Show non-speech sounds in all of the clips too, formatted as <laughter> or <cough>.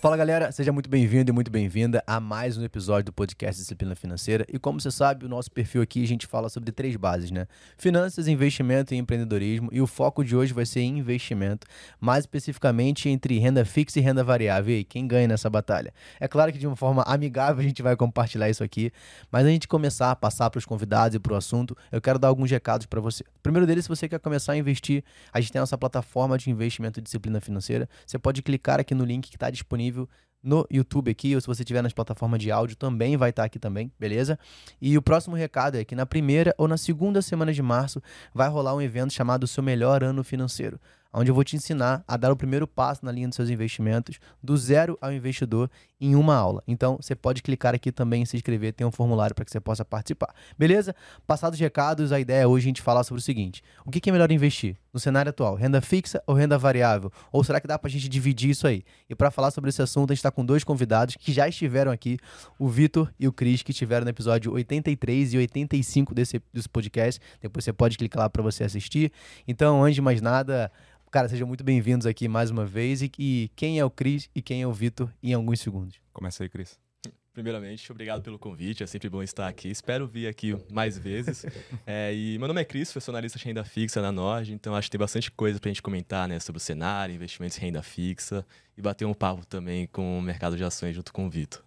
Fala galera, seja muito bem-vindo e muito bem-vinda a mais um episódio do podcast Disciplina Financeira. E como você sabe, o nosso perfil aqui a gente fala sobre três bases, né? Finanças, investimento e empreendedorismo. E o foco de hoje vai ser em investimento, mais especificamente entre renda fixa e renda variável. E aí, quem ganha nessa batalha? É claro que de uma forma amigável a gente vai compartilhar isso aqui, mas a gente começar a passar para os convidados e para o assunto, eu quero dar alguns recados para você. Primeiro deles, se você quer começar a investir, a gente tem a nossa plataforma de investimento e disciplina financeira. Você pode clicar aqui no link que está disponível disponível no YouTube aqui, ou se você tiver nas plataformas de áudio, também vai estar aqui também, beleza? E o próximo recado é que na primeira ou na segunda semana de março vai rolar um evento chamado Seu Melhor Ano Financeiro onde eu vou te ensinar a dar o primeiro passo na linha dos seus investimentos, do zero ao investidor, em uma aula. Então, você pode clicar aqui também e se inscrever, tem um formulário para que você possa participar. Beleza? Passados os recados, a ideia é hoje a gente falar sobre o seguinte: o que é melhor investir no cenário atual? Renda fixa ou renda variável? Ou será que dá para a gente dividir isso aí? E para falar sobre esse assunto, a gente está com dois convidados que já estiveram aqui, o Vitor e o Cris, que estiveram no episódio 83 e 85 desse, desse podcast. Depois você pode clicar lá para você assistir. Então, antes de mais nada, Cara, sejam muito bem-vindos aqui mais uma vez. E, e, quem é o Cris e quem é o Vitor em alguns segundos. Começa aí, Cris. <laughs> Primeiramente, obrigado pelo convite, é sempre bom estar aqui. Espero vir aqui mais vezes. <laughs> é, e meu nome é Cris, sou analista de renda fixa na Nord, então acho que tem bastante coisa para a gente comentar né, sobre o cenário, investimentos em renda fixa e bater um papo também com o mercado de ações junto com o Vitor.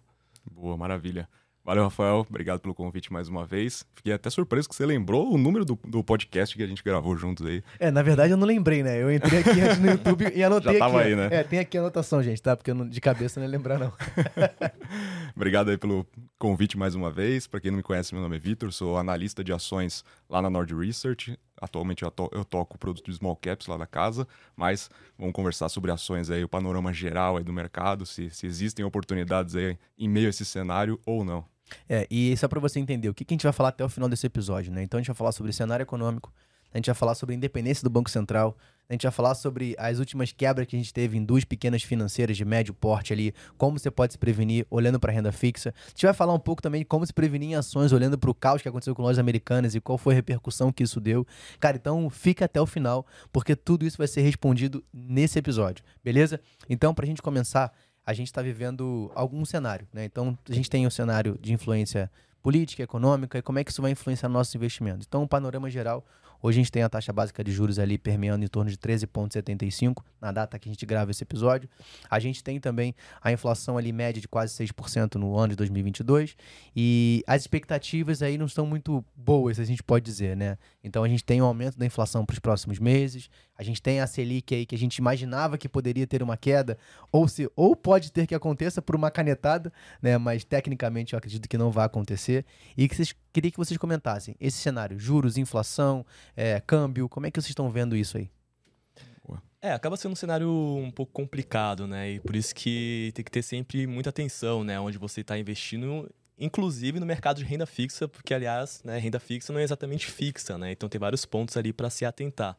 Boa, maravilha. Valeu, Rafael. Obrigado pelo convite mais uma vez. Fiquei até surpreso que você lembrou o número do, do podcast que a gente gravou juntos aí. É, na verdade eu não lembrei, né? Eu entrei aqui antes no YouTube e anotei Já tava aqui. aí, né? É, tem aqui a anotação, gente, tá? Porque eu não, de cabeça não ia lembrar, não. <laughs> Obrigado aí pelo convite mais uma vez. Para quem não me conhece, meu nome é Vitor, sou analista de ações lá na Nord Research. Atualmente eu, to eu toco o produto de small caps lá da casa, mas vamos conversar sobre ações aí, o panorama geral aí do mercado, se, se existem oportunidades aí em meio a esse cenário ou não. É, e só para você entender o que, que a gente vai falar até o final desse episódio, né? Então a gente vai falar sobre cenário econômico, a gente vai falar sobre a independência do Banco Central, a gente vai falar sobre as últimas quebras que a gente teve em duas pequenas financeiras de médio porte ali, como você pode se prevenir olhando para a renda fixa. A gente vai falar um pouco também de como se prevenir em ações olhando para o caos que aconteceu com lojas americanas e qual foi a repercussão que isso deu. Cara, então fica até o final, porque tudo isso vai ser respondido nesse episódio, beleza? Então, para a gente começar, a gente está vivendo algum cenário, né? Então, a gente tem o cenário de influência política, econômica e como é que isso vai influenciar nossos investimentos. Então, o panorama geral, Hoje a gente tem a taxa básica de juros ali permeando em torno de 13,75 na data que a gente grava esse episódio. A gente tem também a inflação ali média de quase 6% no ano de 2022 e as expectativas aí não estão muito boas, a gente pode dizer, né? Então a gente tem um aumento da inflação para os próximos meses, a gente tem a Selic aí que a gente imaginava que poderia ter uma queda, ou se ou pode ter que aconteça por uma canetada, né? Mas tecnicamente eu acredito que não vai acontecer. E que vocês queria que vocês comentassem esse cenário, juros, inflação, é, câmbio, como é que vocês estão vendo isso aí? É, acaba sendo um cenário um pouco complicado, né? E por isso que tem que ter sempre muita atenção, né? Onde você está investindo inclusive no mercado de renda fixa, porque, aliás, né, renda fixa não é exatamente fixa, né? Então tem vários pontos ali para se atentar.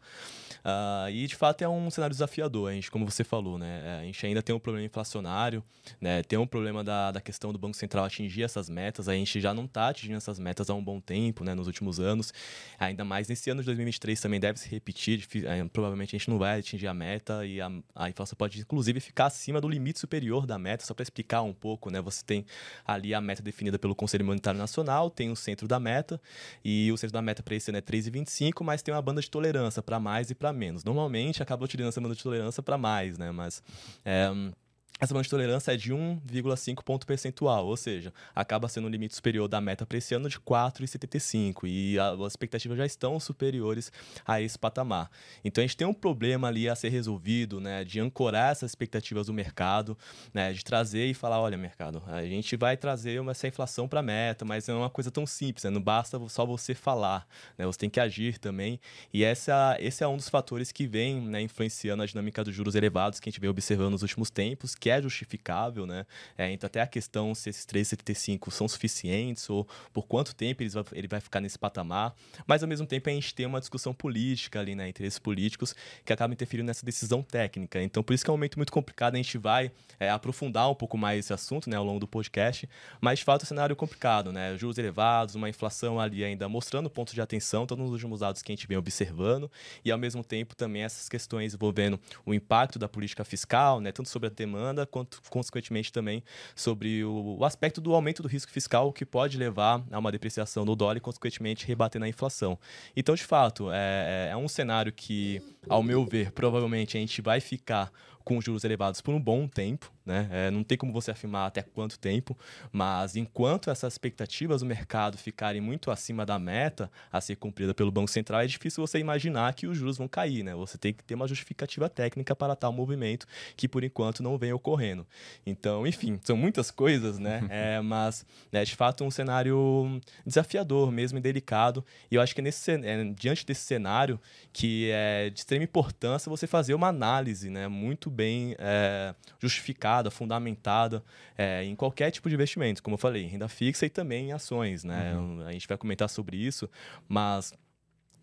Uh, e, de fato, é um cenário desafiador, a gente, como você falou, né? É, a gente ainda tem um problema inflacionário, né? tem um problema da, da questão do Banco Central atingir essas metas, a gente já não está atingindo essas metas há um bom tempo, né? Nos últimos anos. Ainda mais nesse ano de 2023 também deve se repetir, é, provavelmente a gente não vai atingir a meta e a, a inflação pode, inclusive, ficar acima do limite superior da meta, só para explicar um pouco, né? Você tem ali a meta definida definida pelo Conselho Monetário Nacional, tem o centro da meta, e o centro da meta para esse ano é 3,25, mas tem uma banda de tolerância para mais e para menos. Normalmente acaba utilizando essa banda de tolerância para mais, né? Mas. É, essa banda de tolerância é de 1,5 ponto percentual, ou seja, acaba sendo um limite superior da meta para esse ano de 4,75 e as expectativas já estão superiores a esse patamar. Então a gente tem um problema ali a ser resolvido, né, de ancorar essas expectativas do mercado, né, de trazer e falar, olha, mercado, a gente vai trazer essa inflação para a meta, mas não é uma coisa tão simples, né, não basta só você falar, né, você tem que agir também. E essa, esse é um dos fatores que vem né, influenciando a dinâmica dos juros elevados que a gente vem observando nos últimos tempos, que é justificável, né? É, então, até a questão se esses 3,75 são suficientes ou por quanto tempo eles vai, ele vai ficar nesse patamar. Mas, ao mesmo tempo, a gente tem uma discussão política ali, né? Interesses políticos que acabam interferindo nessa decisão técnica. Então, por isso que é um momento muito complicado. A gente vai é, aprofundar um pouco mais esse assunto, né? Ao longo do podcast. Mas, de fato, é um cenário complicado, né? Juros elevados, uma inflação ali ainda mostrando pontos de atenção, todos os últimos dados que a gente vem observando. E, ao mesmo tempo, também essas questões envolvendo o impacto da política fiscal, né? Tanto sobre a demanda anda, quanto, consequentemente também sobre o, o, aspecto do aumento do risco fiscal que pode levar a uma depreciação do dólar e, consequentemente, rebater na inflação. Então, de fato, é, é, é um cenário que, ao meu ver, provavelmente a gente vai ficar com juros elevados por um bom tempo, né? É, não tem como você afirmar até quanto tempo, mas enquanto essas expectativas do mercado ficarem muito acima da meta a ser cumprida pelo Banco Central, é difícil você imaginar que os juros vão cair, né? Você tem que ter uma justificativa técnica para tal movimento que por enquanto não vem ocorrendo. Então, enfim, são muitas coisas, né? <laughs> É, mas é de fato um cenário desafiador mesmo e delicado. E eu acho que nesse, é, diante desse cenário que é de extrema importância você fazer uma análise, né? Muito bem é, justificada, fundamentada é, em qualquer tipo de investimento, como eu falei, em renda fixa e também em ações. Né? Uhum. A gente vai comentar sobre isso, mas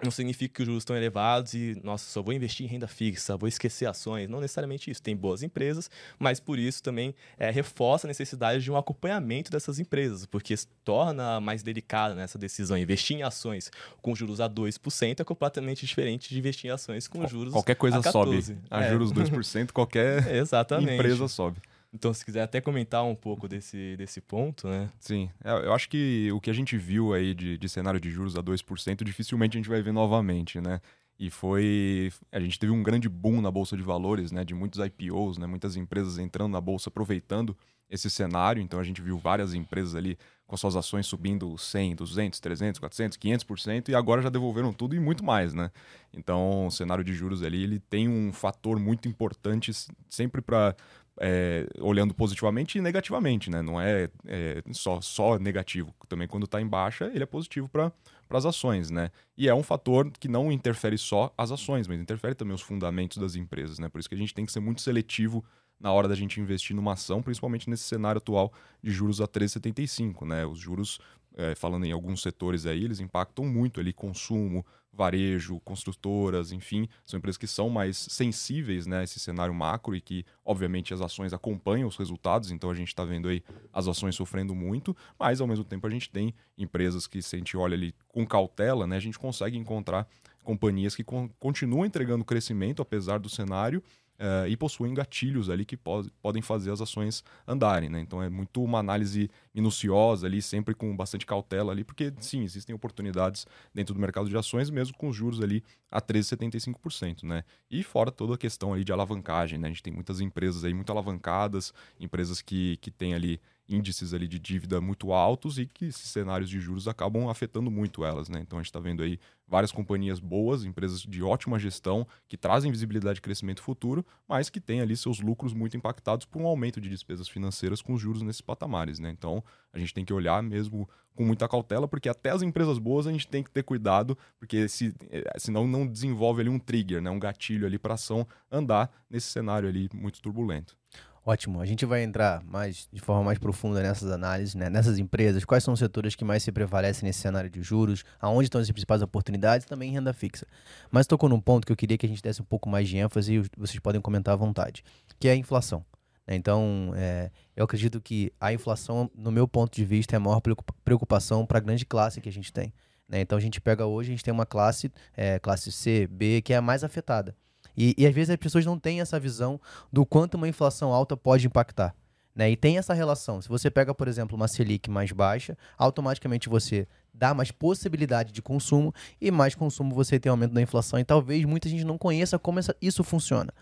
não significa que os juros estão elevados e, nossa, só vou investir em renda fixa, vou esquecer ações. Não necessariamente isso. Tem boas empresas, mas por isso também é, reforça a necessidade de um acompanhamento dessas empresas, porque torna mais delicada né, essa decisão. Investir em ações com juros a 2% é completamente diferente de investir em ações com juros Qualquer coisa a 14. sobe. A é. juros 2%, qualquer <laughs> empresa sobe. Então, se quiser até comentar um pouco desse, desse ponto, né? Sim, é, eu acho que o que a gente viu aí de, de cenário de juros a 2%, dificilmente a gente vai ver novamente, né? E foi. A gente teve um grande boom na Bolsa de Valores, né? De muitos IPOs, né? Muitas empresas entrando na Bolsa, aproveitando esse cenário. Então a gente viu várias empresas ali com suas ações subindo 100, 200, 300, 400, 500% e agora já devolveram tudo e muito mais, né? Então o cenário de juros ali ele tem um fator muito importante sempre para é, olhando positivamente e negativamente, né? Não é, é só, só negativo. Também quando está em baixa, ele é positivo para as ações, né? E é um fator que não interfere só as ações, mas interfere também os fundamentos das empresas, né? Por isso que a gente tem que ser muito seletivo na hora da gente investir numa ação, principalmente nesse cenário atual de juros a 13,75, né? Os juros, é, falando em alguns setores aí, eles impactam muito ali consumo, varejo, construtoras, enfim, são empresas que são mais sensíveis né, a esse cenário macro e que, obviamente, as ações acompanham os resultados, então a gente está vendo aí as ações sofrendo muito, mas ao mesmo tempo a gente tem empresas que, se a gente olha ali com cautela, né, a gente consegue encontrar companhias que con continuam entregando crescimento apesar do cenário uh, e possuem gatilhos ali que po podem fazer as ações andarem, né? Então é muito uma análise minuciosa ali, sempre com bastante cautela ali, porque sim, existem oportunidades dentro do mercado de ações, mesmo com os juros ali a 13,75%, né? E fora toda a questão ali de alavancagem, né? A gente tem muitas empresas aí muito alavancadas, empresas que, que têm ali índices ali de dívida muito altos e que esses cenários de juros acabam afetando muito elas, né? Então a gente está vendo aí várias companhias boas, empresas de ótima gestão, que trazem visibilidade de crescimento futuro, mas que têm ali seus lucros muito impactados por um aumento de despesas financeiras com os juros nesses patamares, né? Então a gente tem que olhar mesmo com muita cautela, porque até as empresas boas a gente tem que ter cuidado, porque se, eh, senão não desenvolve ali um trigger, né? um gatilho ali para ação andar nesse cenário ali muito turbulento. Ótimo. A gente vai entrar mais de forma mais profunda nessas análises, né? nessas empresas. Quais são os setores que mais se prevalecem nesse cenário de juros? Aonde estão as principais oportunidades? Também em renda fixa. Mas tocou num ponto que eu queria que a gente desse um pouco mais de ênfase e vocês podem comentar à vontade, que é a inflação. Né? Então, é, eu acredito que a inflação, no meu ponto de vista, é a maior preocupação para a grande classe que a gente tem. Né? Então, a gente pega hoje, a gente tem uma classe, é, classe C, B, que é a mais afetada. E, e às vezes as pessoas não têm essa visão do quanto uma inflação alta pode impactar. Né? E tem essa relação. Se você pega, por exemplo, uma Selic mais baixa, automaticamente você dá mais possibilidade de consumo e mais consumo você tem aumento da inflação. E talvez muita gente não conheça como essa, isso funciona.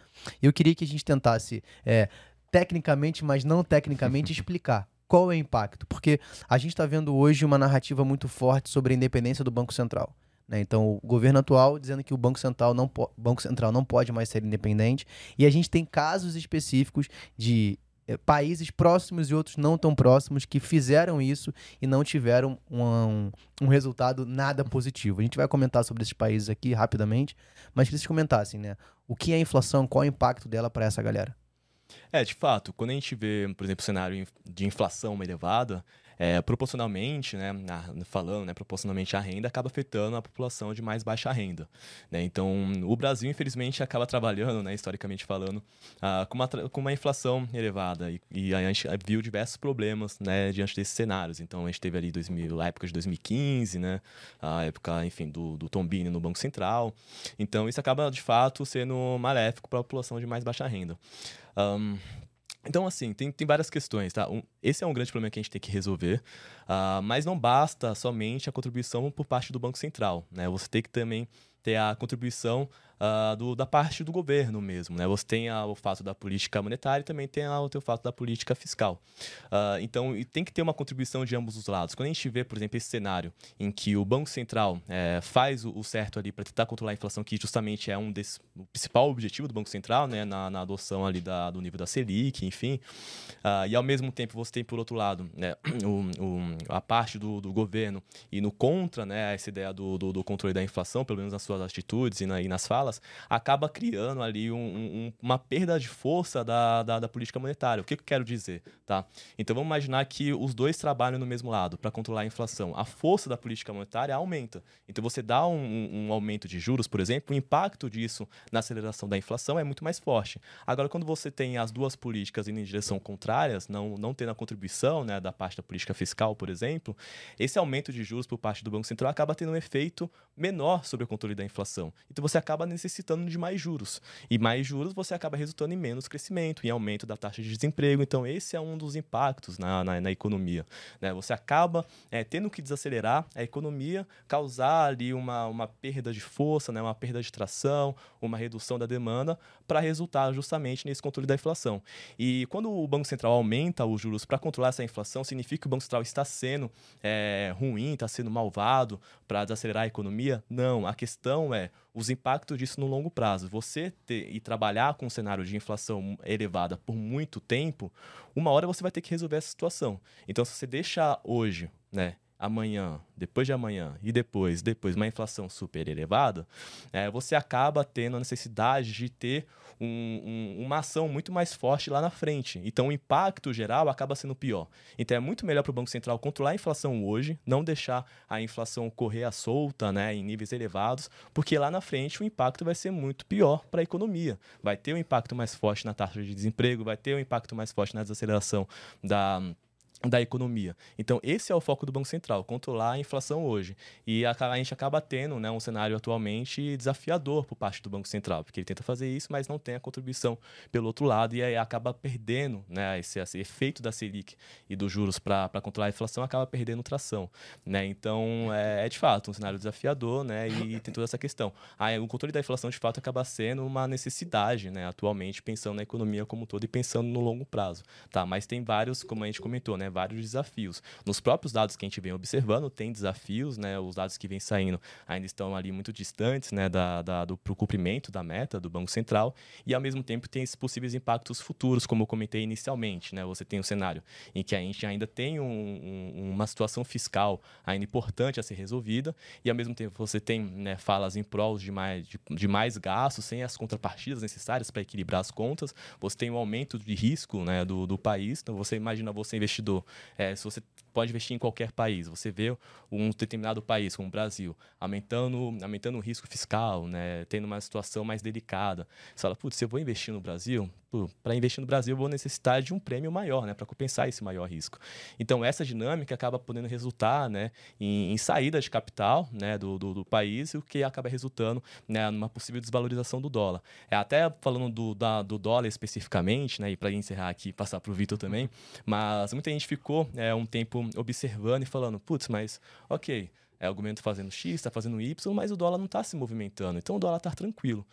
Eu queria que a gente tentasse, é, tecnicamente, mas não tecnicamente, explicar qual é o impacto. Porque a gente está vendo hoje uma narrativa muito forte sobre a independência do Banco Central. Né? Então, o governo atual dizendo que o Banco Central, não Banco Central não pode mais ser independente. E a gente tem casos específicos de eh, países próximos e outros não tão próximos que fizeram isso e não tiveram um, um, um, resultado nada positivo. A gente vai comentar sobre esses países aqui rapidamente, mas que vocês comentassem, né? O que é a inflação, qual é o impacto dela para essa galera? É, de fato, quando a gente vê, por exemplo, cenário de inflação elevada, é, proporcionalmente, né, falando, né, proporcionalmente à renda, acaba afetando a população de mais baixa renda. Né? Então, o Brasil, infelizmente, acaba trabalhando, né, historicamente falando, ah, com, uma, com uma inflação elevada. E, e, a gente viu diversos problemas né, diante desses cenários. Então, a gente teve ali 2000, a época de 2015, né, a época, enfim, do, do Tombini no Banco Central. Então, isso acaba, de fato, sendo maléfico para a população de mais baixa renda. Um, Então, assim, tem, tem várias questões, tá? Um, esse é um grande problema que a gente tem que resolver, uh, mas não basta somente a contribuição por parte do Banco Central, né? Você tem que também ter a contribuição uh, do, da parte do governo mesmo. Né? Você tem a, o fato da política monetária e também tem a, o fato da política fiscal. Uh, então, tem que ter uma contribuição de ambos os lados. Quando a gente vê, por exemplo, esse cenário em que o Banco Central é, faz o, o, certo ali para tentar controlar a inflação, que justamente é um desse, o principal objetivo do Banco Central, né? na, na adoção ali da, do nível da Selic, enfim. Uh, e ao mesmo tempo você tem, por outro lado, né? <clears throat> o, o, a parte do, do governo e no contra né? essa ideia do, do, do controle da inflação, pelo menos nas suas atitudes e, na, e nas falas, acaba criando ali um, um, uma perda de força da, da, da, política monetária. O que, que eu quero dizer? Tá? Então vamos imaginar que os dois trabalham no mesmo lado para controlar a inflação. A força da política monetária aumenta. Então você dá um, um aumento de juros, por exemplo, o impacto disso na aceleração da inflação é muito mais forte. Agora, quando você tem as duas políticas indo em direção contrárias, não, não tendo a contribuição né, da parte da política fiscal, por exemplo, esse aumento de juros por parte do Banco Central acaba tendo um efeito menor sobre o controle da inflação. Então você acaba necessitando de mais juros. E mais juros você acaba resultando em menos crescimento, em aumento da taxa de desemprego. Então, esse é um dos impactos na, na, na economia. Né? Você acaba é, tendo que desacelerar a economia, causar ali uma, uma perda de força, né? uma perda de tração, uma redução da demanda, para resultar justamente nesse controle da inflação. E quando o Banco Central aumenta os juros para controlar essa inflação, significa que o Banco Central está sendo é, ruim, está sendo malvado para desacelerar a economia? Não. A questão é os impactos disso no longo prazo. Você ter e trabalhar com um cenário de inflação elevada por muito tempo, uma hora você vai ter que resolver essa situação. Então, se você deixar hoje, né, amanhã, depois de amanhã e depois, depois uma inflação super elevada, é, você acaba tendo a necessidade de ter um, um, uma ação muito mais forte lá na frente. Então o impacto geral acaba sendo pior. Então é muito melhor para o Banco Central controlar a inflação hoje, não deixar a inflação correr à solta, né, em níveis elevados, porque lá na frente o impacto vai ser muito pior para a economia. Vai ter um impacto mais forte na taxa de desemprego, vai ter um impacto mais forte na desaceleração da da economia. Então, esse é o foco do Banco Central, controlar a inflação hoje. E a, a, gente acaba tendo né, um cenário atualmente desafiador por parte do Banco Central, porque ele tenta fazer isso, mas não tem a contribuição pelo outro lado e aí acaba perdendo né, esse, esse efeito da Selic e dos juros para controlar a inflação, acaba perdendo tração. Né? Então, é, é, de fato um cenário desafiador né, e tem toda essa questão. Aí, o controle da inflação, de fato, acaba sendo uma necessidade né, atualmente, pensando na economia como um todo e pensando no longo prazo. Tá? Mas tem vários, como a gente comentou, né, vários desafios. Nos próprios dados que a gente vem observando, tem desafios, né? Os dados que vêm saindo ainda estão ali muito distantes, né? Da, da do cumprimento da meta do Banco Central e, ao mesmo tempo, tem esses possíveis impactos futuros, como eu comentei inicialmente, né? Você tem um cenário em que a gente ainda tem um, um, uma situação fiscal ainda importante a ser resolvida e, ao mesmo tempo, você tem né, falas em prol de mais, de, de mais gastos sem as contrapartidas necessárias para equilibrar as contas. Você tem um aumento de risco né, do, do país. Então, você imagina você investidor é, se você pode investir em qualquer país, você vê um determinado país, como o Brasil, aumentando, aumentando o risco fiscal, né, tendo uma situação mais delicada. Você fala, putz, se eu vou investir no Brasil, para investir no Brasil eu vou necessitar de um prêmio maior, né, para compensar esse maior risco. Então, essa dinâmica acaba podendo resultar né, em, em saída de capital né, do, do, do, país, o que acaba resultando né, numa possível desvalorização do dólar. É, até falando do, da, do dólar especificamente, né, e para encerrar aqui passar para o Vitor também, mas muita gente ficou é, um tempo observando e falando, putz, mas ok, é argumento fazendo X, está fazendo Y, mas o dólar não está se movimentando, então o dólar está tranquilo.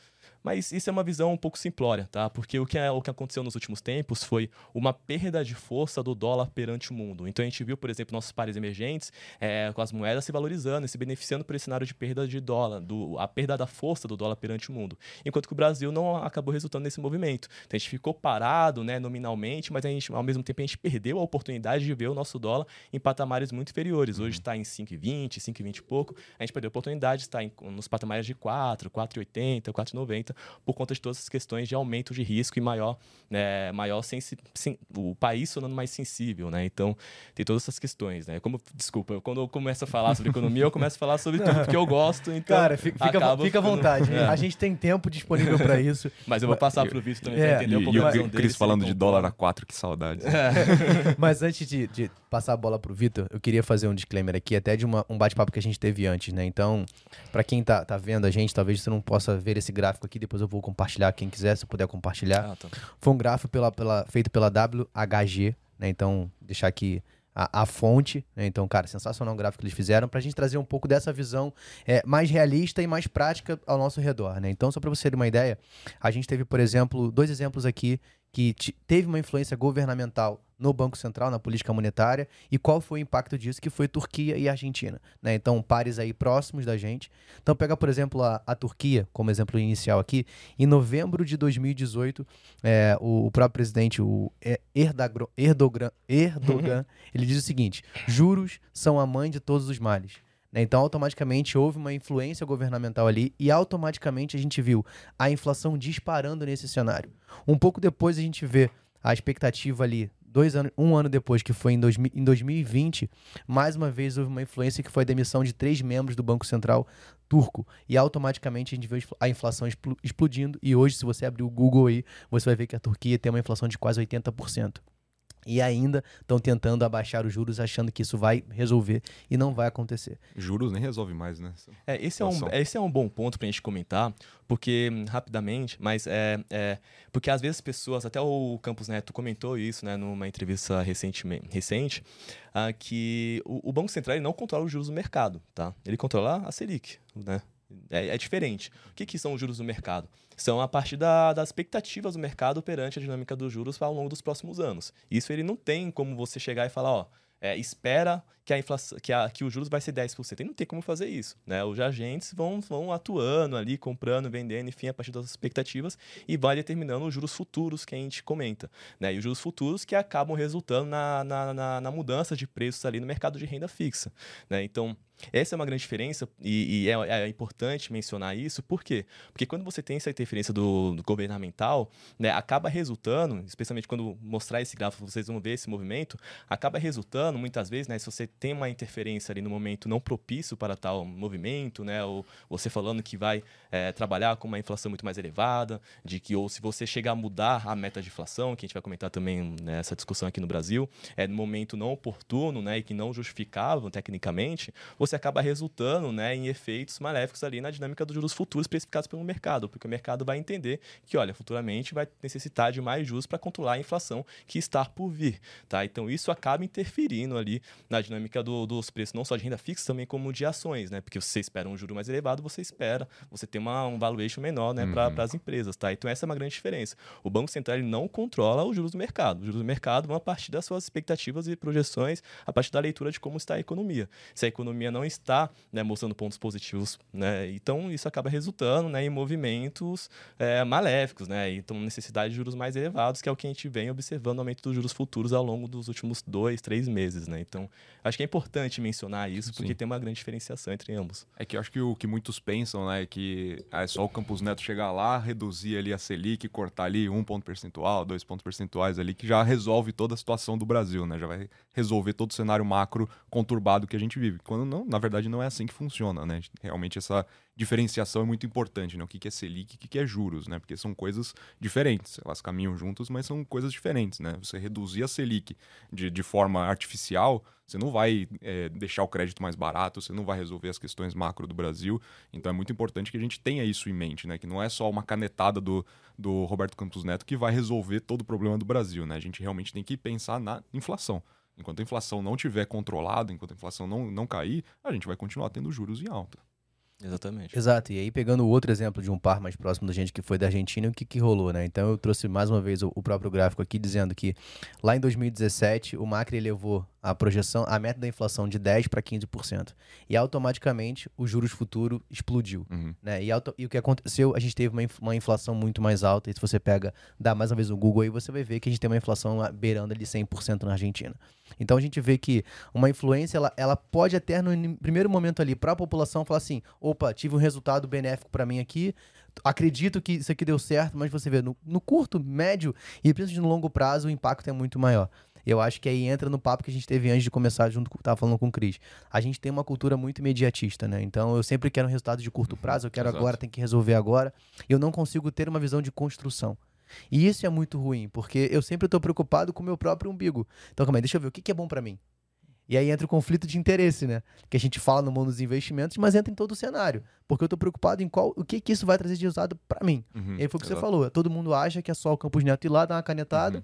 Mas isso é uma visão um pouco simplória, tá? Porque o que, é, o que aconteceu nos últimos tempos foi uma perda de força do dólar perante o mundo. Então a gente viu, por exemplo, nossos pares emergentes é, com as moedas se valorizando e se beneficiando por esse cenário de perda de dólar, do, a perda da força do dólar perante o mundo. Enquanto que o Brasil não acabou resultando nesse movimento. Então a gente ficou parado, né, nominalmente, mas a gente, ao mesmo tempo a gente perdeu a oportunidade de ver o nosso dólar em patamares muito inferiores. Hoje está em 5,20, 5,20 e pouco. A gente perdeu a oportunidade de estar em, nos patamares de 4, 4,80, 4,90 por conta de todas as questões de aumento de risco e maior, né, maior sensi o país sonando mais sensível, né? Então, tem todas essas questões, né? Como, desculpa, quando eu começo a falar sobre economia, eu começo a falar sobre tudo porque eu gosto, então... Cara, fica, fica, fica à vontade. É. A gente tem tempo disponível para isso. <laughs> Mas eu vou passar para o Vitor também é. para entender um pouco a visão o Cris falando de dólar a 4, que saudade. É. <laughs> Mas antes de, de, passar a bola para o Vitor, eu queria fazer um disclaimer aqui, até de uma, um bate-papo que a gente teve antes, né? Então, para quem tá, tá vendo a gente, talvez você não possa ver esse gráfico aqui, depois eu vou compartilhar, quem quiser, se puder compartilhar. Ah, tá. Foi um gráfico pela, pela- feito pela WHG, né? Então, deixar aqui a, a fonte, né? Então, cara, sensacional o gráfico que eles fizeram, pra gente trazer um pouco dessa visão é, mais realista e mais prática ao nosso redor, né? Então, só pra você ter uma ideia, a gente teve, por exemplo, dois exemplos aqui que teve uma influência governamental no Banco Central, na política monetária, e qual foi o impacto disso, que foi Turquia e Argentina, né? Então, pares aí próximos da gente. Então, pega, por exemplo, a, a Turquia, como exemplo inicial aqui, em novembro de 2018, é, o, o próprio presidente, o Erdagro- Erdogan, Erdogan ele diz o seguinte: juros são a mãe de todos os males. Né? Então, automaticamente houve uma influência governamental ali e automaticamente a gente viu a inflação disparando nesse cenário. Um pouco depois a gente vê a expectativa ali, dois anos, um ano depois, que foi em, 2000 em 2020, mais uma vez houve uma influência que foi a demissão de três membros do Banco Central turco. E automaticamente a gente vê a inflação explo- explodindo. E hoje, se você abrir o Google aí, você vai ver que a Turquia tem uma inflação de quase 80%. E ainda estão tentando abaixar os juros, achando que isso vai resolver e não vai acontecer. Juros nem resolve mais, né? É, esse, é um, esse é um bom ponto pra gente comentar, porque, hum, rapidamente, mas é, é. Porque às vezes as pessoas, até o Campos Neto comentou isso, né, numa entrevista recentemente, recente, ah, que o, o Banco Central ele não controla os juros do mercado, tá? Ele controla a Selic, né? É, é diferente. O que, que são os juros do mercado? São a partir da- das expectativas do mercado perante a dinâmica dos juros ao longo dos próximos anos. Isso ele não tem como você chegar e falar, ó, é, espera que a inflação, que, a, que os juros vai ser 10%. Ele não tem como fazer isso, né? Os agentes vão, vão atuando ali, comprando, vendendo, enfim, a partir das expectativas e vai determinando os juros futuros que a gente comenta, né? E os juros futuros que acabam resultando na, na, na, na mudança de preços ali no mercado de renda fixa, né? Então, essa é uma grande diferença e, e é, é importante mencionar isso, por quê? Porque quando você tem essa interferência do, do governamental, né, acaba resultando, especialmente quando mostrar esse gráfico, vocês vão ver esse movimento, acaba resultando muitas vezes, né, se você tem uma interferência ali no momento não propício para tal movimento, né, ou você falando que vai é, trabalhar com uma inflação muito mais elevada, de que ou se você chegar a mudar a meta de inflação, que a gente vai comentar também nessa discussão aqui no Brasil, é no momento não oportuno, né, e que não justificavam tecnicamente, você acaba resultando, né, em efeitos maléficos ali na dinâmica dos juros futuros precificados pelo mercado, porque o mercado vai entender que, olha, futuramente vai necessitar de mais juros para controlar a inflação que está por vir, tá? Então isso acaba interferindo ali na dinâmica do- dos preços, não só de renda fixa, também como de ações, né? Porque você espera um juro mais elevado, você espera, você tem uma, um valuation menor, né, para as empresas, tá? Então essa é uma grande diferença. O Banco Central ele não controla os juros do mercado. Os juros do mercado vão a partir das suas expectativas e projeções, a partir da leitura de como está a economia. Se a economia não está né, mostrando pontos positivos, né, então isso acaba resultando né, em movimentos é, maléficos, né? Então necessidade de juros mais elevados, que é o que a gente vem observando o aumento dos juros futuros ao longo dos últimos dois, três meses, né? Então acho que é importante mencionar isso, porque Sim. tem uma grande diferenciação entre ambos. É que eu acho que o que muitos pensam, né, é que é só o Campos Neto chegar lá, reduzir ali a Selic, cortar ali um ponto percentual, dois pontos percentuais ali, que já resolve toda a situação do Brasil, né? Já vai resolver todo o cenário macro conturbado que a gente vive. Quando não, na verdade, não é assim que funciona, né? Realmente essa diferenciação é muito importante, né? O que é Selic e o que que é juros, né? Porque são coisas diferentes. Elas caminham juntas, mas são coisas diferentes, né? Você reduzir a Selic de, de forma artificial, você não vai é, deixar o crédito mais barato, você não vai resolver as questões macro do Brasil. Então é muito importante que a gente tenha isso em mente, né? Que não é só uma canetada do, do Roberto Campos Neto que vai resolver todo o problema do Brasil, né? A gente realmente tem que pensar na inflação. Enquanto a inflação não tiver controlada, enquanto a inflação não, não cair, a gente vai continuar tendo juros em alta. Exatamente. Exato, e aí pegando o outro exemplo de um par mais próximo da gente que foi da Argentina, o que, que rolou, né? Então eu trouxe mais uma vez o, o próprio gráfico aqui dizendo que lá em 2017 o Macri elevou a projeção, a meta da inflação de 10 para 15%. E automaticamente o juros futuro explodiu. Uhum. Né? E, auto- e o que aconteceu, a gente teve uma, uma inflação muito mais alta. E se você pega, dá mais uma vez no Google aí, você vai ver que a gente tem uma inflação beirando ali 100% na Argentina. Então a gente vê que uma influência, ela, ela pode até no primeiro momento ali, para a população, falar assim: opa, tive um resultado benéfico para mim aqui, acredito que isso aqui deu certo, mas você vê, no, no curto, médio e principalmente no longo prazo, o impacto é muito maior. Eu acho que aí entra no papo que a gente teve antes de começar, junto com tava falando com o Cris. A gente tem uma cultura muito imediatista, né? Então eu sempre quero um resultado de curto prazo, eu quero exato. agora, tem que resolver agora. Eu não consigo ter uma visão de construção. E isso é muito ruim, porque eu sempre estou preocupado com o meu próprio umbigo. Então, calma aí, deixa eu ver o que, que é bom para mim. E aí entra o conflito de interesse, né? Que a gente fala no mundo dos investimentos, mas entra em todo o cenário. Porque eu tô preocupado em qual, o que, que isso vai trazer de resultado para mim. Uhum, E aí foi o que você falou. Todo mundo acha que é só o Campos Neto ir lá, dar uma canetada,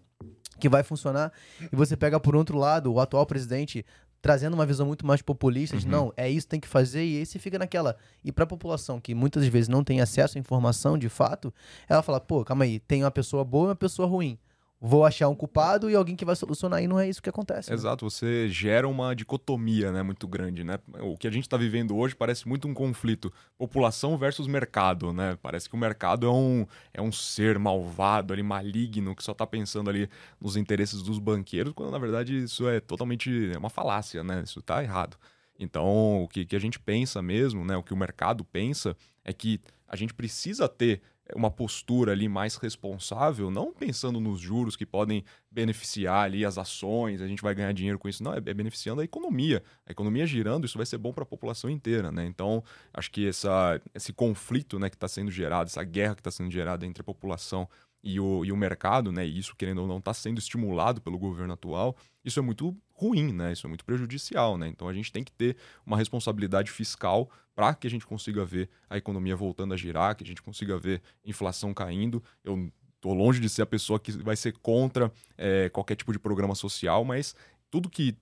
que vai funcionar. E você pega por outro lado o atual presidente trazendo uma visão muito mais populista de Uhum. não, é isso que tem que fazer, e aí você fica naquela. E pra população que muitas vezes não tem acesso à informação de fato, ela fala, pô, calma aí, tem uma pessoa boa e uma pessoa ruim. Vou achar um culpado e alguém que vai solucionar, e não é isso que acontece. né? Exato, você gera uma dicotomia né, muito grande, né? O que a gente está vivendo hoje parece muito um conflito população versus mercado, né? Parece que o mercado é um, é um ser malvado, ali, maligno, que só está pensando ali nos interesses dos banqueiros, quando na verdade isso é totalmente é uma falácia, né? Isso está errado. Então, o que, que a gente pensa mesmo, né? O que o mercado pensa é que a gente precisa ter uma postura ali mais responsável, não pensando nos juros que podem beneficiar ali as ações, a gente vai ganhar dinheiro com isso, não, é, é beneficiando a economia. A economia girando, isso vai ser bom para a população inteira, né? Então, acho que essa, esse conflito né, que está sendo gerado, essa guerra que está sendo gerada entre a população e o, e o mercado, né? E isso, querendo ou não, está sendo estimulado pelo governo atual, isso é muito ruim, né? Isso é muito prejudicial, né? Então a gente tem que ter uma responsabilidade fiscal para que a gente consiga ver a economia voltando a girar, que a gente consiga ver inflação caindo. Eu tô longe de ser a pessoa que vai ser contra eh, qualquer tipo de programa social, mas tudo que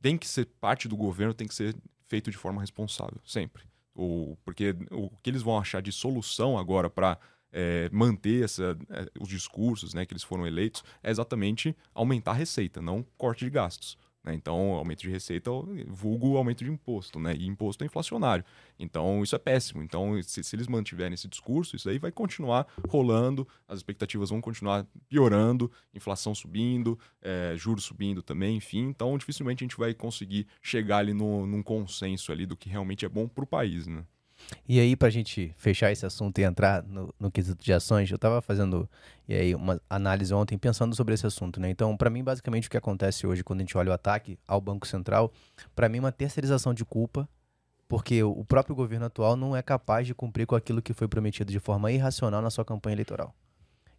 tem que ser parte do governo tem que ser feito de forma responsável, sempre. O, porque o que eles vão achar de solução agora para é, manter essa, é, os discursos né, que eles foram eleitos é exatamente aumentar a receita, não corte de gastos. Né? Então, aumento de receita, vulgo aumento de imposto, né? E imposto é inflacionário. Então, isso é péssimo. Então, se, se eles mantiverem esse discurso, isso aí vai continuar rolando, as expectativas vão continuar piorando, inflação subindo, é, juros subindo também, enfim. Então, dificilmente a gente vai conseguir chegar ali no, num consenso ali do que realmente é bom para o país, né? E aí, pra gente fechar esse assunto e entrar no, no quesito de ações, eu tava fazendo e aí, uma análise ontem pensando sobre esse assunto, né? Então, pra mim, basicamente, o que acontece hoje quando a gente olha o ataque ao Banco Central, pra mim, é uma terceirização de culpa, porque o próprio governo atual não é capaz de cumprir com aquilo que foi prometido de forma irracional na sua campanha eleitoral.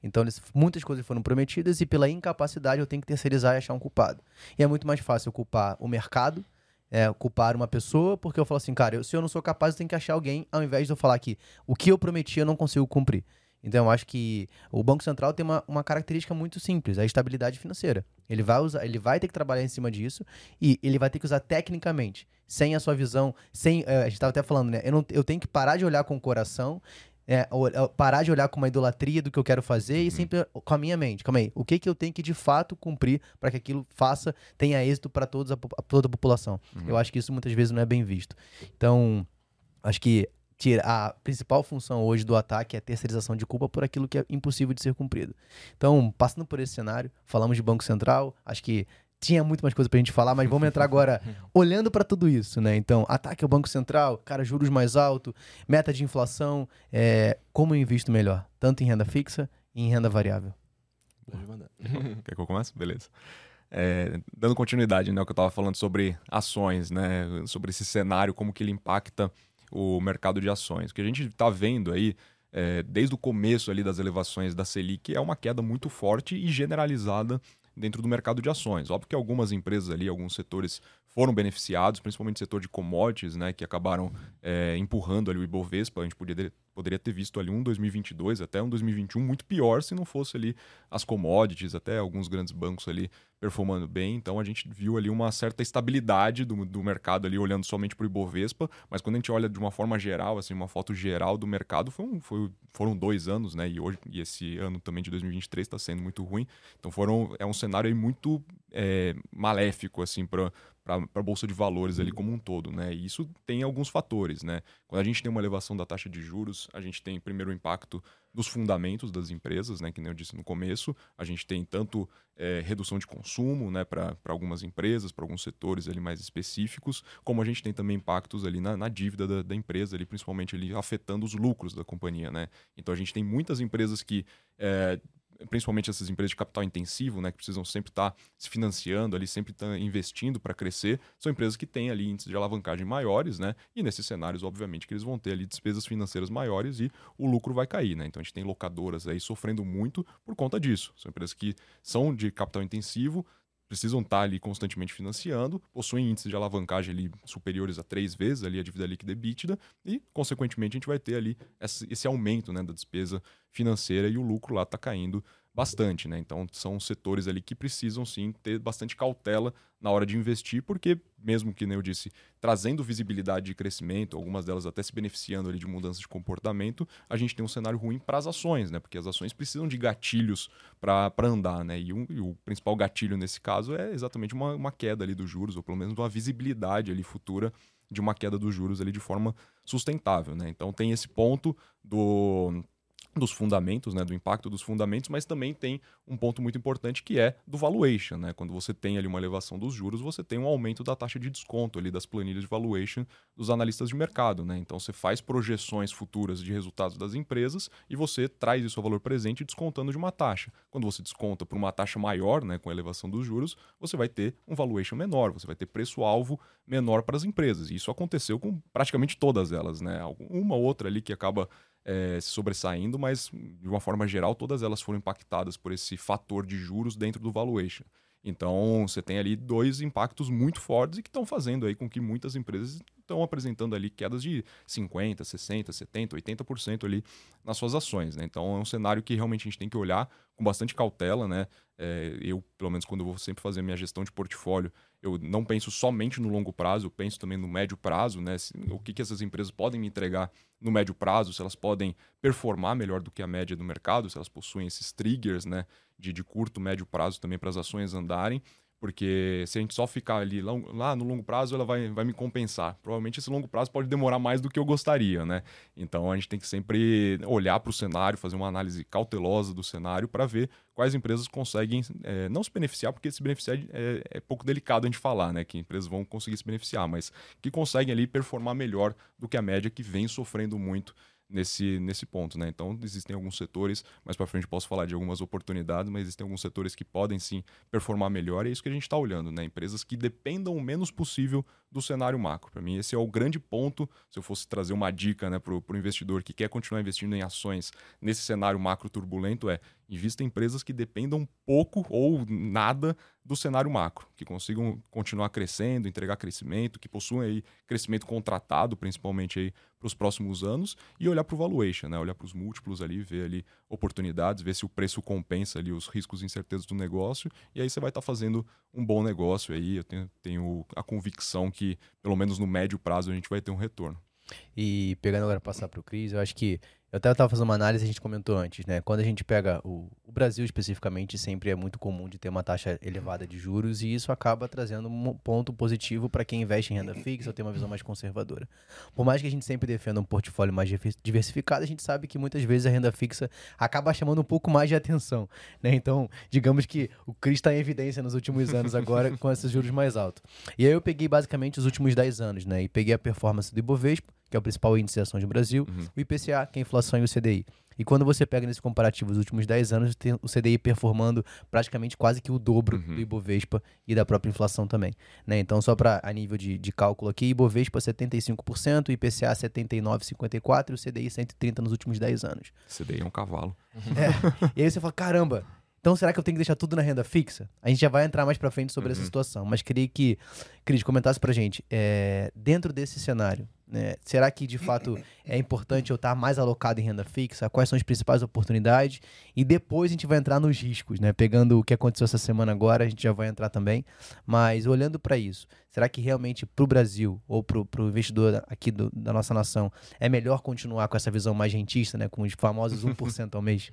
Então, muitas coisas foram prometidas e pela incapacidade eu tenho que terceirizar e achar um culpado. E é muito mais fácil culpar o mercado é, culpar uma pessoa, porque eu falo assim, cara, eu- se eu não sou capaz, eu tenho que achar alguém, ao invés de eu falar que o que eu prometi eu não consigo cumprir. Então, eu acho que o Banco Central tem uma, uma característica muito simples, a estabilidade financeira. Ele vai, usar, ele vai ter que trabalhar em cima disso e ele vai ter que usar tecnicamente, sem a sua visão, sem. eh, a gente estava até falando, né? Eu, não, eu tenho que parar de olhar com o coração, é, é, parar de olhar com uma idolatria do que eu quero fazer e sempre com a minha mente. Calma aí, o que, que eu tenho que de fato cumprir para que aquilo faça, tenha êxito para toda a população? Eu acho que isso muitas vezes não é bem visto. Então, acho que a principal função hoje do ataque é a terceirização de culpa por aquilo que é impossível de ser cumprido. Então, passando por esse cenário, falamos de Banco Central, acho que tinha muito mais coisa pra gente falar, mas vamos entrar agora <laughs> olhando para tudo isso, né? Então, ataque ao Banco Central, cara, juros mais alto, meta de inflação, é, como eu invisto melhor, tanto em renda fixa e em renda variável. Pode mandar. <laughs> Quer que eu comece? Beleza. É, dando continuidade, né, o que eu estava falando sobre ações, né, sobre esse cenário, como que ele impacta o mercado de ações. O que a gente está vendo aí, é, desde o começo ali das elevações da Selic, é uma queda muito forte e generalizada dentro do mercado de ações. Óbvio que algumas empresas ali, alguns setores foram beneficiados, principalmente o setor de commodities, né, que acabaram é, empurrando ali o Ibovespa. A gente poderia, poderia ter visto ali um 2022 até um 2021 muito pior se não fosse ali as commodities, até alguns grandes bancos ali performando bem. Então a gente viu ali uma certa estabilidade do, do mercado ali olhando somente para o Ibovespa, mas quando a gente olha de uma forma geral, assim, uma foto geral do mercado, foi um, foi- foram dois anos, né? E hoje e esse ano também de 2023 está sendo muito ruim. Então foram é um cenário aí muito é, maléfico assim para para a bolsa de valores ali como um todo, né? E isso tem alguns fatores, né? Quando a gente tem uma elevação da taxa de juros, a gente tem primeiro o impacto dos fundamentos das empresas, né? Que nem eu disse no começo, a gente tem tanto é, redução de consumo, né? Para algumas empresas, para alguns setores ali mais específicos, como a gente tem também impactos ali na, na dívida da, da empresa, ali principalmente ali afetando os lucros da companhia, né? Então a gente tem muitas empresas que é, principalmente essas empresas de capital intensivo, né, que precisam sempre estar se financiando ali, sempre estar investindo para crescer, são empresas que têm ali índices de alavancagem maiores, né? E nesses cenários, obviamente, que eles vão ter ali despesas financeiras maiores e o lucro vai cair, né? Então a gente tem locadoras aí sofrendo muito por conta disso. São empresas que são de capital intensivo, precisam estar ali constantemente financiando, possuem índices de alavancagem ali superiores a três vezes ali a dívida líquida EBITDA e, consequentemente, a gente vai ter ali esse, esse aumento né, da despesa financeira e o lucro lá está caindo bastante, né? Então são setores ali que precisam sim ter bastante cautela na hora de investir, porque mesmo que, né, eu disse, trazendo visibilidade de crescimento, algumas delas até se beneficiando ali de mudanças de comportamento, a gente tem um cenário ruim para as ações, né? Porque as ações precisam de gatilhos para andar, né? E, um, e, o principal gatilho nesse caso é exatamente uma, uma queda ali dos juros, ou pelo menos uma visibilidade ali futura de uma queda dos juros ali de forma sustentável, né? Então tem esse ponto do dos fundamentos, né, do impacto dos fundamentos, mas também tem um ponto muito importante que é do valuation, né? Quando você tem ali uma elevação dos juros, você tem um aumento da taxa de desconto ali das planilhas de valuation dos analistas de mercado, né? Então você faz projeções futuras de resultados das empresas e você traz isso ao valor presente descontando de uma taxa. Quando você desconta por uma taxa maior, né, com a elevação dos juros, você vai ter um valuation menor, você vai ter preço alvo menor para as empresas. E isso aconteceu com praticamente todas elas, né? Uma outra ali que acaba é, se sobressaindo, mas de uma forma geral, todas elas foram impactadas por esse fator de juros dentro do valuation. Então, você tem ali dois impactos muito fortes e que estão fazendo aí com que muitas empresas estão apresentando ali quedas de 50, 60, 70, 80% ali nas suas ações, né? Então, é um cenário que realmente a gente tem que olhar com bastante cautela, né? É, eu, pelo menos quando vou sempre fazer minha gestão de portfólio, eu não penso somente no longo prazo, eu penso também no médio prazo, né? O que, que essas empresas podem me entregar no médio prazo, se elas podem performar melhor do que a média do mercado, se elas possuem esses triggers, né? De, de curto, médio prazo também para as ações andarem. Porque se a gente só ficar ali lá no longo prazo, ela vai, vai me compensar. Provavelmente esse longo prazo pode demorar mais do que eu gostaria, né? Então a gente tem que sempre olhar para o cenário, fazer uma análise cautelosa do cenário para ver quais empresas conseguem é, não se beneficiar, porque se beneficiar é, é, pouco delicado a gente falar, né? Que empresas vão conseguir se beneficiar, mas que conseguem ali performar melhor do que a média que vem sofrendo muito nesse, nesse ponto, né? Então, existem alguns setores, mais para frente posso falar de algumas oportunidades, mas existem alguns setores que podem sim performar melhor e é isso que a gente está olhando, né? Empresas que dependam o menos possível do cenário macro. Para mim, esse é o grande ponto. Se eu fosse trazer uma dica né, para o investidor que quer continuar investindo em ações nesse cenário macro turbulento, é invista em empresas que dependam pouco ou nada do cenário macro, que consigam continuar crescendo, entregar crescimento, que possuam aí crescimento contratado, principalmente aí para os próximos anos, e olhar para o valuation, né? olhar para os múltiplos ali, ver ali oportunidades, ver se o preço compensa ali os riscos e incertezas do negócio, e aí você vai estar tá fazendo um bom negócio aí. Eu tenho, tenho a convicção que, pelo menos no médio prazo, a gente vai ter um retorno. E pegando agora passar para o Cris, eu acho que eu até estava fazendo uma análise, a gente comentou antes, né? Quando a gente pega o, o, Brasil especificamente, sempre é muito comum de ter uma taxa elevada de juros e isso acaba trazendo um ponto positivo para quem investe em renda fixa ou tem uma visão mais conservadora. Por mais que a gente sempre defenda um portfólio mais diversificado, a gente sabe que muitas vezes a renda fixa acaba chamando um pouco mais de atenção, né? Então, digamos que o Cris está em evidência nos últimos anos agora com esses juros mais altos. E aí eu peguei basicamente os últimos 10 anos, né? E peguei a performance do Ibovespa, que é o principal índice de ações do Brasil, uhum. o IPCA, que é a inflação e o CDI. E quando você pega nesse comparativo os últimos 10 anos, tem o CDI performando praticamente quase que o dobro uhum. do Ibovespa e da própria inflação também. Né? Então, só para a nível de, de cálculo aqui, Ibovespa 75%, IPCA 79,54% e o CDI 130% nos últimos 10 anos. CDI é um cavalo. É. E aí você fala, caramba, então, será que eu tenho que deixar tudo na renda fixa? A gente já vai entrar mais para frente sobre uhum. essa situação, mas queria que Cris comentasse para gente, é, dentro desse cenário, né, será que de fato é importante eu estar mais alocado em renda fixa? Quais são as principais oportunidades? E depois a gente vai entrar nos riscos, né? Pegando o que aconteceu essa semana agora, a gente já vai entrar também. Mas olhando para isso, será que realmente para o Brasil ou para o investidor aqui do, da nossa nação é melhor continuar com essa visão mais rentista, né? Com os famosos 1% ao mês?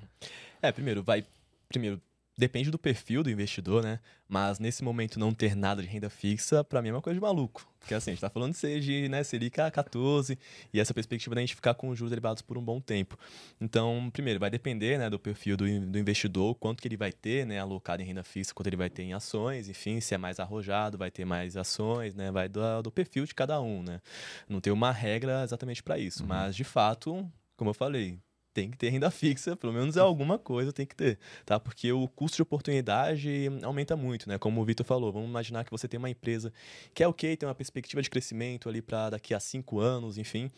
É, primeiro, vai primeiro, depende do perfil do investidor, né? Mas nesse momento não ter nada de renda fixa, para mim é uma coisa de maluco. Porque assim, a gente tá falando de de né, Selic a 14 e essa perspectiva da gente ficar com os juros elevados por um bom tempo. Então, primeiro, vai depender né, do perfil do, do investidor, quanto que ele vai ter né, alocado em renda fixa, quanto ele vai ter em ações, enfim, se é mais arrojado, vai ter mais ações, né? Vai do, do perfil de cada um, né? Não tem uma regra exatamente para isso, uhum. mas de fato, como eu falei, tem que ter renda fixa, pelo menos é alguma coisa tem que ter, tá? Porque o custo de oportunidade aumenta muito, né? Como o Vitor falou, vamos imaginar que você tem uma empresa que é ok, tem uma perspectiva de crescimento ali para daqui a cinco anos, enfim,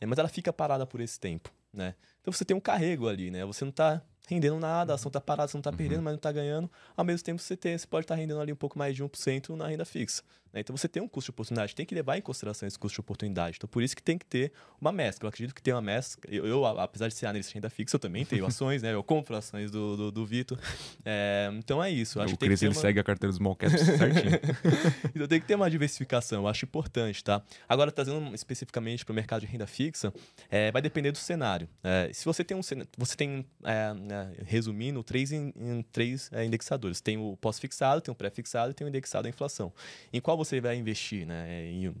é, mas ela fica parada por esse tempo, né? Então você tem um carrego ali, né? Você não está rendendo nada, a ação está parada, você não está perdendo, mas não está ganhando. Ao mesmo tempo, você, tem, você pode estar tá rendendo ali um pouco mais de 1% na renda fixa. Né? Então, você tem um custo de oportunidade, tem que levar em consideração esse custo de oportunidade. Então, por isso que tem que ter uma mescla. Eu acredito que tem uma mescla. Eu, eu apesar de ser analista de renda fixa, eu também tenho <laughs> ações, né? Eu compro ações do, do, do Vitor. É, então, é isso. Eu acho o que Chris, ele uma... segue a carteira dos small caps certinho. <laughs> então, tem que ter uma diversificação. Eu acho importante, tá? Agora, trazendo especificamente para o mercado de renda fixa, é, vai depender do cenário. É, se você tem um você tem, é, né, resumindo, três, em, em três é, indexadores. Tem o pós-fixado, tem o pré-fixado e tem o indexado à inflação. Em qual você vai investir? Né? Em, em,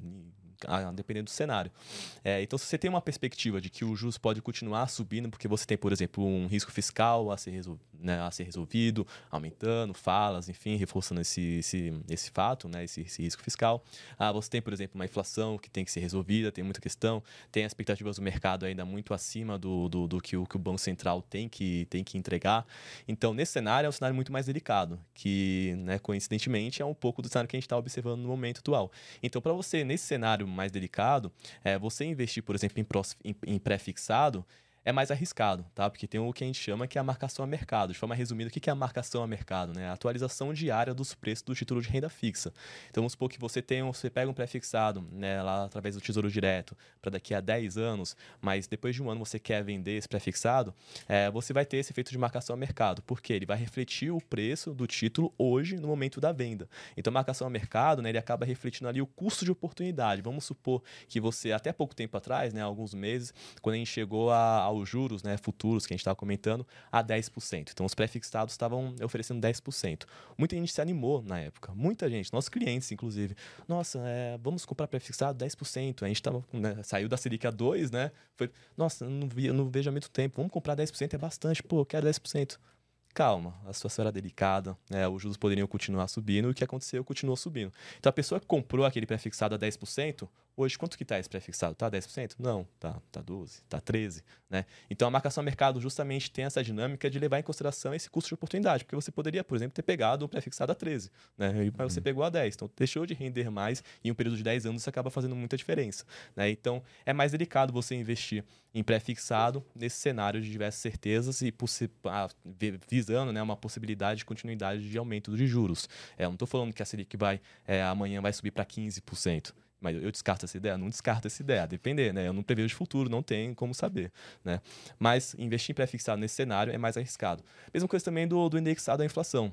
a depender do cenário. É, então, se você tem uma perspectiva de que o juros pode continuar subindo, porque você tem, por exemplo, um risco fiscal a ser, resol né, a ser resolvido, aumentando, falas, enfim, reforçando esse, esse, esse fato, né, esse, esse, risco fiscal. Ah, você tem, por exemplo, uma inflação que tem que ser resolvida, tem muita questão, tem expectativas do mercado ainda muito acima do, do, do que, o, que o Banco Central tem que, tem que entregar. Então, nesse cenário, é um cenário muito mais delicado, que, né, coincidentemente, é um pouco do cenário que a gente está observando no momento atual. Então, para você, nesse cenário mais delicado, é, você investir, por exemplo, em, pré-fixado, é mais arriscado, tá? Porque tem o que a gente chama que é a marcação a mercado. De forma resumida, o que é a marcação a mercado? Né? A atualização diária dos preços do título de renda fixa. Então, vamos supor que você tem um, você pega um pré-fixado né, lá através do Tesouro Direto para daqui a 10 anos, mas depois de um ano você quer vender esse pré-fixado, é, você vai ter esse efeito de marcação a mercado. Porque ele vai refletir o preço do título hoje, no momento da venda. Então, a marcação a mercado, né, ele acaba refletindo ali o custo de oportunidade. Vamos supor que você, até pouco tempo atrás, né, alguns meses, quando a gente chegou a aos juros né, futuros que a gente estava comentando a 10%. Então, os pré-fixados estavam oferecendo 10%. Muita gente se animou na época. Muita gente, nossos clientes, inclusive. Nossa, é, vamos comprar pré-fixado 10%. A gente tava, né, saiu da Selic a 2, né? Foi, nossa, não, vi, não vejo há muito tempo. Vamos comprar 10%, é bastante. Pô, quero 10% calma, a situação era delicada, né? os juros poderiam continuar subindo e o que aconteceu continuou subindo. Então a pessoa que comprou aquele pré-fixado a 10%, hoje quanto que está esse pré-fixado? Está 10%? Não, tá, tá 12, tá 13, né? Então a marcação a mercado justamente tem essa dinâmica de levar em consideração esse custo de oportunidade, porque você poderia, por exemplo, ter pegado um pré-fixado a 13, né? Mas uhum. você pegou a 10, então deixou de render mais e em um período de 10 anos isso acaba fazendo muita diferença, né? Então é mais delicado você investir em pré-fixado nesse cenário de diversas certezas e ah, visando né, uma possibilidade de continuidade de aumento de juros. É, eu não estou falando que a Selic vai, é, amanhã vai subir para 15%. Mas eu descarto essa ideia? Não descarto essa ideia, depender, né? Eu não prevejo o futuro, não tem como saber, né? Mas investir em pré-fixado nesse cenário é mais arriscado. Mesma coisa também do, do indexado à inflação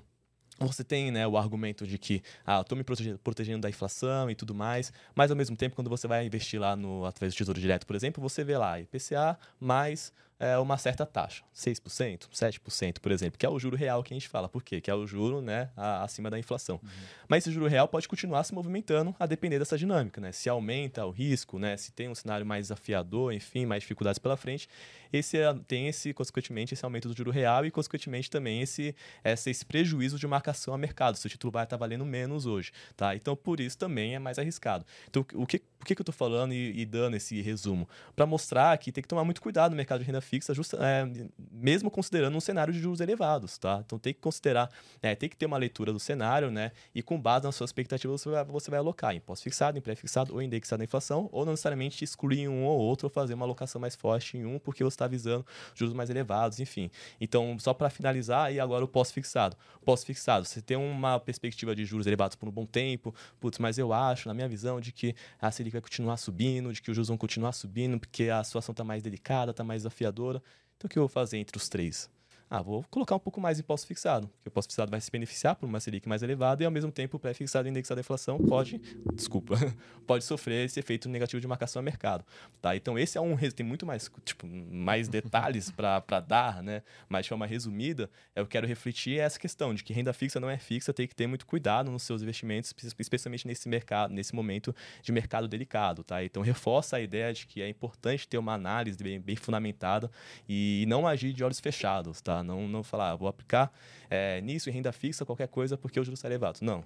você tem né, o argumento de que ah, estou me protegendo, protegendo, da inflação e tudo mais, mas ao mesmo tempo, quando você vai investir lá no, através do Tesouro Direto, por exemplo, você vê lá IPCA mais é, uma certa taxa, 6%, 7%, por exemplo, que é o juro real que a gente fala. Por quê? Que é o juro né, a, acima da inflação. Uhum. Mas esse juro real pode continuar se movimentando a depender dessa dinâmica. Né? Se aumenta o risco, né? se tem um cenário mais desafiador, enfim, mais dificuldades pela frente, esse é, tem esse, consequentemente, esse aumento do juro real e, consequentemente, também esse, esse, esse prejuízo de marcação a mercado. Seu título vai estar valendo menos hoje. Tá? Então, por isso também é mais arriscado. Então, o que, por que, que eu estou falando e, e, dando esse resumo? Para mostrar que tem que tomar muito cuidado no mercado de renda fixa, justa, é, mesmo considerando um cenário de juros elevados, tá? Então tem que considerar, é, tem que ter uma leitura do cenário, né? E com base nas suas expectativas, você vai, você vai alocar em pós-fixado, em pré-fixado ou indexado na inflação, ou não necessariamente excluir um ou outro ou fazer uma alocação mais forte em um, porque você está visando juros mais elevados, enfim. Então, só para finalizar, e agora o pós-fixado. Pós-fixado, você tem uma perspectiva de juros elevados por um bom tempo, putz, mas eu acho, na minha visão, de que a Selic vai continuar subindo, de que os juros vão continuar subindo, porque a situação está mais delicada, está mais desafiadora. Então, o que eu vou fazer entre os três? Ah, vou colocar um pouco mais de imposto fixado, porque o imposto fixado vai se beneficiar por uma Selic mais elevada e, ao mesmo tempo, o pré-fixado indexado à inflação pode, <laughs> desculpa, <laughs> pode sofrer esse efeito negativo de marcação a mercado. Tá? Então, esse é um, tem muito mais, tipo, mais detalhes para dar, né? mas de forma resumida, eu quero refletir essa questão de que renda fixa não é fixa, tem que ter muito cuidado nos seus investimentos, especialmente nesse mercado, nesse momento de mercado delicado. Tá? Então, reforça a ideia de que é importante ter uma análise bem, bem fundamentada e não agir de olhos fechados, tá? Não, não falar, ah, vou aplicar é, nisso em renda fixa, qualquer coisa, porque o juros está elevado. Não.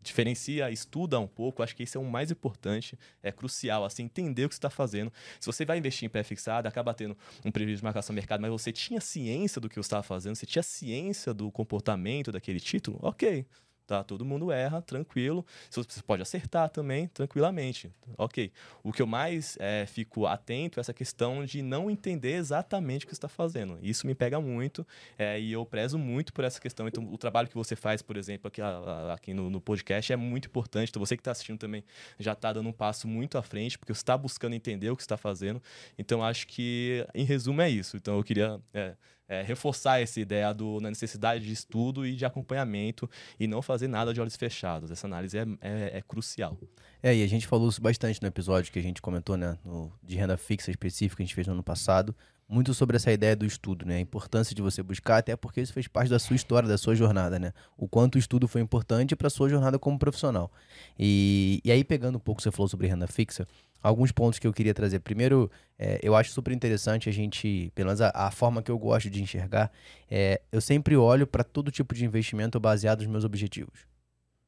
Diferencia, estuda um pouco, acho que isso é o mais importante, é crucial, assim, entender o que você está fazendo. Se você vai investir em pré-fixado, acaba tendo um prejuízo de marcação mercado, mas você tinha ciência do que você estava fazendo, você tinha ciência do comportamento daquele título, ok tá? Todo mundo erra, tranquilo. Você pode acertar também, tranquilamente. Ok. O que eu mais é, fico atento é essa questão de não entender exatamente o que está fazendo. Isso me pega muito é, e eu prezo muito por essa questão. Então, o trabalho que você faz, por exemplo, aqui, aqui no, no podcast é muito importante. Então, você que está assistindo também já está dando um passo muito à frente, porque você está buscando entender o que está fazendo. Então, acho que, em resumo, é isso. Então, eu queria é, é, reforçar essa ideia do, na necessidade de estudo e de acompanhamento e não fazer nada de olhos fechados. Essa análise é, é, é crucial. É, e a gente falou isso bastante no episódio que a gente comentou, né, no, de renda fixa específica que a gente fez no ano passado, muito sobre essa ideia do estudo, né, a importância de você buscar, até porque isso fez parte da sua história, da sua jornada, né, o quanto o estudo foi importante para a sua jornada como profissional. E, e aí, pegando um pouco, você falou sobre renda fixa, alguns pontos que eu queria trazer. Primeiro, é, eu acho super interessante a gente, pelo menos a, a forma que eu gosto de enxergar, é, eu sempre olho para todo tipo de investimento baseado nos meus objetivos.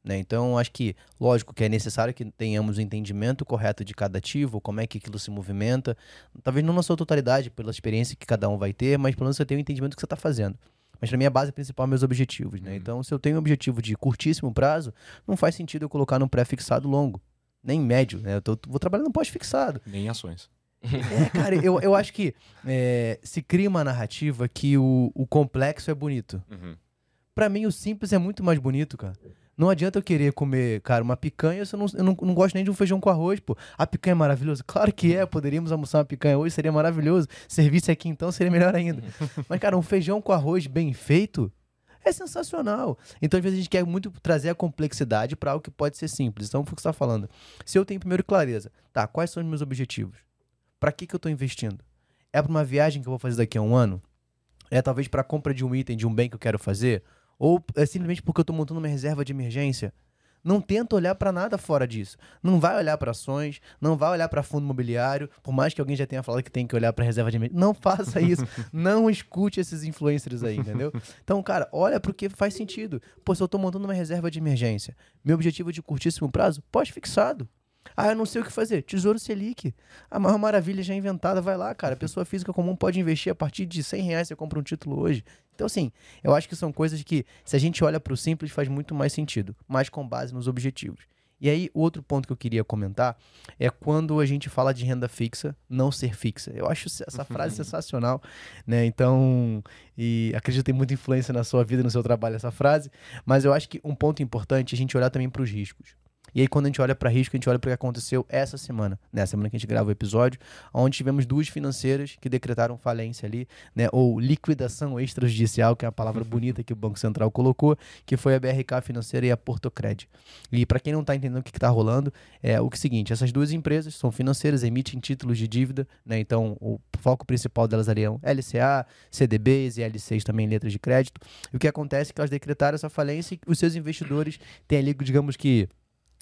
Né? Então, acho que, lógico, que é necessário que tenhamos o entendimento correto de cada ativo, como é que aquilo se movimenta. Talvez não na sua totalidade, pela experiência que cada um vai ter, mas pelo menos você tem o entendimento do que você está fazendo. Mas para mim a base principal é meus objetivos, né? Uhum. Então, se eu tenho um objetivo de curtíssimo prazo, não faz sentido eu colocar num pré-fixado longo nem médio, né? Eu tô, vou trabalhar no pós-fixado. Nem ações. É, cara, eu, eu acho que é, se cria uma narrativa que o, o complexo é bonito. Uhum. Para mim, o simples é muito mais bonito, cara. Não adianta eu querer comer, cara, uma picanha se eu não, eu não, não gosto nem de um feijão com arroz, pô. A picanha é maravilhosa? Claro que é, poderíamos almoçar uma picanha hoje, seria maravilhoso. Serviço aqui então seria melhor ainda. <laughs> Mas, cara, um feijão com arroz bem feito, é sensacional. Então, às vezes, a gente quer muito trazer a complexidade para algo que pode ser simples. Então, o que você está falando. Se eu tenho primeiro clareza, tá, quais são os meus objetivos? Para que, que eu estou investindo? É para uma viagem que eu vou fazer daqui a um ano? É talvez para a compra de um item, de um bem que eu quero fazer? Ou é simplesmente porque eu estou montando uma reserva de emergência? Não tenta olhar para nada fora disso. Não vai olhar para ações, não vai olhar para fundo imobiliário, por mais que alguém já tenha falado que tem que olhar para reserva de emergência. Não faça <laughs> isso. não escute esses influencers aí, entendeu? Então, cara, olha para o que faz sentido. Pô, se eu estou montando uma reserva de emergência, meu objetivo de curtíssimo prazo, pós-fixado. Ah, eu não sei o que fazer. Tesouro Selic. A maior maravilha já inventada. Vai lá, cara. A pessoa física comum pode investir a partir de 100 reais. Você compra um título hoje. Então, assim, eu acho que são coisas que, se a gente olha para o simples, faz muito mais sentido. Mas com base nos objetivos. E aí, outro ponto que eu queria comentar é quando a gente fala de renda fixa, não ser fixa. Eu acho essa frase sensacional, né? Então, e acredito que tem muita influência na sua vida, no seu trabalho, essa frase. Mas eu acho que um ponto importante é a gente olhar também para os riscos. E aí, quando a gente olha para risco, a gente olha para o que aconteceu essa semana, né? A semana que a gente grava o episódio, onde tivemos duas financeiras que decretaram falência ali, né? Ou liquidação extrajudicial, que é a palavra bonita que o Banco Central colocou, que foi a BRK Financeira e a Portocred. E para quem não está entendendo o que está rolando, é o que é o seguinte: essas duas empresas são financeiras, emitem títulos de dívida, né? Então, o foco principal delas ali é LCA, CDBs e L6 também, letras de crédito. E o que acontece é que elas decretaram essa falência e os seus investidores têm ali, digamos que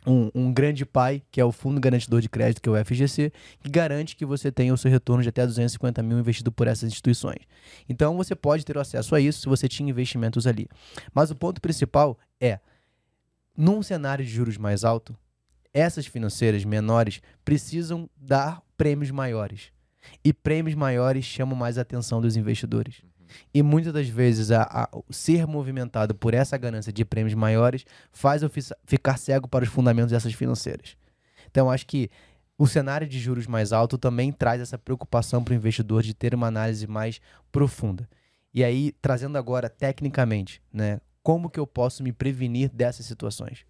um, um, grande pai, que é o Fundo Garantidor de Crédito, que é o FGC, que garante que você tenha o seu retorno de até 250 mil investido por essas instituições. Então você pode ter acesso a isso se você tinha investimentos ali. Mas o ponto principal é, num cenário de juros mais alto, essas financeiras menores precisam dar prêmios maiores. E prêmios maiores chamam mais a atenção dos investidores. E muitas das vezes a, a, ser movimentado por essa ganância de prêmios maiores faz eu ficar cego para os fundamentos dessas financeiras. Então acho que o cenário de juros mais alto também traz essa preocupação para o investidor de ter uma análise mais profunda. E aí, trazendo agora tecnicamente, né, como que eu posso me prevenir dessas situações?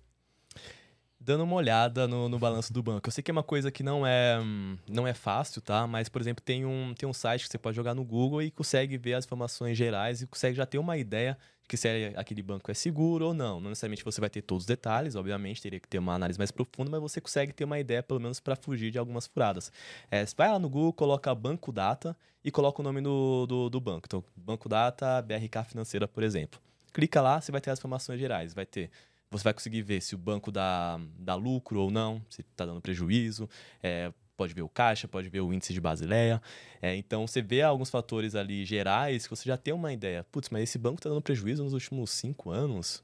Dando uma olhada no, no balanço do banco. Eu sei que é uma coisa que não é, não é fácil, tá? Mas, por exemplo, tem um, tem um site que você pode jogar no Google e consegue ver as informações gerais e consegue já ter uma ideia de que se é, aquele banco é seguro ou não. Não necessariamente você vai ter todos os detalhes, obviamente, teria que ter uma análise mais profunda, mas você consegue ter uma ideia, pelo menos, para fugir de algumas furadas. É, vai lá no Google, coloca Banco Data e coloca o nome do, do, do banco. Então, Banco Data, BRK Financeira, por exemplo. Clica lá, você vai ter as informações gerais. Vai ter você vai conseguir ver se o banco dá, dá lucro ou não, se está dando prejuízo. É, pode ver o caixa, pode ver o índice de Basileia. É, então, você vê alguns fatores ali gerais que você já tem uma ideia. Putz, mas esse banco está dando prejuízo nos últimos cinco anos.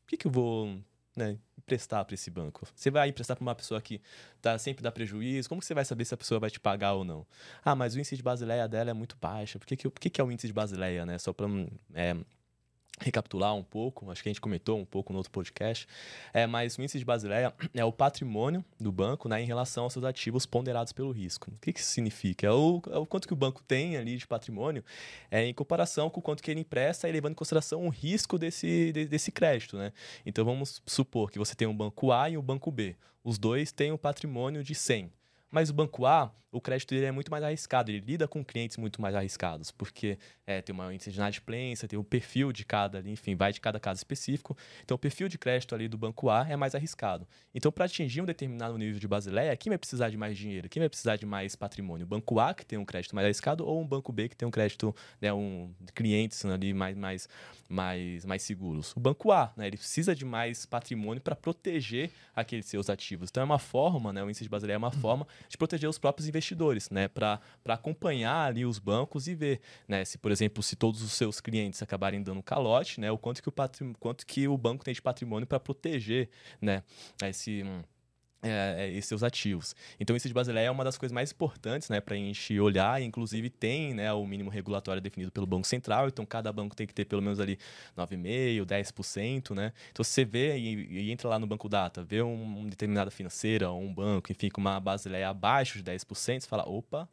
Por que, que eu vou né, emprestar para esse banco? Você vai emprestar para uma pessoa que tá, sempre dá prejuízo? Como que você vai saber se a pessoa vai te pagar ou não? Ah, mas o índice de Basileia dela é muito baixo. Por que, que, por que, que é o índice de Basileia? Né? Só para é, recapitular um pouco, acho que a gente comentou um pouco no outro podcast, é, mas o índice de Basileia é o patrimônio do banco né, em relação aos seus ativos ponderados pelo risco. O que, que isso significa? É o, é o quanto que o banco tem ali de patrimônio é, em comparação com o quanto que ele empresta e levando em consideração o risco desse, de, desse crédito. Né? Então vamos supor que você tem um banco A e um banco B. Os dois têm um patrimônio de 100. Mas o banco A, o crédito dele é muito mais arriscado, ele lida com clientes muito mais arriscados, porque é, tem uma índice de inadimplência, tem o perfil de cada, enfim, vai de cada caso específico. Então, o perfil de crédito ali do banco A é mais arriscado. Então, para atingir um determinado nível de Basileia, quem vai precisar de mais dinheiro? Quem vai precisar de mais patrimônio? O banco A, que tem um crédito mais arriscado, ou um banco B, que tem um crédito, né, um clientes ali mais, mais, mais, mais seguros? O banco A, né, ele precisa de mais patrimônio para proteger aqueles seus ativos. Então, é uma forma, né, o índice de Basileia é uma forma de proteger os próprios investidores, né? Para acompanhar ali os bancos e ver, né? Se, por exemplo, se todos os seus clientes acabarem dando calote, né? O quanto que o, patrim... quanto que o banco tem de patrimônio para proteger, né? Esse é, é, seus ativos. Então, isso de Basileia é uma das coisas mais importantes né, para a gente olhar. Inclusive, tem né, o mínimo regulatório definido pelo Banco Central. Então, cada banco tem que ter pelo menos ali 9,5%, 10%. Né? Então, você vê e, e, entra lá no Banco Data, vê um, uma determinada financeira ou um banco, enfim, com uma Basileia abaixo de 10%, você fala, opa,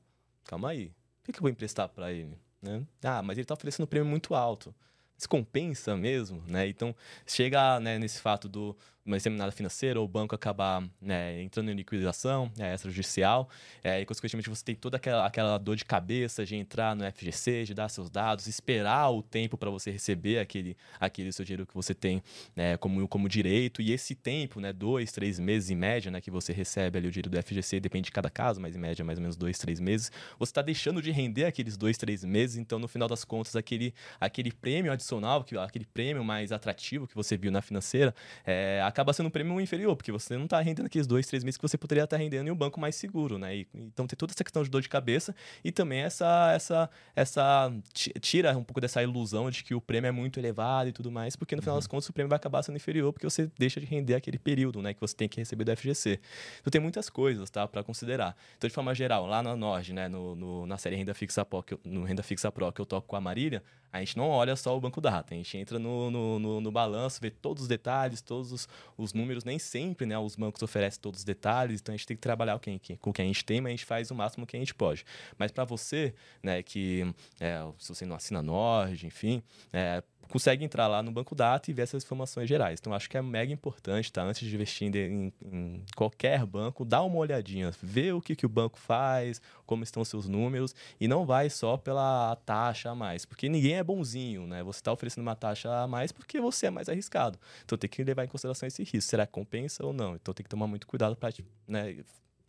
calma aí. Que, que eu vou emprestar para ele? Né? Ah, mas ele está oferecendo um prêmio muito alto. Isso compensa mesmo, né? Então, chega né, nesse fato do uma determinada financeira ou o banco acabar né, entrando em liquidação é, extrajudicial, é, e consequentemente você tem toda aquela, aquela dor de cabeça de entrar no FGC, de dar seus dados, esperar o tempo para você receber aquele, aquele seu dinheiro que você tem né, como, como direito, e esse tempo, né, dois, três meses em média, né, que você recebe ali o dinheiro do FGC, depende de cada caso, mas em média mais ou menos dois, três meses, você está deixando de render aqueles dois, três meses, então no final das contas aquele, aquele prêmio adicional, aquele prêmio mais atrativo que você viu na financeira, é, acaba sendo um prêmio inferior, porque você não está rendendo aqueles dois, três meses que você poderia estar tá rendendo em um banco mais seguro, né? E, então tem toda essa questão de dor de cabeça e também essa, essa, essa tira um pouco dessa ilusão de que o prêmio é muito elevado e tudo mais, porque no final uhum. das contas o prêmio vai acabar sendo inferior porque você deixa de render aquele período, né? Que você tem que receber do FGC. Então tem muitas coisas, tá? Para considerar. Então de forma geral, lá na Nord, né? No, no, na série Renda Fixa Pro, que eu, no Renda Fixa Pro que eu toco com a Marília, a gente não olha só o banco data, a gente entra no, no, no, no balanço, vê todos os detalhes, todos os, os, números, nem sempre né, os bancos oferecem todos os detalhes, então a gente tem que trabalhar com, com o que a gente tem, mas a gente faz o máximo que a gente pode. Mas para você, né, que é, se você não assina Nord, enfim, é, consegue entrar lá no banco data e ver essas informações gerais. Então, acho que é mega importante, tá? Antes de investir em, em qualquer banco, dá uma olhadinha, vê o que, que o banco faz, como estão seus números, e não vai só pela taxa a mais, porque ninguém é bonzinho, né? Você está oferecendo uma taxa a mais porque você é mais arriscado. Então, tem que levar em consideração esse risco. Será que compensa ou não? Então, tem que tomar muito cuidado para né,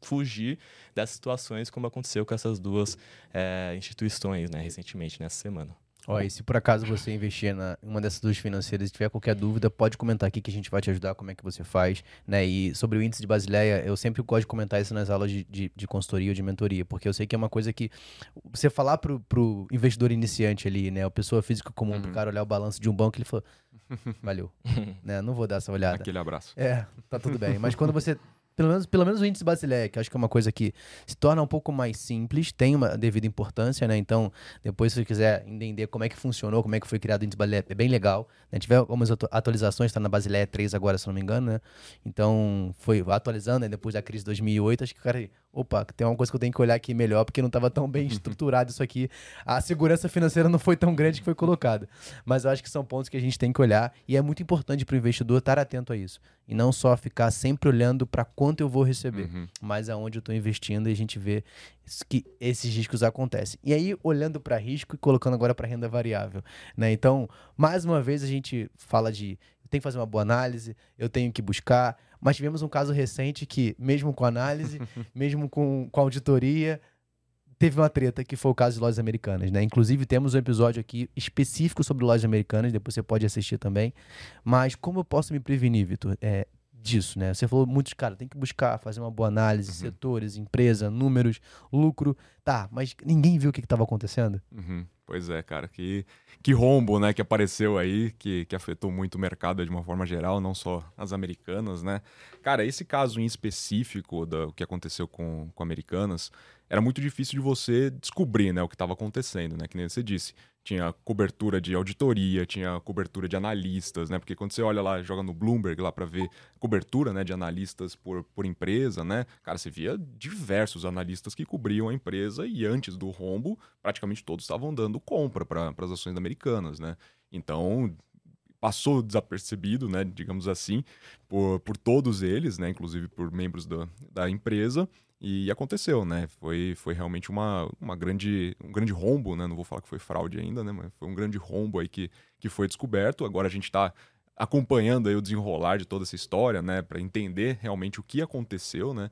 fugir dessas situações como aconteceu com essas duas é, instituições né, recentemente, nessa semana. Ó, e se por acaso você investir na uma dessas duas financeiras e tiver qualquer dúvida, pode comentar aqui que a gente vai te ajudar, como é que você faz, né? E sobre o índice de Basileia, eu sempre gosto de comentar isso nas aulas de, de, de consultoria ou de mentoria, porque eu sei que é uma coisa que você falar pro, pro investidor iniciante ali, né? A pessoa física comum, uhum. pro cara olhar o balanço de um banco, ele falou, valeu, <laughs> né? Não vou dar essa olhada. Aquele abraço. É, tá tudo bem. Mas quando você pelo menos, pelo menos o índice Basileia, que acho que é uma coisa que se torna um pouco mais simples, tem uma devida importância, né? Então, depois se você quiser entender como é que funcionou, como é que foi criado o índice Basileia, é bem legal. Né? Tiver algumas atualizações, está na Basileia 3 agora, se não me engano, né? Então, foi atualizando, né? depois da crise de 2008, acho que, cara, opa, tem uma coisa que eu tenho que olhar aqui melhor, porque não estava tão bem <laughs> estruturado isso aqui. A segurança financeira não foi tão grande que foi colocada. Mas eu acho que são pontos que a gente tem que olhar e é muito importante para o investidor estar atento a isso. E não só ficar sempre olhando para quanto eu vou receber, uhum. mas aonde eu estou investindo e a gente vê que esses riscos acontecem. E aí, olhando para risco e colocando agora para renda variável. Né? Então, mais uma vez, a gente fala de eu tenho que fazer uma boa análise, eu tenho que buscar. Mas tivemos um caso recente que, mesmo com análise, <laughs> mesmo com, com auditoria, teve uma treta que foi o caso de lojas americanas, né? Inclusive temos um episódio aqui específico sobre lojas americanas, depois você pode assistir também. Mas como eu posso me prevenir, Vitor? É, disso, né? Você falou muitos, cara, tem que buscar, fazer uma boa análise, uhum. setores, empresa, números, lucro. Tá, mas ninguém viu o que estava acontecendo? Uhum. Pois é, cara, que, que rombo, né, que apareceu aí, que, que afetou muito o mercado de uma forma geral, não só as americanas, né? Cara, esse caso em específico do que aconteceu com, com americanas, era muito difícil de você descobrir né, o que estava acontecendo, né? Que nem você disse. Tinha cobertura de auditoria, tinha cobertura de analistas, né? Porque quando você olha lá, joga no Bloomberg lá para ver cobertura né, de analistas por, por empresa, né? Cara, você via diversos analistas que cobriam a empresa e antes do rombo, praticamente todos estavam dando compra para as ações americanas, né? Então, passou desapercebido, né, digamos assim, por, por todos eles, né, inclusive por membros da, da empresa. E aconteceu, né? Foi, foi realmente uma, uma grande, um grande rombo, né? Não vou falar que foi fraude ainda, né? Mas foi um grande rombo aí que, que foi descoberto. Agora a gente está acompanhando aí o desenrolar de toda essa história, né? Para entender realmente o que aconteceu, né?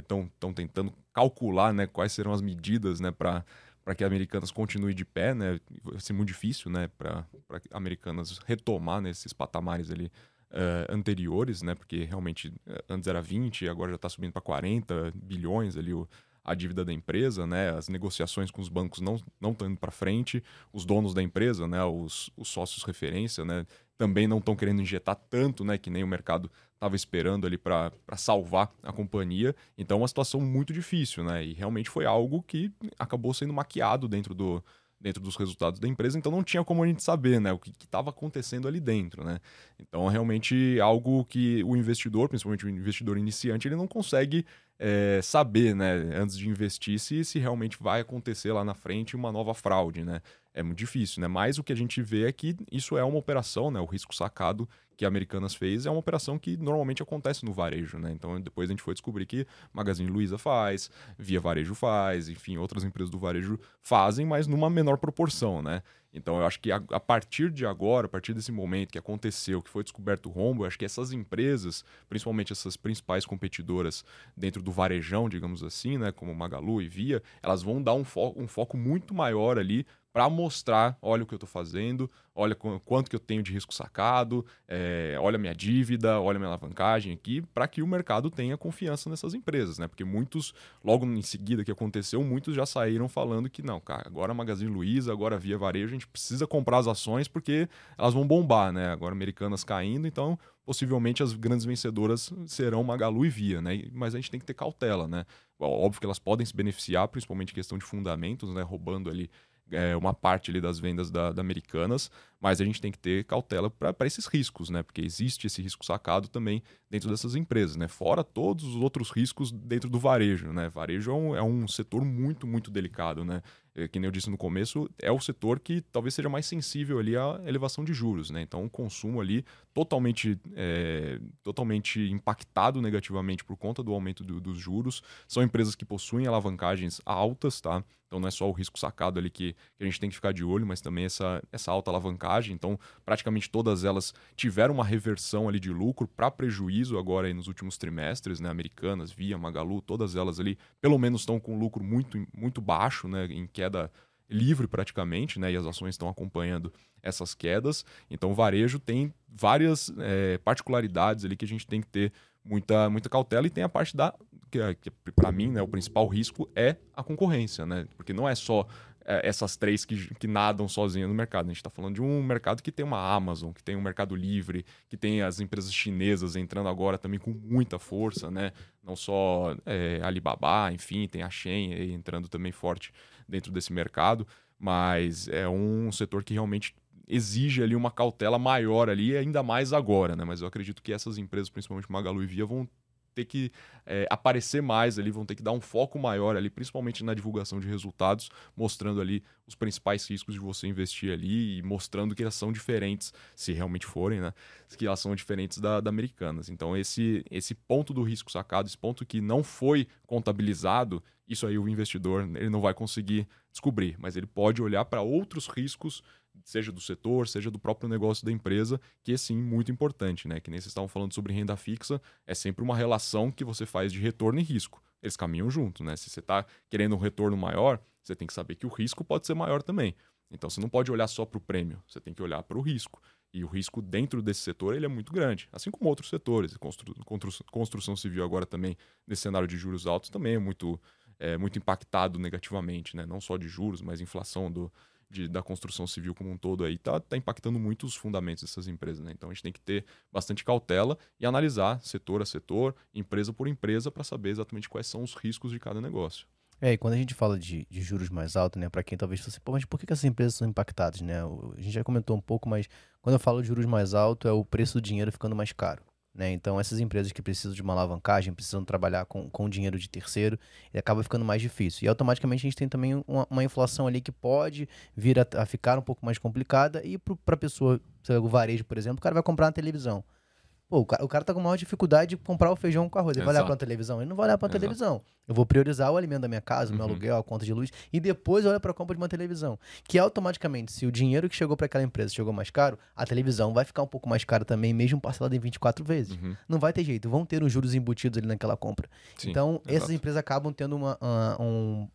Estão é, tentando calcular, né? Quais serão as medidas, né? Para para que Americanas continue de pé, né? Vai ser muito difícil, né? Para Americanas retomar nesses patamares ali uh, anteriores, né? Porque realmente eh, antes era 20, agora já está subindo para 40 bilhões ali o, a dívida da empresa, né? As negociações com os bancos não não estão indo para frente, os donos da empresa, né? Os, os sócios referência, né? Também não estão querendo injetar tanto, né? Que nem o mercado estava esperando ali para salvar a companhia. Então, é uma situação muito difícil, né? E realmente foi algo que acabou sendo maquiado dentro do, dentro dos resultados da empresa, então não tinha como a gente saber né, o que estava acontecendo ali dentro. Né? Então, realmente, algo que o investidor, principalmente o investidor iniciante, ele não consegue é, saber, né, antes de investir, se, se realmente vai acontecer lá na frente uma nova fraude. Né? É muito difícil, né? Mas o que a gente vê é que isso é uma operação, né? O risco sacado que a Americanas fez é uma operação que normalmente acontece no varejo, né? Então depois a gente foi descobrir que Magazine Luiza faz, Via Varejo faz, enfim, outras empresas do varejo fazem, mas numa menor proporção, né? Então eu acho que a, a, partir de agora, a partir desse momento que aconteceu, que foi descoberto o rombo, eu acho que essas empresas, principalmente essas principais competidoras dentro do varejão, digamos assim, né, como Magalu e Via, elas vão dar um, fo um foco muito maior ali para mostrar, olha o que eu estou fazendo, olha quanto que eu tenho de risco sacado, é, olha minha dívida, olha minha alavancagem aqui, para que o mercado tenha confiança nessas empresas, né? Porque muitos, logo em seguida que aconteceu, muitos já saíram falando que não, cara, agora Magazine Luiza, agora Via Varejo, a gente precisa comprar as ações porque elas vão bombar, né? Agora americanas caindo, então possivelmente as grandes vencedoras serão Magalu e Via, né? Mas a gente tem que ter cautela, né? Óbvio que elas podem se beneficiar, principalmente questão de fundamentos, né? Roubando ali é, uma parte ali das vendas da, da Americanas, mas a gente tem que ter cautela para esses riscos, né? Porque existe esse risco sacado também dentro dessas empresas, né? Fora todos os outros riscos dentro do varejo, né? Varejo é um, é um setor muito, muito delicado, né? É, que nem eu disse no começo, é o setor que talvez seja mais sensível ali à elevação de juros, né? Então, o consumo ali totalmente, é, totalmente impactado negativamente por conta do aumento do, dos juros. São empresas que possuem alavancagens altas, tá? Então, não é só o risco sacado ali que, que a gente tem que ficar de olho, mas também essa, essa alta alavancagem. Então, praticamente todas elas tiveram uma reversão ali de lucro para prejuízo agora aí nos últimos trimestres, né? Americanas, Via, Magalu, todas elas ali, pelo menos estão com lucro muito, muito baixo, né? Em queda livre praticamente, né? E as ações estão acompanhando essas quedas. Então, o varejo tem várias é, particularidades ali que a gente tem que ter muita, muita cautela e tem a parte da que, que para mim, né, o principal risco é a concorrência, né? Porque não é só é, essas três que, que nadam sozinhas no mercado. A gente está falando de um mercado que tem uma Amazon, que tem um mercado livre, que tem as empresas chinesas entrando agora também com muita força, né? Não só é, Alibaba, enfim, tem a Shein entrando também forte dentro desse mercado, mas é um setor que realmente exige ali uma cautela maior ali, ainda mais agora, né? Mas eu acredito que essas empresas, principalmente Magalu e Via, vão ter que é, aparecer mais ali, vão ter que dar um foco maior ali, principalmente na divulgação de resultados, mostrando ali os principais riscos de você investir ali e mostrando que elas são diferentes, se realmente forem, né? Que elas são diferentes da, da Americanas. Então, esse, esse ponto do risco sacado, esse ponto que não foi contabilizado, isso aí o investidor ele não vai conseguir descobrir, mas ele pode olhar para outros riscos seja do setor, seja do próprio negócio da empresa, que é sim muito importante, né? Que nem vocês estavam falando sobre renda fixa, é sempre uma relação que você faz de retorno e risco. Eles caminham junto, né? Se você está querendo um retorno maior, você tem que saber que o risco pode ser maior também. Então você não pode olhar só para o prêmio, você tem que olhar para o risco. E o risco dentro desse setor ele é muito grande, assim como outros setores. Constru construção civil agora também, nesse cenário de juros altos, também é muito, é, muito impactado negativamente, né? não só de juros, mas inflação do, de, da construção civil como um todo aí está tá impactando muito os fundamentos dessas empresas. Né? Então a gente tem que ter bastante cautela e analisar setor a setor, empresa por empresa, para saber exatamente quais são os riscos de cada negócio. É, e quando a gente fala de, de juros mais altos, né, para quem talvez fosse, pô, mas por que, que essas empresas são impactadas, né? A gente já comentou um pouco, mas quando eu falo de juros mais altos, é o preço do dinheiro ficando mais caro. Né? Então, essas empresas que precisam de uma alavancagem, precisam trabalhar com, com dinheiro de terceiro, acaba ficando mais difícil. E automaticamente a gente tem também uma, uma inflação ali que pode vir a, a ficar um pouco mais complicada. E para a pessoa, o varejo, por exemplo, o cara vai comprar uma televisão. Pô, o cara, o cara tá com maior dificuldade de comprar o feijão com arroz. Ele Exato. vai olhar pra uma televisão? Ele não vai olhar pra uma Exato. televisão. Eu vou priorizar o alimento da minha casa, o meu uhum. aluguel, a conta de luz, e depois olha pra compra de uma televisão. Que automaticamente, se o dinheiro que chegou para aquela empresa chegou mais caro, a televisão vai ficar um pouco mais cara também, mesmo parcelada em 24 vezes. Uhum. Não vai ter jeito, vão ter os juros embutidos ali naquela compra. Sim, então, Exato. essas empresas acabam tendo uma, uma, um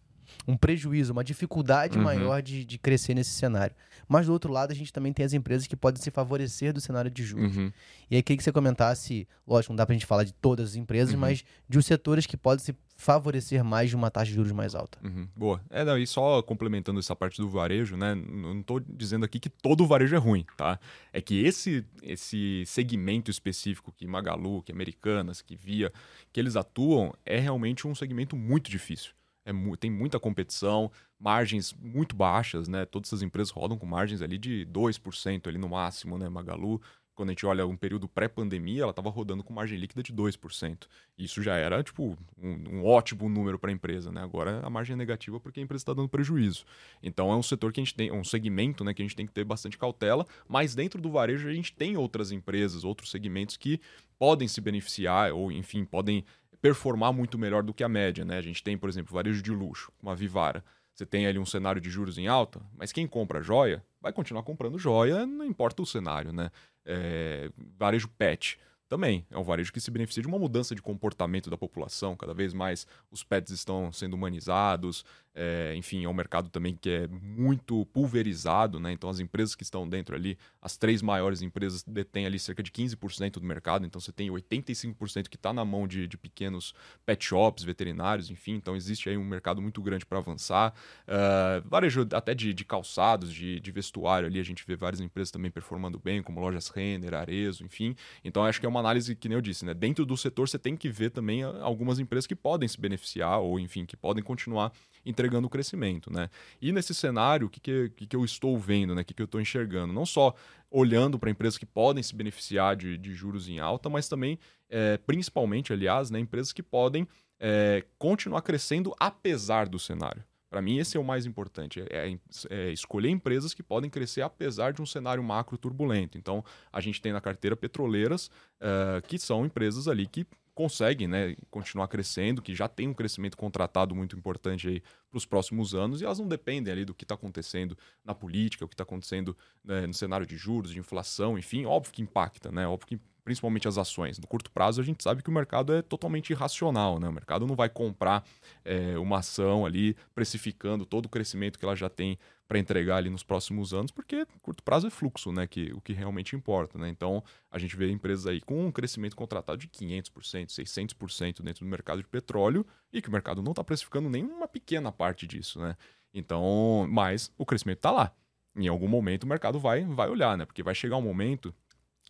um prejuízo, uma dificuldade uhum. maior de, de crescer nesse cenário. Mas do outro lado, a gente também tem as empresas que podem se favorecer do cenário de juros. Uhum. E aí, queria que você comentasse, lógico, não dá pra gente falar de todas as empresas, uhum. mas de os setores que podem se favorecer mais de uma taxa de juros mais alta. Uhum. Boa. É, não, e só complementando essa parte do varejo, né? Não estou dizendo aqui que todo varejo é ruim, tá? É que esse, esse segmento específico que Magalu, que Americanas, que Via, que eles atuam, é realmente um segmento muito difícil é, tem muita competição, margens muito baixas, né? Todas essas empresas rodam com margens ali de 2% ali no máximo, né? Magalu, quando a gente olha um período pré-pandemia, ela estava rodando com margem líquida de 2%. Isso já era, tipo, um, um ótimo número para a empresa, né? Agora a margem é negativa porque a empresa está dando prejuízo. Então é um setor que a gente tem, um segmento, né, que a gente tem que ter bastante cautela, mas dentro do varejo a gente tem outras empresas, outros segmentos que podem se beneficiar ou, enfim, podem performar muito melhor do que a média, né? A gente tem, por exemplo, varejo de luxo, uma Vivara. Você tem ali um cenário de juros em alta, mas quem compra joia vai continuar comprando joia, não importa o cenário, né? É, varejo pet também é um varejo que se beneficia de uma mudança de comportamento da população. Cada vez mais os pets estão sendo humanizados, é, enfim, é um mercado também que é muito pulverizado, né? Então as empresas que estão dentro ali, as três maiores empresas detêm ali cerca de 15% do mercado, então você tem 85% que está na mão de, de, pequenos pet shops, veterinários, enfim, então existe aí um mercado muito grande para avançar. Uh, varejo até de, de calçados, de, de, vestuário ali, a gente vê várias empresas também performando bem, como lojas Renner, Arezo, enfim. Então acho que é uma análise que nem eu disse, né? Dentro do setor você tem que ver também algumas empresas que podem se beneficiar ou, enfim, que podem continuar entregando crescimento, né? E nesse cenário, o que, que, que eu estou vendo, né? O que, que eu estou enxergando? Não só olhando para empresas que podem se beneficiar de, de juros em alta, mas também, é, principalmente, aliás, né, empresas que podem é, continuar crescendo apesar do cenário. Para mim, esse é o mais importante: é, é, é, escolher empresas que podem crescer apesar de um cenário macro turbulento. Então, a gente tem na carteira petroleiras, uh, que são empresas ali que conseguem né, continuar crescendo, que já tem um crescimento contratado muito importante para os próximos anos, e elas não dependem ali do que está acontecendo na política, o que está acontecendo né, no cenário de juros, de inflação, enfim, óbvio que impacta, né? Óbvio que principalmente as ações. No curto prazo, a gente sabe que o mercado é totalmente irracional, né? O mercado não vai comprar é, uma ação ali precificando todo o crescimento que ela já tem para entregar ali nos próximos anos, porque curto prazo é fluxo, né? Que, o que realmente importa, né? Então, a gente vê empresas aí com um crescimento contratado de 500%, 600% dentro do mercado de petróleo e que o mercado não está precificando nem uma pequena parte disso, né? Então, mas o crescimento está lá. Em algum momento o mercado vai, vai olhar, né? Porque vai chegar um momento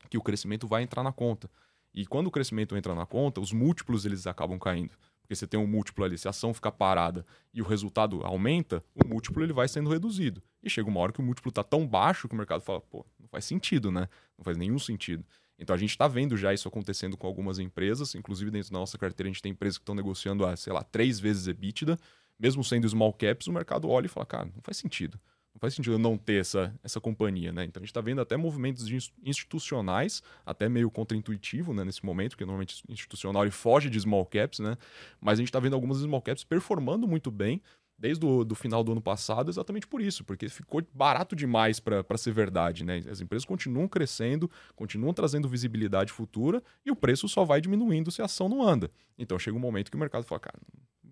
que o crescimento vai entrar na conta. E quando o crescimento entra na conta, os múltiplos eles acabam caindo. Porque você tem um múltiplo ali, se a ação ficar parada e o resultado aumenta, o múltiplo ele vai sendo reduzido. E chega uma hora que o múltiplo está tão baixo que o mercado fala, pô, não faz sentido, né? Não faz nenhum sentido. Então a gente está vendo já isso acontecendo com algumas empresas, inclusive dentro da nossa carteira a gente tem empresas que estão negociando a, sei lá, três vezes EBITDA, mesmo sendo small caps, o mercado olha e fala, cara, não faz sentido. Não faz sentido não ter essa, essa companhia, né? Então a gente está vendo até movimentos institucionais, até meio contraintuitivo né, nesse momento, porque normalmente institucional ele foge de small caps, né? Mas a gente está vendo algumas small caps performando muito bem desde o do final do ano passado, exatamente por isso, porque ficou barato demais para ser verdade, né? As empresas continuam crescendo, continuam trazendo visibilidade futura e o preço só vai diminuindo se a ação não anda. Então chega um momento que o mercado fala, cara,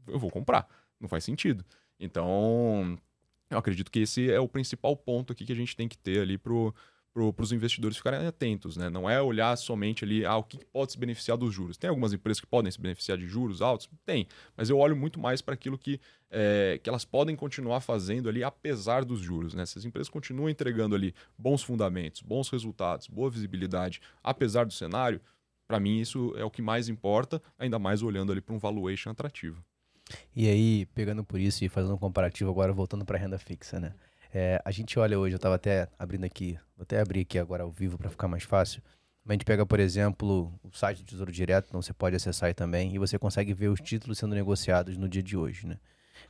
eu vou comprar, não faz sentido. Então, eu acredito que esse é o principal ponto aqui que a gente tem que ter ali para os investidores ficarem atentos, né? Não é olhar somente ali ah, o que pode se beneficiar dos juros. Tem algumas empresas que podem se beneficiar de juros altos? Tem, mas eu olho muito mais para aquilo que, é, que elas podem continuar fazendo ali apesar dos juros, né? Se as empresas continuam entregando ali bons fundamentos, bons resultados, boa visibilidade, apesar do cenário, para mim isso é o que mais importa, ainda mais olhando ali para um valuation atrativo. E aí, pegando por isso e fazendo um comparativo agora, voltando para renda fixa, né? É, a gente olha hoje, eu estava até abrindo aqui, vou até abrir aqui agora ao vivo para ficar mais fácil. A gente pega, por exemplo, o site do Tesouro Direto, então você pode acessar aí também, e você consegue ver os títulos sendo negociados no dia de hoje, né?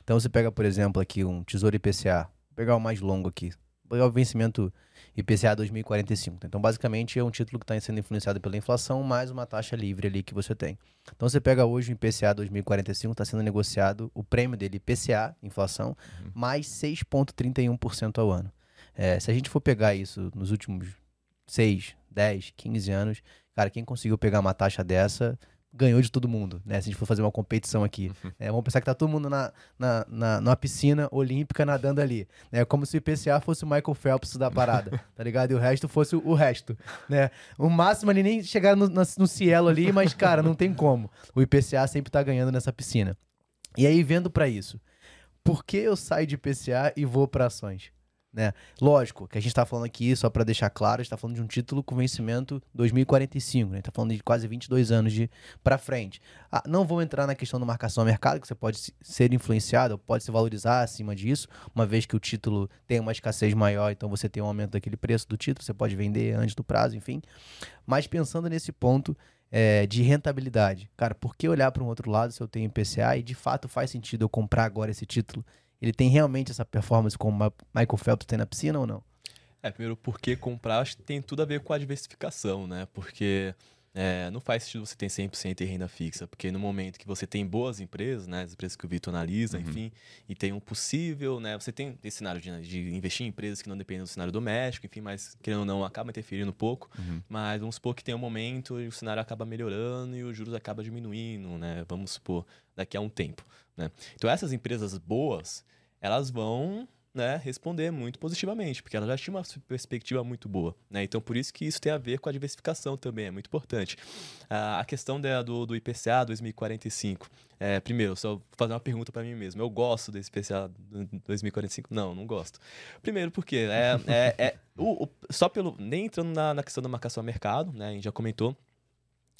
Então você pega, por exemplo, aqui um Tesouro IPCA, vou pegar o mais longo aqui, vou pegar o vencimento IPCA 2045. Então, basicamente, é um título que está sendo influenciado pela inflação, mais uma taxa livre ali que você tem. Então, você pega hoje o IPCA 2045, está sendo negociado o prêmio dele, IPCA, inflação, uhum. mais 6,31% ao ano. É, se a gente for pegar isso nos últimos 6, 10, 15 anos, cara, quem conseguiu pegar uma taxa dessa ganhou de todo mundo, né? Se a gente for fazer uma competição aqui. Uhum. <laughs> É, vamos pensar que tá todo mundo na, na, na, numa piscina olímpica nadando ali. Né? Como se o IPCA fosse o Michael Phelps da parada, <laughs> tá ligado? E o resto fosse o, resto, né? O máximo ali nem chegar no, no cielo ali, mas, cara, não tem como. O IPCA sempre tá ganhando nessa piscina. E aí, vendo para isso, por que eu saio de IPCA e vou para ações? Né? Lógico que a gente está falando aqui, só para deixar claro, a gente está falando de um título com vencimento 2045, né? está falando de quase 22 anos de para frente. Ah, não vou entrar na questão da marcação a mercado, que você pode ser influenciado, pode se valorizar acima disso, uma vez que o título tem uma escassez maior, então você tem um aumento daquele preço do título, você pode vender antes do prazo, enfim. Mas pensando nesse ponto é, de rentabilidade, cara, por que olhar para um outro lado se eu tenho IPCA e de fato faz sentido eu comprar agora esse título? Ele tem realmente essa performance como o Michael Phelps tem na piscina ou não? É, primeiro, porque comprar acho que tem tudo a ver com a diversificação, né? Porque é, não faz sentido você ter 100% em renda fixa, porque no momento que você tem boas empresas, né, as empresas que o Vitor analisa, uhum. enfim, e tem um possível, né, você tem esse cenário de, de, investir em empresas que não dependem do cenário doméstico, enfim, mas querendo ou não, acaba interferindo um pouco, uhum. mas vamos supor que tem um momento e o cenário acaba melhorando e os juros acaba diminuindo, né, vamos supor, daqui a um tempo, né. Então essas empresas boas, elas vão né, responder muito positivamente, porque ela já tinha uma perspectiva muito boa. Né? Então, por isso que isso tem a ver com a diversificação também, é muito importante. Ah, a questão da, do, do IPCA 2045. É, primeiro, só fazer uma pergunta para mim mesmo. Eu gosto desse IPCA 2045? Não, não gosto. Primeiro, porque é, é, é o, o, só pelo. Nem entrando na, na questão da marcação a mercado, né, a gente já comentou.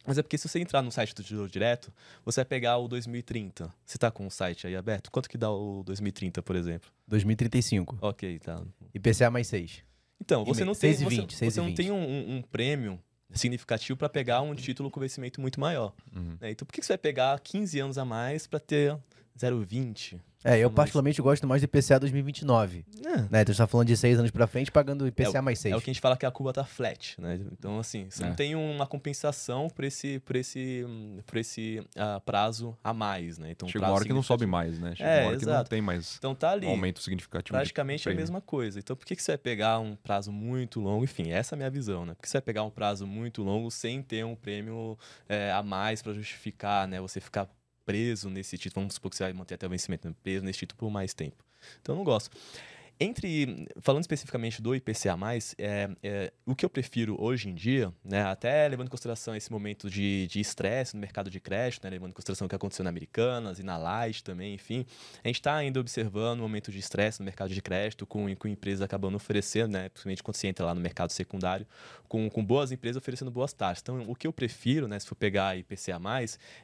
Mas é porque se você entrar no site do Tesouro Direto, você vai pegar o 2030. Você tá com o site aí aberto? Quanto que dá o 2030, por exemplo? 2035. Ok, tá. IPCA mais 6. Então, você não tem, 6 você, 20, você não tem um, um, um prêmio significativo para pegar um título com vencimento muito maior. Uhum. Né? Então, por que você vai pegar 15 anos a mais para ter 0,20? É, eu particularmente gosto mais do IPCA 2029. É. Né? Então a gente tá falando de seis anos pra frente, pagando IPCA é mais seis. É o que a gente fala que a curva tá flat, né? Então, assim, você é. não tem uma compensação por esse, por esse, por esse uh, prazo a mais, né? Então, Chega uma hora que não sobe mais, né? Chega é, uma hora exato. que não tem mais então, tá ali, um aumento significativo. Praticamente é a mesma coisa. Então, por que, que você vai pegar um prazo muito longo? Enfim, essa é a minha visão, né? Por que você vai pegar um prazo muito longo sem ter um prêmio é, a mais para justificar, né? Você ficar preso nesse título, vamos supor que você vai manter até o vencimento, né? preso nesse título por mais tempo. Então eu não gosto. Entre, falando especificamente do IPCA+, é, é, o que eu prefiro hoje em dia, né, até levando em consideração esse momento de estresse no mercado de crédito, né, levando em consideração o que aconteceu na Americanas e na Light também, enfim, a gente está ainda observando um momento de estresse no mercado de crédito, com, com empresas acabando oferecendo, né, principalmente quando você entra lá no mercado secundário, com, com boas empresas oferecendo boas taxas. Então, o que eu prefiro, né, se for pegar IPCA+,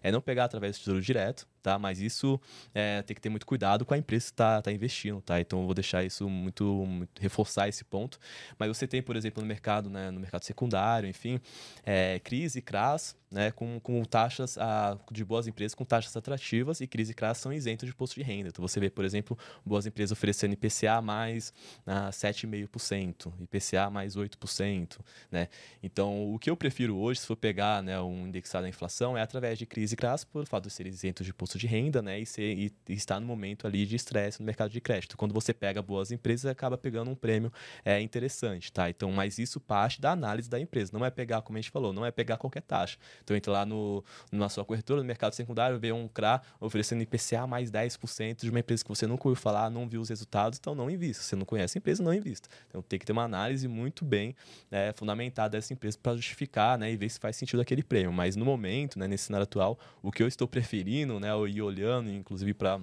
é não pegar através do tesouro direto, tá? Mas isso é, tem que ter muito cuidado com a empresa que está tá investindo, tá? Então eu vou deixar isso muito, muito, reforçar esse ponto. Mas você tem, por exemplo, no mercado, né, no mercado secundário, enfim, é, crise CRAS, né, com, com taxas a, de boas empresas com taxas atrativas e crise e são isentos de imposto de renda. Então você vê, por exemplo, boas empresas oferecendo IPCA mais ah, 7,5%, IPCA mais 8%, né? Então, o que eu prefiro hoje, se for pegar né, um indexado à inflação, é através de crise e por fato de ser isentos de imposto de renda, né, e, ser, e estar no momento ali de estresse no mercado de crédito. Quando você pega boas empresas, acaba pegando um prêmio é, interessante, tá? Então, mas isso parte da análise da empresa, não é pegar, como a gente falou, não é pegar qualquer taxa. Então entra lá no, na sua corretora, no mercado secundário, vê um CRA oferecendo IPCA mais 10% de uma empresa que você nunca ouviu falar, não viu os resultados, então não invista. Você não conhece a empresa, não invista. Então tem que ter uma análise muito bem né, fundamentada dessa empresa para justificar né, e ver se faz sentido aquele prêmio. Mas no momento, né, nesse cenário atual, o que eu estou preferindo, né, ir olhando, inclusive para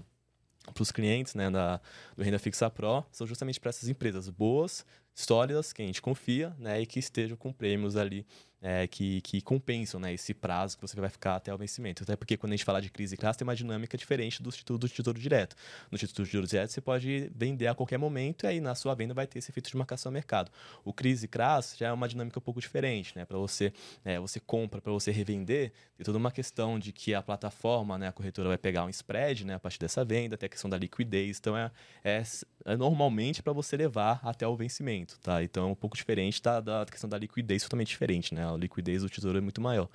para os clientes né, da, do Renda Fixa Pro são justamente para essas empresas boas, sólidas, que a gente confia né, e que estejam com prêmios ali é, que, que compensam né, esse prazo que você vai ficar até o vencimento. Até porque quando a gente fala de crise classe, tem uma dinâmica diferente do título do tesouro direto. No título do tesouro direto, você pode vender a qualquer momento e aí na sua venda vai ter esse efeito de marcação ao mercado. O crise class já é uma dinâmica um pouco diferente, né? Para você, é, você compra, para você revender, tem toda uma questão de que a plataforma, né, a corretora vai pegar um spread né, a partir dessa venda, tem a questão da liquidez. Então, é, é, é normalmente para você levar até o vencimento, tá? Então, é um pouco diferente da, da questão da liquidez, totalmente diferente, né? Liquidez do tesouro é muito maior.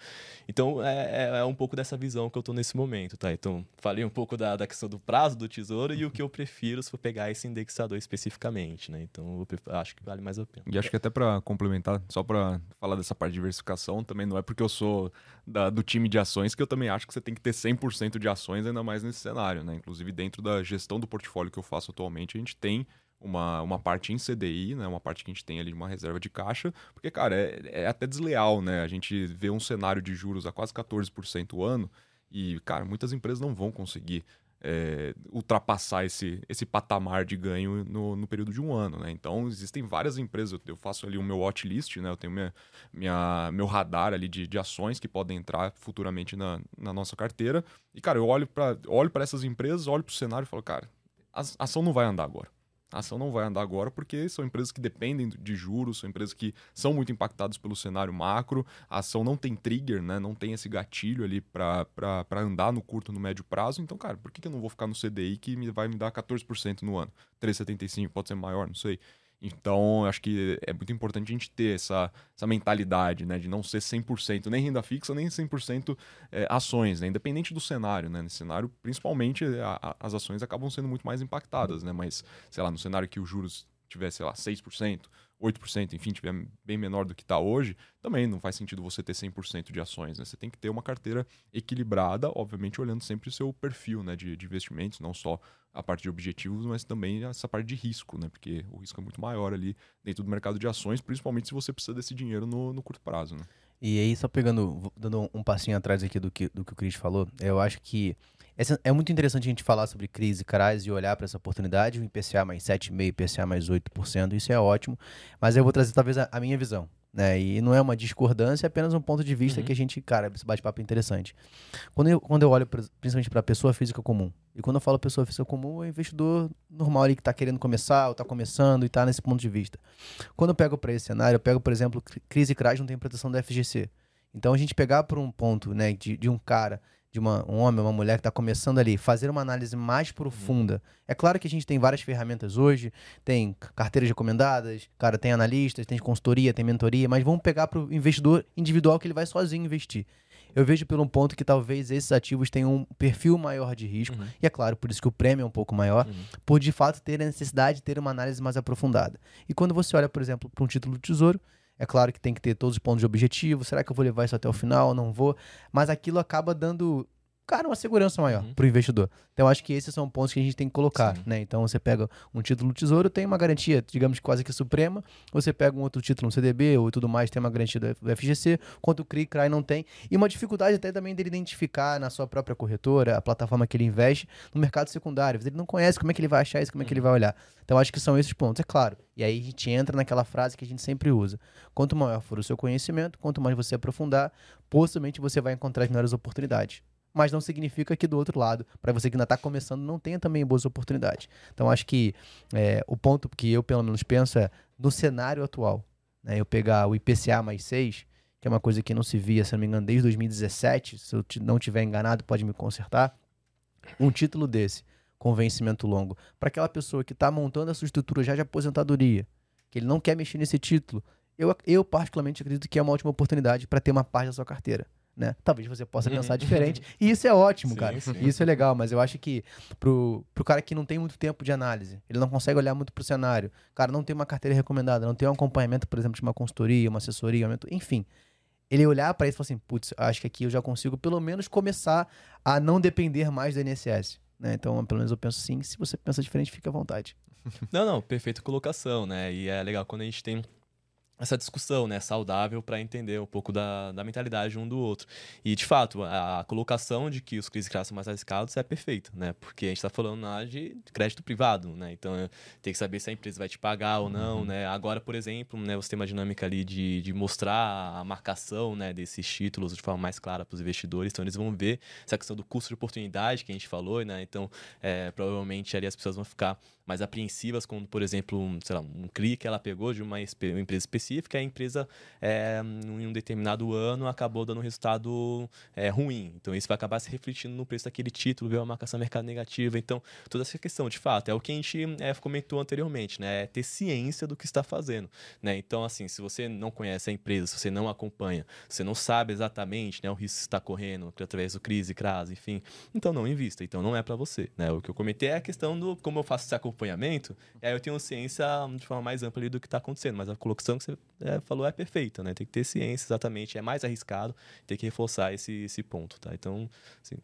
Então, é, é, é um pouco dessa visão que eu estou nesse momento, tá? Então, falei um pouco da, da questão do prazo do tesouro e o que eu prefiro se for pegar esse indexador especificamente, né? Então, eu acho que vale mais a pena. E acho que até para complementar, só para falar dessa parte de diversificação, também não é porque eu sou da, do time de ações que eu também acho que você tem que ter 100% de ações, ainda mais nesse cenário, né? Inclusive, dentro da gestão do portfólio que eu faço atualmente, a gente tem uma, uma parte em CDI, né? Uma parte que a gente tem ali de uma reserva de caixa, porque, cara, é, é até desleal, né? A gente vê um cenário de juros a quase 14% o ano e, cara, muitas empresas não vão conseguir é, ultrapassar esse, esse patamar de ganho no, no, período de um ano, né? Então, existem várias empresas, eu faço ali o meu watchlist, né? Eu tenho minha, minha, meu radar ali de, de ações que podem entrar futuramente na, na nossa carteira. E, cara, eu olho para olho essas empresas, olho para o cenário e falo, cara, a ação não vai andar agora. A ação não vai andar agora porque são empresas que dependem de juros, são empresas que são muito impactadas pelo cenário macro. A ação não tem trigger, né? não tem esse gatilho ali para andar no curto, no médio prazo. Então, cara, por que, que eu não vou ficar no CDI que me, vai me dar 14% no ano? 3,75 pode ser maior, não sei. Então, acho que é muito importante a gente ter essa, essa mentalidade, né? De não ser 100% nem renda fixa, nem 100% é, ações, né? Independente do cenário, né? Nesse cenário, principalmente, a, a, as ações acabam sendo muito mais impactadas, né? Mas, sei lá, no cenário que os juros tivesse, sei lá, 6%, 8%, enfim, tiver bem menor do que está hoje, também não faz sentido você ter 100% de ações. Né? Você tem que ter uma carteira equilibrada, obviamente olhando sempre o seu perfil né, de, de, investimentos, não só a parte de objetivos, mas também essa parte de risco, né? porque o risco é muito maior ali dentro do mercado de ações, principalmente se você precisa desse dinheiro no, no curto prazo. Né? E aí, só pegando, dando um passinho atrás aqui do que, do que o Cris falou, eu acho que essa, é muito interessante a gente falar sobre crise carais e olhar para essa oportunidade, o IPCA mais 7,5%, IPCA mais 8%, isso é ótimo, mas eu vou trazer talvez a, a minha visão. Né? E não é uma discordância, é apenas um ponto de vista uhum. que a gente, cara, esse bate-papo é interessante. Quando eu, quando eu olho pra, principalmente para a pessoa física comum, e quando eu falo pessoa física comum, é investidor normal ali que está querendo começar, ou está começando e está nesse ponto de vista. Quando eu pego para esse cenário, eu pego, por exemplo, crise CRAS não tem proteção da FGC. Então a gente pegar por um ponto né, de, de um cara de uma, um homem, uma mulher que está começando ali, fazer uma análise mais profunda. Uhum. É claro que a gente tem várias ferramentas hoje, tem carteiras recomendadas, cara, tem analistas, tem consultoria, tem mentoria, mas vamos pegar para o investidor individual que ele vai sozinho investir. Eu vejo pelo ponto que talvez esses ativos tenham um perfil maior de risco, uhum. e é claro, por isso que o prêmio é um pouco maior, uhum. por de fato ter a necessidade de ter uma análise mais aprofundada. E quando você olha, por exemplo, para um título do tesouro, é claro que tem que ter todos os pontos de objetivo. Será que eu vou levar isso até o final? Não vou. Mas aquilo acaba dando cara, uma segurança maior uhum. para o investidor. Então, acho que esses são pontos que a gente tem que colocar, Sim. né? Então, você pega um título do Tesouro, tem uma garantia, digamos, quase que suprema. Você pega um outro título, um CDB ou tudo mais, tem uma garantia do FGC, quanto o CRI, CRAI não tem. E uma dificuldade até também dele identificar na sua própria corretora, a plataforma que ele investe, no mercado secundário. Ele não conhece como é que ele vai achar isso, como é que ele uhum. vai olhar. Então, acho que são esses pontos, é claro. E aí a gente entra naquela frase que a gente sempre usa. Quanto maior for o seu conhecimento, quanto mais você aprofundar, possivelmente você vai encontrar as melhores oportunidades mas não significa que do outro lado, para você que ainda está começando, não tenha também boas oportunidades. Então, acho que é, o ponto que eu, pelo menos, penso é no cenário atual. Né, eu pegar o IPCA mais 6, que é uma coisa que não se via, se não me engano, desde 2017, se eu não tiver enganado, pode me consertar. Um título desse, com vencimento longo, para aquela pessoa que está montando a sua estrutura já de aposentadoria, que ele não quer mexer nesse título, eu, eu particularmente acredito que é uma ótima oportunidade para ter uma parte da sua carteira né? Talvez você possa uhum. pensar diferente. E isso é ótimo, sim, cara. Sim. Isso é legal, mas eu acho que pro, pro cara que não tem muito tempo de análise, ele não consegue olhar muito pro cenário, cara, não tem uma carteira recomendada, não tem um acompanhamento, por exemplo, de uma consultoria, uma assessoria, enfim. Ele olhar para isso e falar assim, putz, acho que aqui eu já consigo pelo menos começar a não depender mais do INSS. Né? Então, pelo menos eu penso assim, se você pensa diferente, fica à vontade. <laughs> Não, não, perfeita colocação, né? E é legal quando a gente tem essa discussão né, saudável para entender um pouco da, da mentalidade um do outro. E, de fato, a, a colocação de que os crises crash são mais arriscados é perfeita, né? Porque a gente está falando lá de crédito privado, né? Então, tem que saber se a empresa vai te pagar ou não, uhum. né? Agora, por exemplo, né, você tem uma dinâmica ali de, de mostrar a marcação né, desses títulos de forma mais clara para os investidores. Então, eles vão ver essa questão do custo de oportunidade que a gente falou, né? Então, é, provavelmente ali as pessoas vão ficar mais apreensivas quando, por exemplo, um, sei lá, um CRI que ela pegou de uma, uma empresa específica, a empresa é, em um determinado ano acabou dando um resultado é, ruim. Então isso vai acabar se refletindo no preço daquele título, ver uma marcação mercado negativa. Então, toda essa questão, de fato, é o que a gente é, comentou anteriormente, né? É ter ciência do que está fazendo. Né? Então, assim, se você não conhece a empresa, se você não acompanha, você não sabe exatamente né, o risco que está correndo através do crise, CRAS, enfim, então não invista. Então não é para você. Né? O que eu comentei é a questão do como eu faço esse acompanhamento acompanhamento, aí eu tenho ciência de forma mais ampla do que está acontecendo. Mas a colocação que você é, falou é perfeita, né? Tem que ter ciência, exatamente. É mais arriscado, tem que reforçar esse, esse ponto, tá? Então, assim,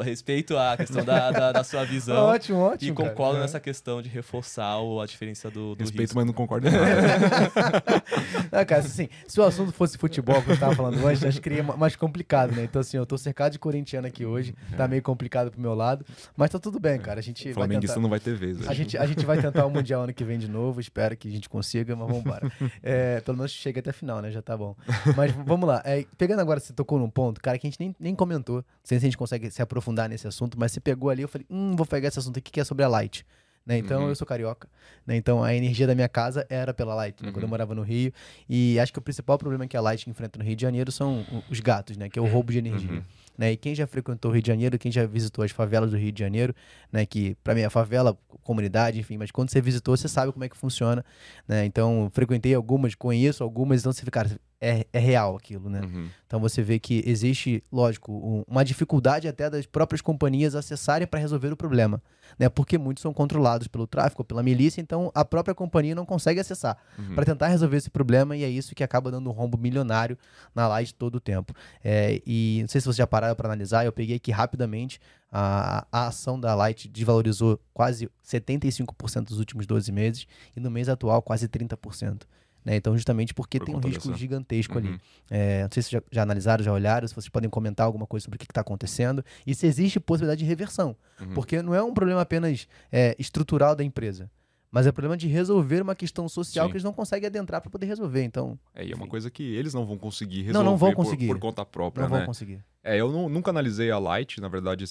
respeito à questão da, da, da sua visão. <laughs> ótimo, ótimo. E concordo cara. nessa questão de reforçar a diferença do, do Respeito, risco. mas não concordo em <laughs> nada. não, cara, assim, se o assunto fosse futebol, que eu estava falando antes, acho que seria mais complicado, né? Então, assim, eu tô cercado de corintiano aqui hoje, tá meio complicado pro meu lado, mas tá tudo bem, cara. A gente o Flamenguista tentar... não vai ter vez. A gente, a gente vai tentar o Mundial ano que vem de novo, espero que a gente consiga, mas vamos embora. <laughs> É, pelo menos chega até a final, né? Já tá bom. Mas vamos lá. É, pegando agora, você tocou num ponto, cara, que a gente nem, nem comentou, não sei se a gente consegue se aprofundar nesse assunto, mas você pegou ali, eu falei, hum, vou pegar esse assunto aqui que é sobre a Light. Né? Então, uhum. eu sou carioca. Né? Então, a energia da minha casa era pela Light, né? uhum. quando eu morava no Rio. E acho que o principal problema que a Light enfrenta no Rio de Janeiro são os gatos, né? Que é o roubo de energia. Uhum. Né? E quem já frequentou o Rio de Janeiro, quem já visitou as favelas do Rio de Janeiro, né? Que para mim é favela, comunidade, enfim, mas quando você visitou, você sabe como é que funciona, né? Então, frequentei algumas, conheço algumas, então você fica, cara, é, é real aquilo, né? Uhum. Então você vê que existe, lógico, um, uma dificuldade até das próprias companhias acessarem para resolver o problema, né? Porque muitos são controlados pelo tráfico, pela milícia, então a própria companhia não consegue acessar uhum. para tentar resolver esse problema e é isso que acaba dando um rombo milionário na Light todo o tempo. É, e não sei se vocês já pararam para analisar, eu peguei aqui rapidamente a, a ação da Light desvalorizou quase 75% dos últimos 12 meses e no mês atual quase 30%. Né? Então, justamente porque Por tem um risco dessa. gigantesco uhum. ali. É, não sei se já, já, analisaram, já olharam, se vocês podem comentar alguma coisa sobre o que está acontecendo e se existe possibilidade de reversão. Uhum. Porque não é um problema apenas é, estrutural da empresa. Mas é problema de resolver uma questão social Sim. que eles não conseguem adentrar para poder resolver. Então. É, e é uma coisa que eles não vão conseguir resolver não, não vão conseguir. Por, por conta própria. Não né? vão conseguir. É, eu não, nunca analisei a Light. Na verdade,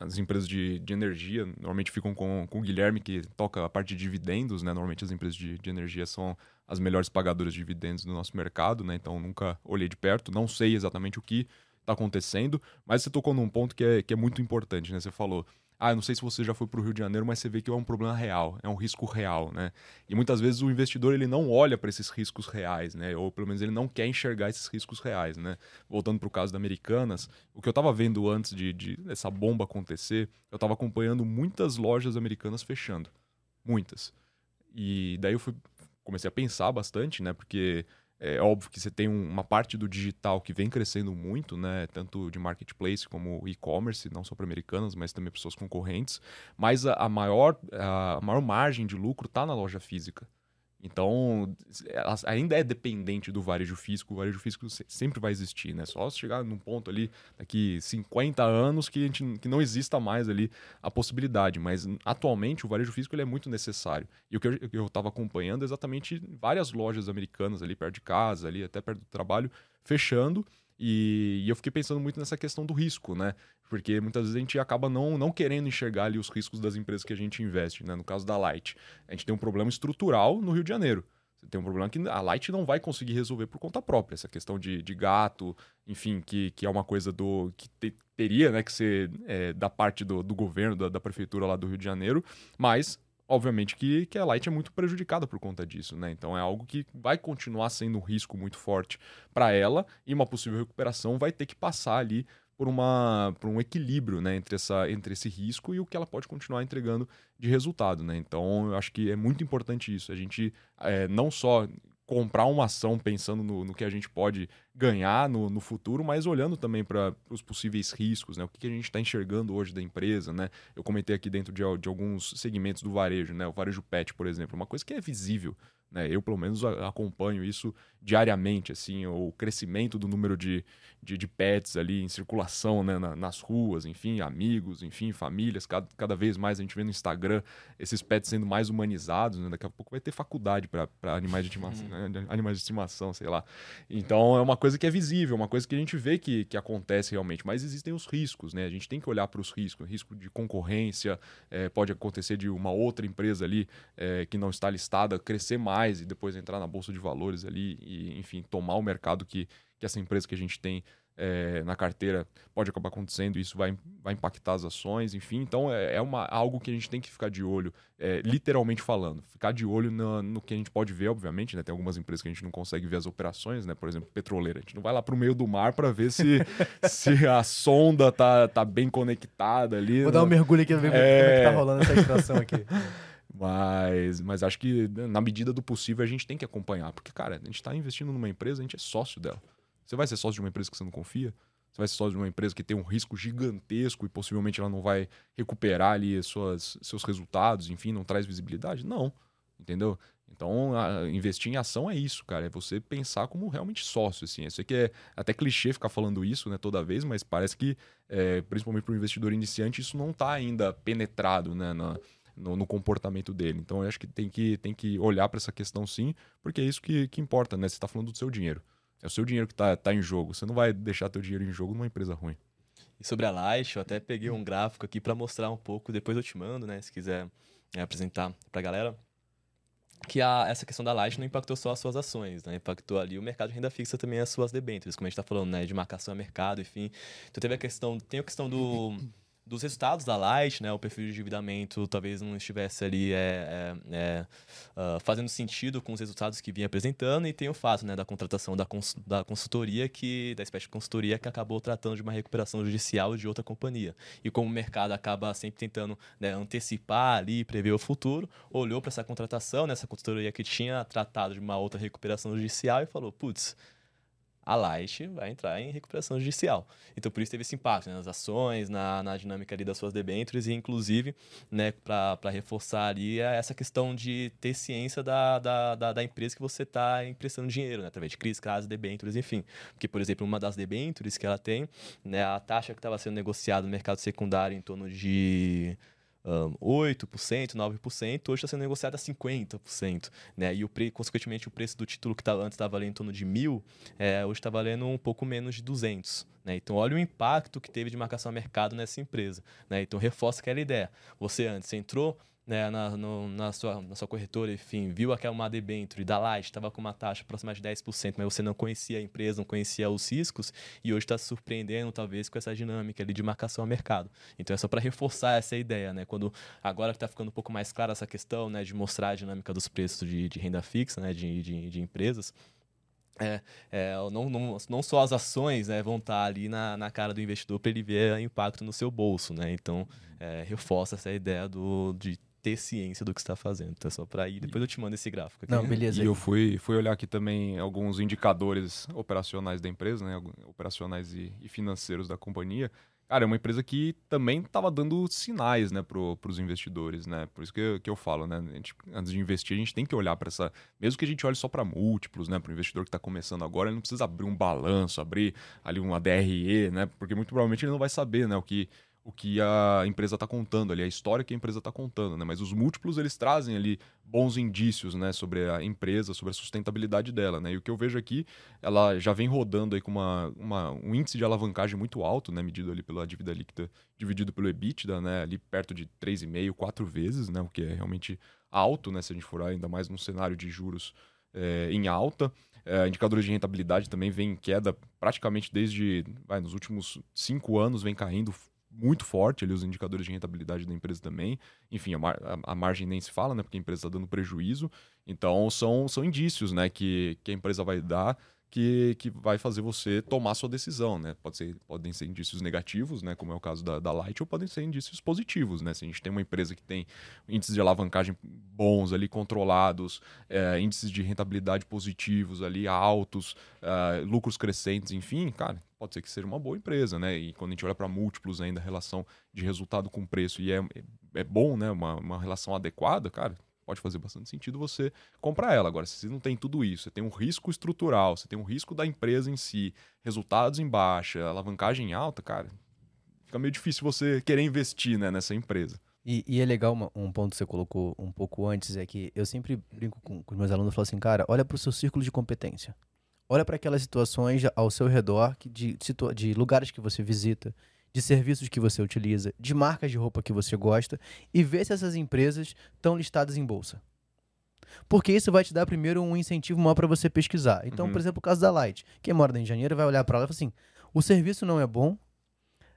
as empresas de, de energia normalmente ficam com, com o Guilherme, que toca a parte de dividendos, né? Normalmente as empresas de, de energia são as melhores pagadoras de dividendos do nosso mercado, né? Então nunca olhei de perto, não sei exatamente o que está acontecendo, mas você tocou num ponto que é, que é muito importante, né? Você falou ah, não sei se você já foi para o Rio de Janeiro, mas você vê que é um problema real, é um risco real, né? E muitas vezes o investidor ele não olha para esses riscos reais, né? Ou pelo menos ele não quer enxergar esses riscos reais, né? Voltando para o caso da Americanas, o que eu estava vendo antes de, de dessa bomba acontecer, eu estava acompanhando muitas lojas americanas fechando, muitas. E daí eu fui, comecei a pensar bastante, né? Porque é óbvio que você tem uma parte do digital que vem crescendo muito, né? Tanto de marketplace como e-commerce, não só para americanas, mas também para suas concorrentes. Mas a maior, a maior margem de lucro está na loja física. Então, ainda é dependente do varejo físico, o varejo físico sempre vai existir, né? Só chegar num ponto ali, daqui 50 anos, que, a gente, que não exista mais ali a possibilidade. Mas atualmente o varejo físico ele é muito necessário. E o que eu estava acompanhando é exatamente várias lojas americanas ali perto de casa, ali até perto do trabalho, fechando e, e, eu fiquei pensando muito nessa questão do risco, né? Porque muitas vezes a gente acaba não, não querendo enxergar ali os riscos das empresas que a gente investe, né? No caso da Light, a gente tem um problema estrutural no Rio de Janeiro. Você tem um problema que a Light não vai conseguir resolver por conta própria. Essa questão de, de gato, enfim, que, que é uma coisa do que te, teria né, que ser é, da parte do, do governo, da, da prefeitura lá do Rio de Janeiro, mas obviamente que, que a Light é muito prejudicada por conta disso, né? Então é algo que vai continuar sendo um risco muito forte para ela e uma possível recuperação vai ter que passar ali por, uma, por um equilíbrio né, entre, essa, entre esse risco e o que ela pode continuar entregando de resultado. Né? Então, eu acho que é muito importante isso. A gente é, não só comprar uma ação pensando no, no que a gente pode ganhar no, no futuro, mas olhando também para os possíveis riscos, né? O que, que a gente está enxergando hoje da empresa, né? Eu comentei aqui dentro de, de, alguns segmentos do varejo, né? O varejo pet, por exemplo, uma coisa que é visível. Né? Eu, pelo menos, acompanho isso diariamente, assim, o crescimento do número de, de, de pets ali em circulação né? Na, nas ruas, enfim, amigos, enfim, famílias. Cada, cada vez mais a gente vê no Instagram esses pets sendo mais humanizados. Né? Daqui a pouco vai ter faculdade para animais de estimação, uhum. né? animais de estimação, sei lá. Então é uma coisa que é visível, uma coisa que a gente vê que, que acontece realmente. Mas existem os riscos, né? A gente tem que olhar para os riscos, risco de concorrência, é, pode acontecer de uma outra empresa ali é, que não está listada crescer mais e depois entrar na bolsa de valores ali e, enfim, tomar o mercado que, que essa empresa que a gente tem é, na carteira pode acabar acontecendo, isso vai, vai impactar as ações, enfim. Então é, é uma, algo que a gente tem que ficar de olho, é, literalmente falando. Ficar de olho no, no, que a gente pode ver, obviamente, né? Tem algumas empresas que a gente não consegue ver as operações, né? Por exemplo, petroleira. A gente não vai lá para o meio do mar para ver se, <laughs> se a sonda tá, tá bem conectada ali. Vou né? dar um mergulho aqui ver é... como é que tá rolando essa extração aqui. <laughs> Mas, mas acho que na medida do possível a gente tem que acompanhar. Porque, cara, a gente está investindo numa empresa, a gente é sócio dela. Você vai ser sócio de uma empresa que você não confia? Você vai ser sócio de uma empresa que tem um risco gigantesco e possivelmente ela não vai recuperar ali suas, seus resultados, enfim, não traz visibilidade? Não, entendeu? Então, a, investir em ação é isso, cara. É você pensar como realmente sócio, assim. Eu sei que é até clichê ficar falando isso, né, toda vez, mas parece que, é, principalmente para o investidor iniciante, isso não está ainda penetrado, né, na, no, no, comportamento dele. Então, eu acho que tem que, tem que olhar para essa questão sim, porque é isso que, que importa, né? Você está falando do seu dinheiro. É o seu dinheiro que está tá em jogo. Você não vai deixar teu dinheiro em jogo numa empresa ruim. E sobre a Light, eu até peguei um gráfico aqui para mostrar um pouco, depois eu te mando, né, se quiser é, apresentar para a galera, que a, essa questão da Light não impactou só as suas ações, né, impactou ali o mercado de renda fixa também as suas debêntures, como a gente está falando, né, de marcação a mercado, enfim. Então teve a questão, tem a questão do dos resultados da Light, né, o perfil de endividamento talvez não estivesse ali é, é, é, uh, fazendo sentido com os resultados que vinha apresentando e tem o fato né, da contratação da, cons da consultoria, que da espécie de consultoria que acabou tratando de uma recuperação judicial de outra companhia. E como o mercado acaba sempre tentando né, antecipar ali, prever o futuro, olhou para essa contratação, né, consultoria que tinha tratado de uma outra recuperação judicial e falou, putz, a Light vai entrar em recuperação judicial. Então, por isso teve esse impacto né, nas ações, na, na dinâmica ali das suas debêntures e, inclusive, né, para reforçar ali é essa questão de ter ciência da, da, da, da empresa que você está emprestando dinheiro, né, através de CRIs, CRAS, debêntures, enfim. Porque, por exemplo, uma das debêntures que ela tem, né, a taxa que estava sendo negociada no mercado secundário em torno de um, 8%, 9%, hoje está sendo negociado a 50%. Né? E, o pre, consequentemente, o preço do título que tava, antes estava valendo em torno de mil, é, hoje está valendo um pouco menos de 200. Né? Então, olha o impacto que teve de marcação a mercado nessa empresa. Né? Então, reforça aquela ideia. Você antes entrou, né, na, no, na, sua, na sua corretora, enfim, viu aquela uma debênture da Light, estava com uma taxa próxima de 10%, mas você não conhecia a empresa, não conhecia os riscos, e hoje está se surpreendendo, talvez, com essa dinâmica ali de marcação a mercado. Então, é só para reforçar essa ideia, né? Quando agora que está ficando um pouco mais clara essa questão, né, de mostrar a dinâmica dos preços de, de renda fixa, né, de, de, de empresas, é, é, não, não, não só as ações né, vão estar tá ali na, na cara do investidor para ele ver impacto no seu bolso. Né? Então, é, reforça essa ideia do, de ter ciência do que está fazendo. Então é só para ir. Depois eu te mando esse gráfico aqui. Não, beleza. E eu fui, fui olhar aqui também alguns indicadores operacionais da empresa, né? Operacionais e, e financeiros da companhia. Cara, é uma empresa que também estava dando sinais, né, para os investidores, né? Por isso que eu, que eu falo, né? Gente, antes de investir, a gente tem que olhar para essa. Mesmo que a gente olhe só para múltiplos, né? Para o investidor que está começando agora, ele não precisa abrir um balanço, abrir ali uma DRE, né? Porque muito provavelmente ele não vai saber, né? O que o que a empresa está contando ali, a história que a empresa está contando, né? Mas os múltiplos eles trazem ali bons indícios, né, sobre a empresa, sobre a sustentabilidade dela, né? E o que eu vejo aqui, ela já vem rodando aí com uma, uma um índice de alavancagem muito alto, né, medido ali pela dívida líquida dividido pelo EBITDA, né, ali perto de 3,5, 4 vezes, né, o que é realmente alto, né, se a gente for ainda mais num cenário de juros é, em alta. É, indicadores de rentabilidade também vem em queda praticamente desde, vai, nos últimos cinco anos vem caindo muito forte ali os indicadores de rentabilidade da empresa também. Enfim, a, mar, a, a margem nem se fala, né? Porque a empresa está dando prejuízo. Então, são, são indícios, né? Que, que a empresa vai dar que, que vai fazer você tomar sua decisão, né? Pode ser, podem ser indícios negativos, né? Como é o caso da, da Light, ou podem ser indícios positivos, né? Se a gente tem uma empresa que tem índices de alavancagem bons ali, controlados, é, índices de rentabilidade positivos ali, altos, é, lucros crescentes, enfim, cara, pode ser que seja uma boa empresa, né? E quando a gente olha para múltiplos ainda, relação de resultado com preço, e é, é bom, né? Uma, uma relação adequada, cara, pode fazer bastante sentido você comprar ela. Agora, se você não tem tudo isso, você tem um risco estrutural, você tem um risco da empresa em si, resultados em baixa, alavancagem alta, cara, fica meio difícil você querer investir né, nessa empresa. E, e, é legal uma, um ponto que você colocou um pouco antes, é que eu sempre brinco com, com os meus alunos e falo assim, cara, olha para o seu círculo de competência. Olha para aquelas situações ao seu redor, que de, de lugares que você visita, de serviços que você utiliza, de marcas de roupa que você gosta e vê se essas empresas estão listadas em bolsa. Porque isso vai te dar primeiro um incentivo maior para você pesquisar. Então, uhum. por exemplo, o caso da Light. Quem mora de Janeiro vai olhar para ela e falar assim: o serviço não é bom,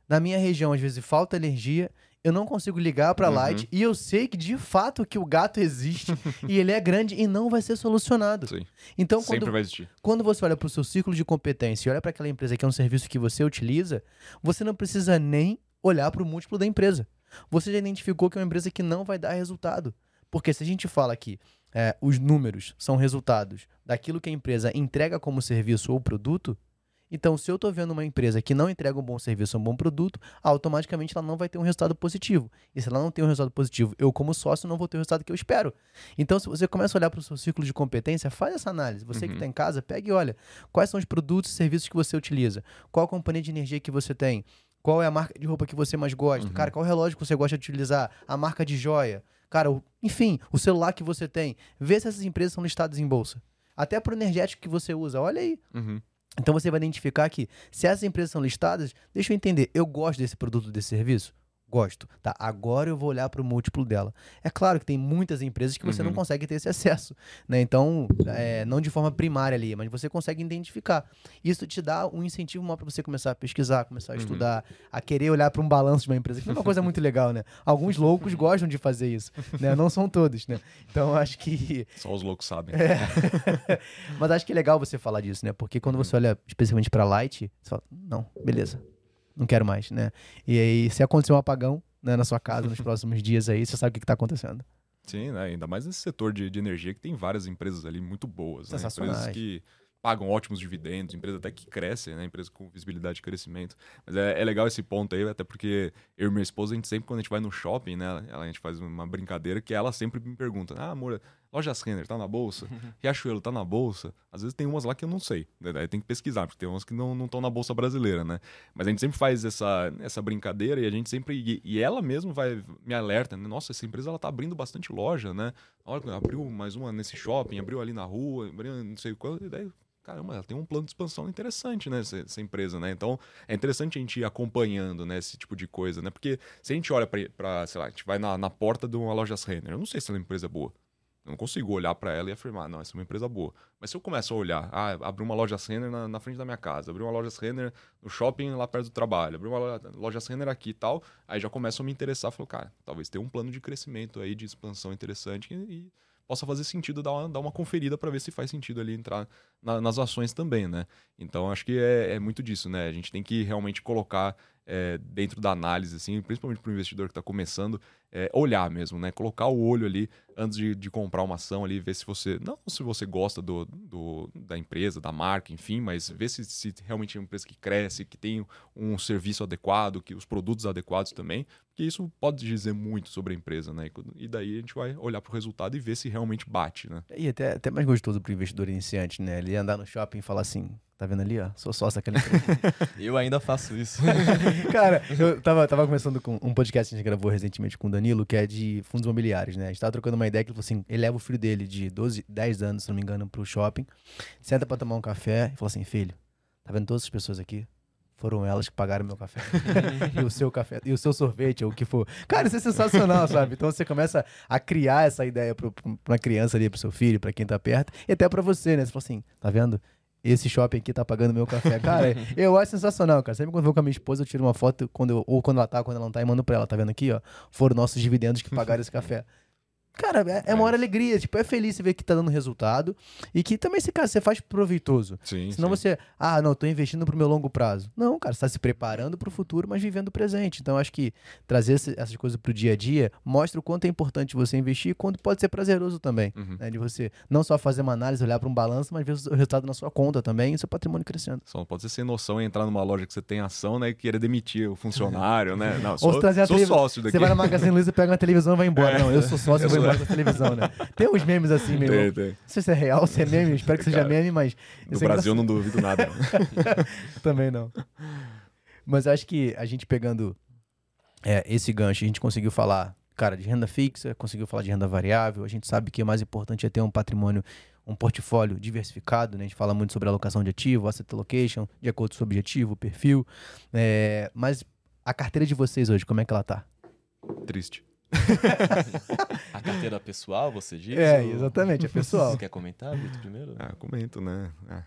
na minha região às vezes falta energia eu não consigo ligar pra uhum. Light e eu sei que de fato que o gato existe <laughs> e ele é grande e não vai ser solucionado. Sim. Então, Sempre quando, vai existir. quando você olha pro seu círculo de competência e olha para aquela empresa que é um serviço que você utiliza, você não precisa nem olhar para o múltiplo da empresa. Você já identificou que é uma empresa que não vai dar resultado. Porque se a gente fala que é, os números são resultados daquilo que a empresa entrega como serviço ou produto, então, se eu estou vendo uma empresa que não entrega um bom serviço, um bom produto, automaticamente ela não vai ter um resultado positivo. E se ela não tem um resultado positivo, eu, como sócio, não vou ter o resultado que eu espero. Então, se você começa a olhar para o seu ciclo de competência, faz essa análise. Você uhum. que está em casa, pega e olha quais são os produtos e serviços que você utiliza, qual a companhia de energia que você tem, qual é a marca de roupa que você mais gosta, uhum. cara, qual relógio que você gosta de utilizar, a marca de joia, cara, o, enfim, o celular que você tem. Vê se essas empresas são listadas em bolsa. Até para o energético que você usa, olha aí. Uhum. Então você vai identificar que se essas empresas são listadas, deixa eu entender, eu gosto desse produto, desse serviço? Gosto. Tá, agora eu vou olhar para o múltiplo dela. É claro que tem muitas empresas que você uhum. não consegue ter esse <laughs> acesso, né? Então, é, não de forma primária ali, mas você consegue identificar. Isso te dá um incentivo maior para você começar a pesquisar, começar a uhum. estudar, a querer olhar para um balanço de uma empresa, que é uma coisa muito legal, né? Alguns loucos <laughs> gostam de fazer isso, né? Não são todos, né? Então, acho que... <laughs> Só os loucos sabem. É. mas acho que é legal você falar disso, né? Porque quando uhum. você olha especialmente para Light, você fala, não, beleza, não quero mais, né? E aí, se acontecer um apagão né, na sua casa nos <laughs> próximos dias aí, você sabe o que está acontecendo. Sim, né? ainda mais nesse setor de, de energia que tem várias empresas ali muito boas, né? Empresas que pagam ótimos dividendos, empresa até que cresce, né? Empresa com visibilidade de crescimento. Mas é, é, legal esse ponto aí, até porque eu e minha esposa, a gente sempre, quando a gente vai no shopping, né? A gente faz uma brincadeira que ela sempre me pergunta: Ah, amor, lojas Renner tá na bolsa? <laughs> Riachuelo tá na bolsa? Às vezes tem umas lá que eu não sei. Né? Tem que pesquisar, porque tem umas que não estão na bolsa brasileira, né? Mas a gente sempre faz essa, essa brincadeira e a gente sempre. E, e ela mesmo vai me alerta, né? Nossa, essa empresa ela tá abrindo bastante loja, né? Olha, abriu mais uma nesse shopping, abriu ali na rua, abriu não sei qual. E daí caramba, ela tem um plano de expansão interessante, né, essa, essa, empresa, né? Então, é interessante a gente ir acompanhando, né, esse tipo de coisa, né? Porque se a gente olha para, sei lá, a gente vai na, na porta de uma loja Renner, eu não sei se ela é uma empresa boa. Eu não consigo olhar para ela e afirmar, não, essa é uma empresa boa. Mas se eu começo a olhar, ah, abri uma loja Renner na, na, frente da minha casa, abri uma loja Renner no shopping lá perto do trabalho, abri uma loja Renner aqui e tal, aí já começo a me interessar, falo, cara, talvez tenha um plano de crescimento aí, de expansão interessante e, e possa fazer sentido dar uma, dar uma conferida para ver se faz sentido ali entrar na, nas ações também, né? Então acho que é, é, muito disso, né? A gente tem que realmente colocar é, dentro da análise, assim, principalmente para o investidor que está começando, é, olhar mesmo, né? Colocar o olho ali antes de, de, comprar uma ação ali, ver se você. Não se você gosta do, do, da empresa, da marca, enfim, mas ver se, se realmente é uma empresa que cresce, que tem um serviço adequado, que os produtos adequados também, porque isso pode dizer muito sobre a empresa, né? E daí a gente vai olhar para o resultado e ver se realmente bate, né? E até, até mais gostoso para o investidor iniciante, né? Ele andar no shopping e falar assim. Tá vendo ali, ó? Sou sócio daquela empresa. <laughs> eu ainda faço isso. <laughs> Cara, eu tava, tava começando com um podcast que a gente gravou recentemente com o Danilo, que é de fundos imobiliários, né? A gente tava trocando uma ideia que ele falou assim: ele leva o filho dele de 12, 10 anos, se não me engano, pro shopping, senta pra tomar um café e fala assim: filho, tá vendo todas as pessoas aqui? Foram elas que pagaram meu café. <laughs> e o seu café, e o seu sorvete, ou o que for. Cara, isso é sensacional, sabe? Então você começa a criar essa ideia pra, pra uma criança ali, pro seu filho, para quem tá perto, e até para você, né? Você fala assim: tá vendo? Esse shopping aqui tá pagando meu café. Cara, <laughs> eu acho sensacional, cara. Sempre quando eu vou com a minha esposa, eu tiro uma foto, quando eu, ou quando ela tá, quando ela não tá, e mando pra ela. Tá vendo aqui, ó? Foram nossos dividendos que pagaram esse café. Cara, é, é uma hora alegria. Tipo, é feliz você ver que tá dando resultado. E que também, esse cara, você faz proveitoso. Sim, Senão sim. você, ah, não, tô investindo pro meu longo prazo. Não, cara, você tá se preparando pro futuro, mas vivendo o presente. Então, acho que trazer essas coisas pro dia a dia mostra o quanto é importante você investir e quanto pode ser prazeroso também. Uhum. Né? De você não só fazer uma análise, olhar para um balanço, mas ver o resultado na sua conta também e seu patrimônio crescendo. Só não pode ser sem noção entrar numa loja que você tem ação, né? E querer demitir o funcionário, né? <laughs> Não, sou, Ou trazer sou sócio daqui. Você vai na Magazine Luiza, pega uma televisão e vai embora. É. Não, eu sou sócio, eu, eu televisão, né? Tem uns memes assim mesmo. Tem, tem. Não sei se é real, se é meme, <laughs> espero que seja Cara, meme, mas. No é Brasil eu não duvido nada. não. <laughs> Também não. Mas acho que a gente pegando é, esse gancho, a gente conseguiu falar, cara, de renda fixa, conseguiu falar de renda variável. A gente sabe que o mais importante é ter um patrimônio, um portfólio diversificado, né? A gente fala muito sobre alocação de ativo, asset allocation, de acordo com o seu objetivo, perfil. É, mas a carteira de vocês hoje, como é que ela tá? Triste. <laughs> A carteira pessoal, você diz? É, ou- exatamente, é pessoal. Você quer comentar, Vitor, primeiro? Ah, comento, né? Ah,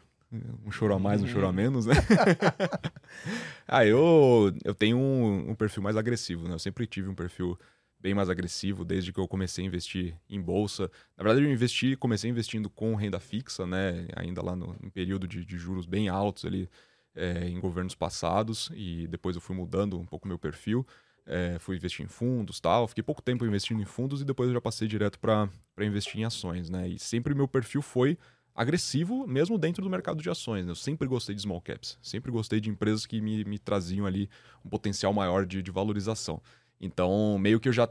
um choro a mais, um choro a menos, né? <laughs> ah, eu, eu tenho um, um perfil mais agressivo, né? Eu sempre tive um perfil bem mais agressivo desde que eu comecei a investir em bolsa. Na verdade, eu investi, comecei investindo com renda fixa, né? Ainda lá no, no período de, de juros bem altos ali é, em governos passados e depois eu fui mudando um pouco meu perfil. É, fui investir em fundos tal. Fiquei pouco tempo investindo em fundos e depois eu já passei direto para investir em ações, né? E sempre meu perfil foi agressivo, mesmo dentro do mercado de ações. né? Eu sempre gostei de small caps, sempre gostei de empresas que me, me traziam ali um potencial maior de, de valorização. Então, meio que eu já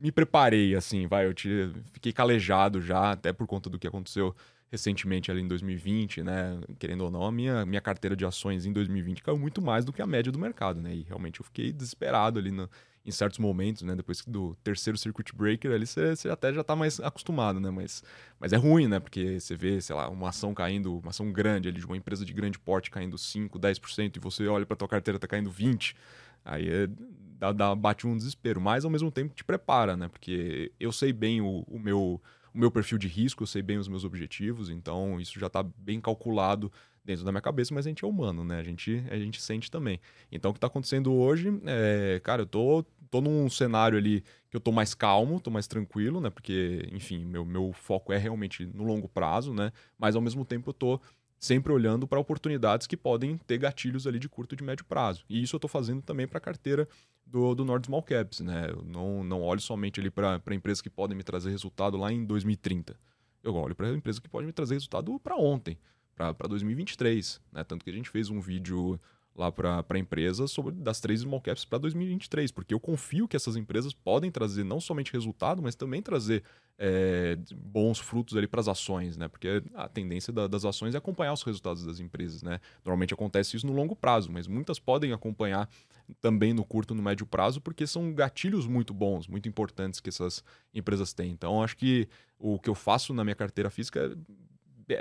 me preparei, assim, vai, eu te, fiquei calejado já, até por conta do que aconteceu recentemente ali em 2020, né? Querendo ou não, a minha, minha carteira de ações em 2020 caiu muito mais do que a média do mercado, né? E realmente eu fiquei desesperado ali no- em certos momentos, né? Depois do terceiro circuit breaker ali, você, até já tá mais acostumado, né? Mas, mas é ruim, né? Porque você vê, sei lá, uma ação caindo, uma ação grande ali, de uma empresa de grande porte caindo 5, 10%, e você olha pra tua carteira tá caindo 20%. Aí é, dá, dá- bate um desespero, mas ao mesmo tempo te prepara, né? Porque eu sei bem o, o meu, o meu perfil de risco, eu sei bem os meus objetivos, então isso já está bem calculado dentro da minha cabeça, mas a gente é humano, né? A gente, a gente sente também. Então o que está acontecendo hoje, é, cara, eu tô, tô num cenário ali que eu tô mais calmo, tô mais tranquilo, né? Porque, enfim, meu, meu foco é realmente no longo prazo, né? Mas ao mesmo tempo eu tô sempre olhando para oportunidades que podem ter gatilhos ali de curto e de médio prazo. E isso eu estou fazendo também para a carteira do, do Nord Small Caps, né? Eu não, não olho somente ali para empresas que podem me trazer resultado lá em 2030. Eu olho para empresas que podem me trazer resultado para ontem, para 2023, né? Tanto que a gente fez um vídeo lá para a empresa sobre das três small caps para 2023, porque eu confio que essas empresas podem trazer não somente resultado, mas também trazer é, bons frutos ali para as ações, né? Porque a tendência da- das ações é acompanhar os resultados das empresas, né? Normalmente acontece isso no longo prazo, mas muitas podem acompanhar também no curto no médio prazo, porque são gatilhos muito bons, muito importantes que essas empresas têm. Então, acho que o que eu faço na minha carteira física é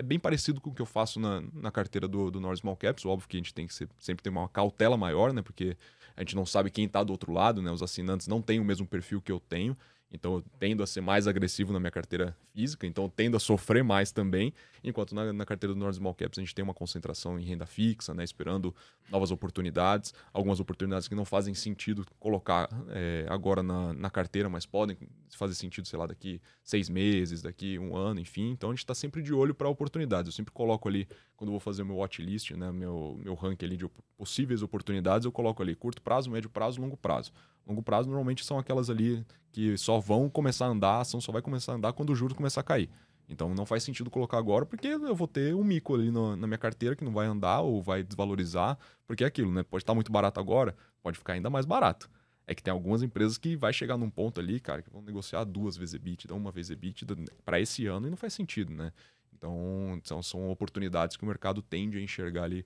bem parecido com o que eu faço na, na carteira do, do Nord Small Caps. Óbvio que a gente tem que ser- sempre ter uma cautela maior, né? Porque a gente não sabe quem está do outro lado, né? Os assinantes não têm o mesmo perfil que eu tenho. Então eu tendo a ser mais agressivo na minha carteira física, então eu tendo a sofrer mais também, enquanto na, na carteira do Nord Small Caps a gente tem uma concentração em renda fixa, né, esperando novas oportunidades, algumas oportunidades que não fazem sentido colocar é, agora na, na carteira, mas podem fazer sentido, sei lá, daqui seis meses, daqui um ano, enfim. Então a gente está sempre de olho para oportunidades. Eu sempre coloco ali, quando vou fazer o meu watchlist, né, meu, meu ranking ali de possíveis oportunidades, eu coloco ali curto prazo, médio prazo, longo prazo. Longo prazo normalmente são aquelas ali que só vão começar a andar, a ação só vai começar a andar quando o juro começar a cair. Então não faz sentido colocar agora, porque eu vou ter um mico ali no- na minha carteira que não vai andar ou vai desvalorizar, porque é aquilo, né? Pode estar muito barato agora, pode ficar ainda mais barato. É que tem algumas empresas que vai chegar num ponto ali, cara, que vão negociar duas vezes EBITDA, uma vez EBITDA para esse ano e não faz sentido, né? Então são, são oportunidades que o mercado tende a enxergar ali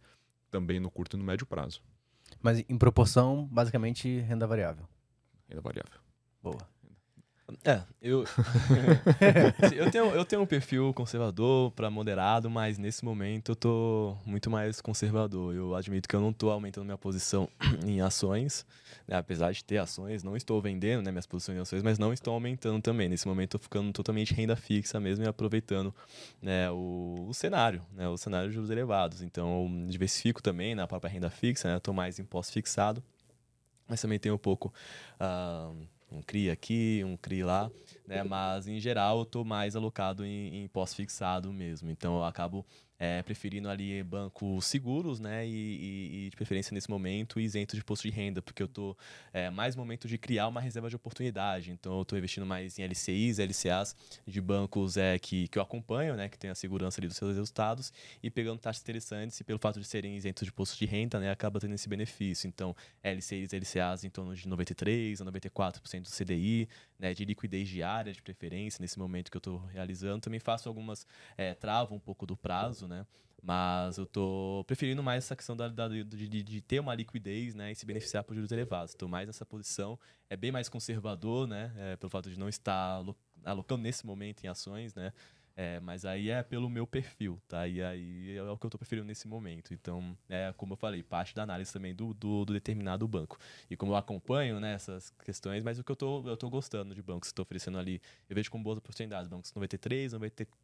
também no curto e no médio prazo. Mas em proporção, basicamente, renda variável. Renda variável. Boa. É, eu. <laughs> eu, tenho, eu tenho um perfil conservador para moderado, mas nesse momento eu tô muito mais conservador. Eu admito que eu não tô aumentando minha posição <clears throat> em ações, né? apesar de ter ações, não estou vendendo né, minhas posições em ações, mas não estou aumentando também. Nesse momento eu tô ficando totalmente renda fixa mesmo e aproveitando né, o, o cenário, né, o cenário de juros elevados. Então eu diversifico também na própria renda fixa, né? Eu tô mais em pós-fixado, mas também tenho um pouco. ah, um CRI aqui, um CRI lá, né? Mas em geral eu tô mais alocado em, em pós-fixado mesmo. Então eu acabo é, preferindo ali bancos seguros, né? E, e- e de preferência nesse momento isento de imposto de renda, porque eu tô é, mais momento de criar uma reserva de oportunidade. Então eu tô investindo mais em LCIs, LCAs de bancos é, que, que eu acompanho, né? Que tem a segurança ali dos seus resultados e pegando taxas interessantes e pelo fato de serem isentos de imposto de renda, né? Acaba tendo esse benefício. Então LCIs, LCAs em torno de 93% a 94% do CDI, né, de liquidez diária. de preferência, nesse momento que eu estou realizando. Também faço algumas, é, travo um pouco do prazo, né? Mas eu tô preferindo mais essa questão da, da de, de, de, ter uma liquidez né, e se beneficiar por juros elevados. Estou mais nessa posição. É bem mais conservador, né? É, pelo fato de não estar alocando nesse momento em ações, né? É, mas aí é pelo meu perfil, tá? E aí é o que eu estou preferindo nesse momento. Então, é como eu falei, parte da análise também do, do, do determinado banco. E como eu acompanho né, essas questões, mas o que eu tô, eu tô gostando de bancos que estou oferecendo ali, eu vejo como boas oportunidades. Bancos 93, 94,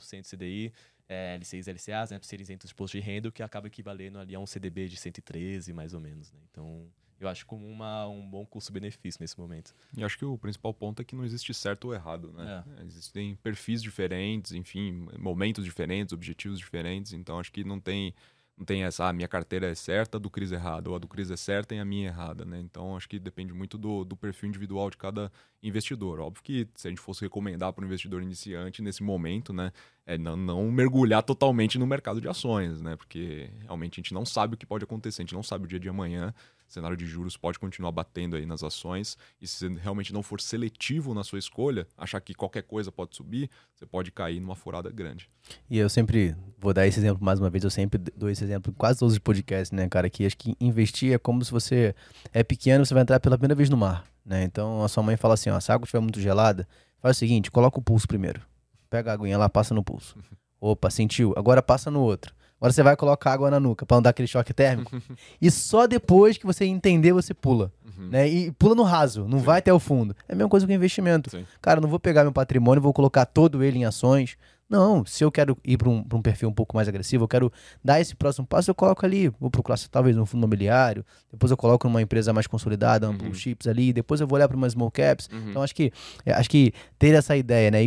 100 CDI, é, L6 LCAs, né, para serem isentos de imposto de renda, o que acaba equivalendo ali a um CDB de 113, mais ou menos. Né? Então, eu acho como uma, um bom custo-benefício nesse momento. E acho que o principal ponto é que não existe certo ou errado, né? É. Existem perfis diferentes, enfim, momentos diferentes, objetivos diferentes, então acho que não tem não tem essa, ah, a minha carteira é certa, a do Cris é errada, ou a do Cris é certa e a minha é errada, né? Então acho que depende muito do, do perfil individual de cada investidor. Óbvio que se a gente fosse recomendar para um investidor iniciante nesse momento, né, é não, não, mergulhar totalmente no mercado de ações, né? Porque realmente a gente não sabe o que pode acontecer, a gente não sabe o dia de amanhã. Cenário de juros pode continuar batendo aí nas ações. E se você realmente não for seletivo na sua escolha, achar que qualquer coisa pode subir, você pode cair numa furada grande. E eu sempre vou dar esse exemplo mais uma vez, eu sempre dou esse exemplo em quase todos os podcasts, né, cara? Que acho que investir é como se você é pequeno, você vai entrar pela primeira vez no mar. Né? Então a sua mãe fala assim: ó, se a água estiver muito gelada, faz o seguinte, coloca o pulso primeiro. Pega a aguinha lá, passa no pulso. <laughs> Opa, sentiu. Agora passa no outro. Agora você vai colocar água na nuca para não dar aquele choque térmico. <laughs> e só depois que você entender, você pula. Uhum. Né? E pula no raso, não Sim. vai até o fundo. É a mesma coisa com investimento. Sim. Cara, não vou pegar meu patrimônio, vou colocar todo ele em ações. Não, se eu quero ir para um, um, perfil um pouco mais agressivo, eu quero dar esse próximo passo, eu coloco ali, vou procurar talvez um fundo imobiliário, depois eu coloco numa empresa mais consolidada, um uhum. chips ali, depois eu vou olhar para umas small caps. Uhum. Então acho que é, acho que ter essa ideia, né,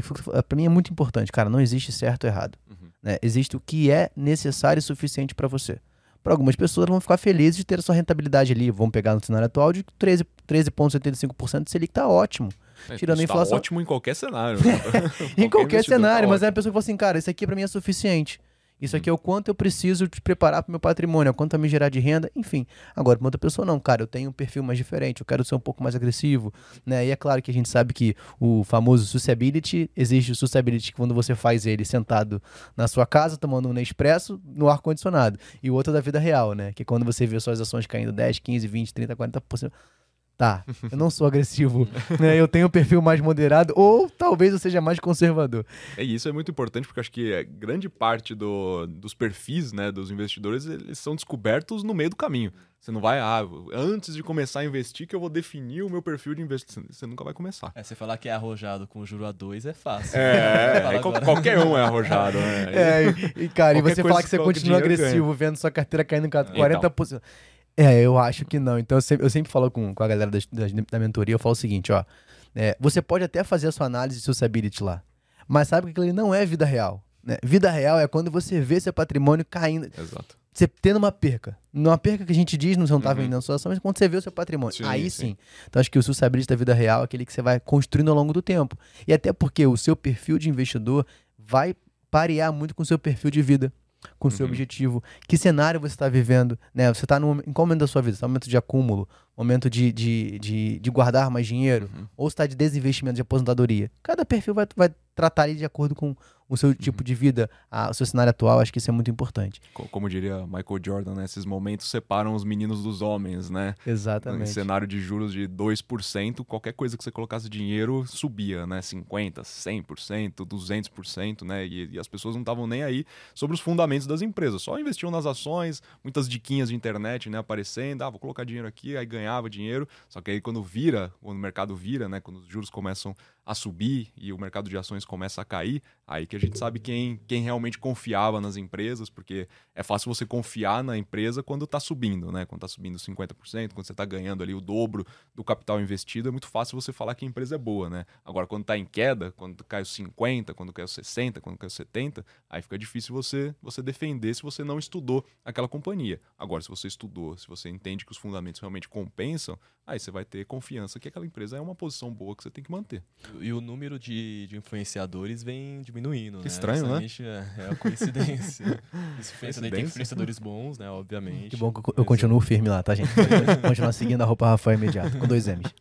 para mim é muito importante, cara, não existe certo ou errado. Uhum. Né? Existe o que é necessário e suficiente para você. Para algumas pessoas vão ficar felizes de ter a sua rentabilidade ali, vão pegar no cenário atual de 13,75% 13 de Selic, tá ótimo. É, tirando a tá inflação. Tá ótimo em qualquer cenário. Né? <laughs> em qualquer, qualquer cenário, tá mas é a pessoa que fala assim, cara, isso aqui para mim é suficiente. Isso aqui é o quanto eu preciso de preparar para o meu patrimônio, é quanto vai me gerar de renda, enfim. Agora, para outra pessoa, não, cara, eu tenho um perfil mais diferente, eu quero ser um pouco mais agressivo, né? E é claro que a gente sabe que o famoso sustainability, existe o sustainability quando você faz ele sentado na sua casa, tomando um Nespresso, no ar-condicionado. E o outro é da vida real, né? Que é quando você vê suas ações caindo 10, 15, 20, 30, 40% tá, eu não sou agressivo, né? eu tenho um perfil mais moderado, ou talvez eu seja mais conservador. É isso é muito importante porque acho que grande parte do, dos perfis né, dos investidores eles são descobertos no meio do caminho. Você não vai, ah, antes de começar a investir, que eu vou definir o meu perfil de investimento. Você nunca vai começar. É, você falar que é arrojado com o juro a dois é fácil. É, <laughs> é qualquer um é arrojado, né? É, e, cara, e você falar que você continua agressivo, ganha. vendo sua carteira caindo em 40%. Então. É, eu acho que não. Então eu sempre, eu sempre falo com, com a galera da, da, da mentoria, eu falo o seguinte, ó. É, você pode até fazer a sua análise de sustainability lá, mas sabe que aquilo não é vida real. Né? Vida real é quando você vê seu patrimônio caindo. Exato. Você tendo uma perca. Uma perca que a gente diz, não você não tá uhum. vendendo a sua ação, mas quando você vê o seu patrimônio. Sim, aí sim. sim. Então acho que o sustainability da vida real é aquele que você vai construindo ao longo do tempo. E até porque o seu perfil de investidor vai parear muito com o seu perfil de vida com o seu uhum. objetivo, que cenário você está vivendo, né? Você está em qual momento da sua vida? Está no momento de acúmulo, momento de, de, de, de guardar mais dinheiro, uhum. ou está de desinvestimento de aposentadoria. Cada perfil vai, vai tratar de acordo com o seu tipo uhum. de vida, a, o seu cenário atual, acho que isso é muito importante. Como diria Michael Jordan, né? esses momentos separam os meninos dos homens, né? Exatamente. Em cenário de juros de 2%, qualquer coisa que você colocasse dinheiro subia, né? 50%, 100%, 200%, né? E, e as pessoas não estavam nem aí sobre os fundamentos das empresas, só investiam nas ações, muitas diquinhas de internet, né? Aparecendo, ah, vou colocar dinheiro aqui, aí ganhava dinheiro, só que aí quando vira, quando o mercado vira, né? Quando os juros começam a subir e o mercado de ações começa a cair, aí que a gente sabe quem, quem realmente confiava nas empresas, porque é fácil você confiar na empresa quando está subindo, né? Quando está subindo 50%, quando você está ganhando ali o dobro do capital investido, é muito fácil você falar que a empresa é boa, né? Agora, quando está em queda, quando cai os 50%, quando cai os 60%, quando cai os 70%, aí fica difícil você, você defender se você não estudou aquela companhia. Agora, se você estudou, se você entende que os fundamentos realmente compensam, aí você vai ter confiança que aquela empresa é uma posição boa que você tem que manter. E o número de, de influenciadores vem diminuindo, que né? Estranho, né? É, é uma coincidência. <laughs> Isso coincidência. tem influenciadores bons, né? Obviamente. Que bom que eu, eu continuo firme lá, tá, gente? Continuar seguindo a roupa Rafael imediato, com dois M's.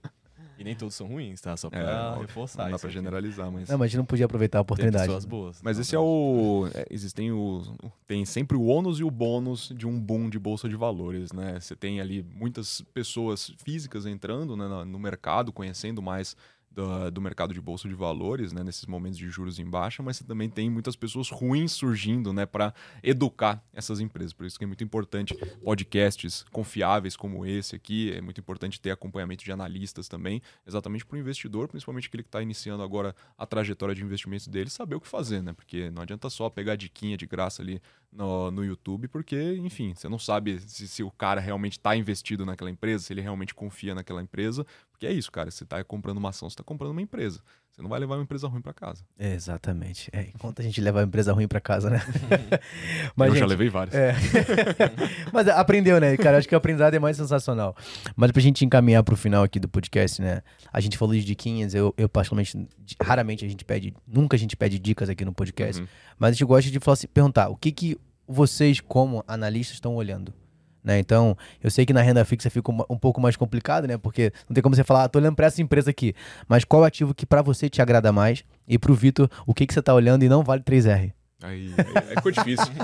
E nem todos são ruins, tá? Só pra É, reforçar. Não dá isso pra aqui. generalizar, mas. Não, mas a gente não podia aproveitar a Tem oportunidade. pessoas boas. Mas esse é o. é, existem os. Tem sempre o ônus e o bônus de um boom de bolsa de valores, né? Você tem ali muitas pessoas físicas entrando né, no mercado, conhecendo mais do, do mercado de bolsa de valores, né? Nesses momentos de juros em baixa, mas você também tem muitas pessoas ruins surgindo, né? Para educar essas empresas. Por isso que é muito importante podcasts confiáveis como esse aqui. É muito importante ter acompanhamento de analistas também, exatamente para o investidor, principalmente aquele que está iniciando agora a trajetória de investimentos dele, saber o que fazer, né? Porque não adianta só pegar a diquinha de graça ali no, no YouTube, porque, enfim, você não sabe se, se o cara realmente está investido naquela empresa, se ele realmente confia naquela empresa. Porque é isso, cara. Você está comprando uma ação, você está comprando uma empresa. Você não vai levar uma empresa ruim para casa. Exatamente. É, enquanto a gente levar a empresa ruim pra casa, né? <laughs> Eu já gente, levei várias. É. <laughs> Mas aprendeu, né, cara? Acho que o aprendizado é mais sensacional. Mas pra gente encaminhar pro final aqui do podcast, né? A gente falou de diquinhas, eu, eu particularmente, raramente a gente pede, nunca a gente pede dicas aqui no podcast, Uhum. mas a gente gosta de falar assim, perguntar o que que vocês, como analistas, estão olhando. Né? Então, eu sei que na renda fixa fica um, um pouco mais complicado, né? Porque não tem como você falar, ah, tô olhando pra essa empresa aqui. Mas qual ativo que pra você te agrada mais? E pro Vitor, o que que você tá olhando e não vale 3R? Aí, aí ficou difícil. <laughs>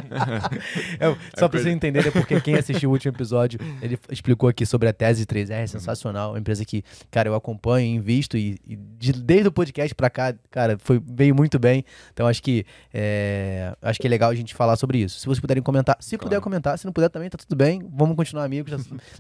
É, só pra perdi. você entender, né, porque quem assistiu o último episódio, ele explicou aqui sobre a tese 3R, é sensacional. Uma empresa que, cara, eu acompanho, invisto e, e de- desde o podcast pra cá, cara, foi, veio muito bem. Então acho que é, acho que é legal a gente falar sobre isso. Se vocês puderem comentar, se puder Claro. comentar, se não puder também, tá tudo bem. Vamos continuar amigos,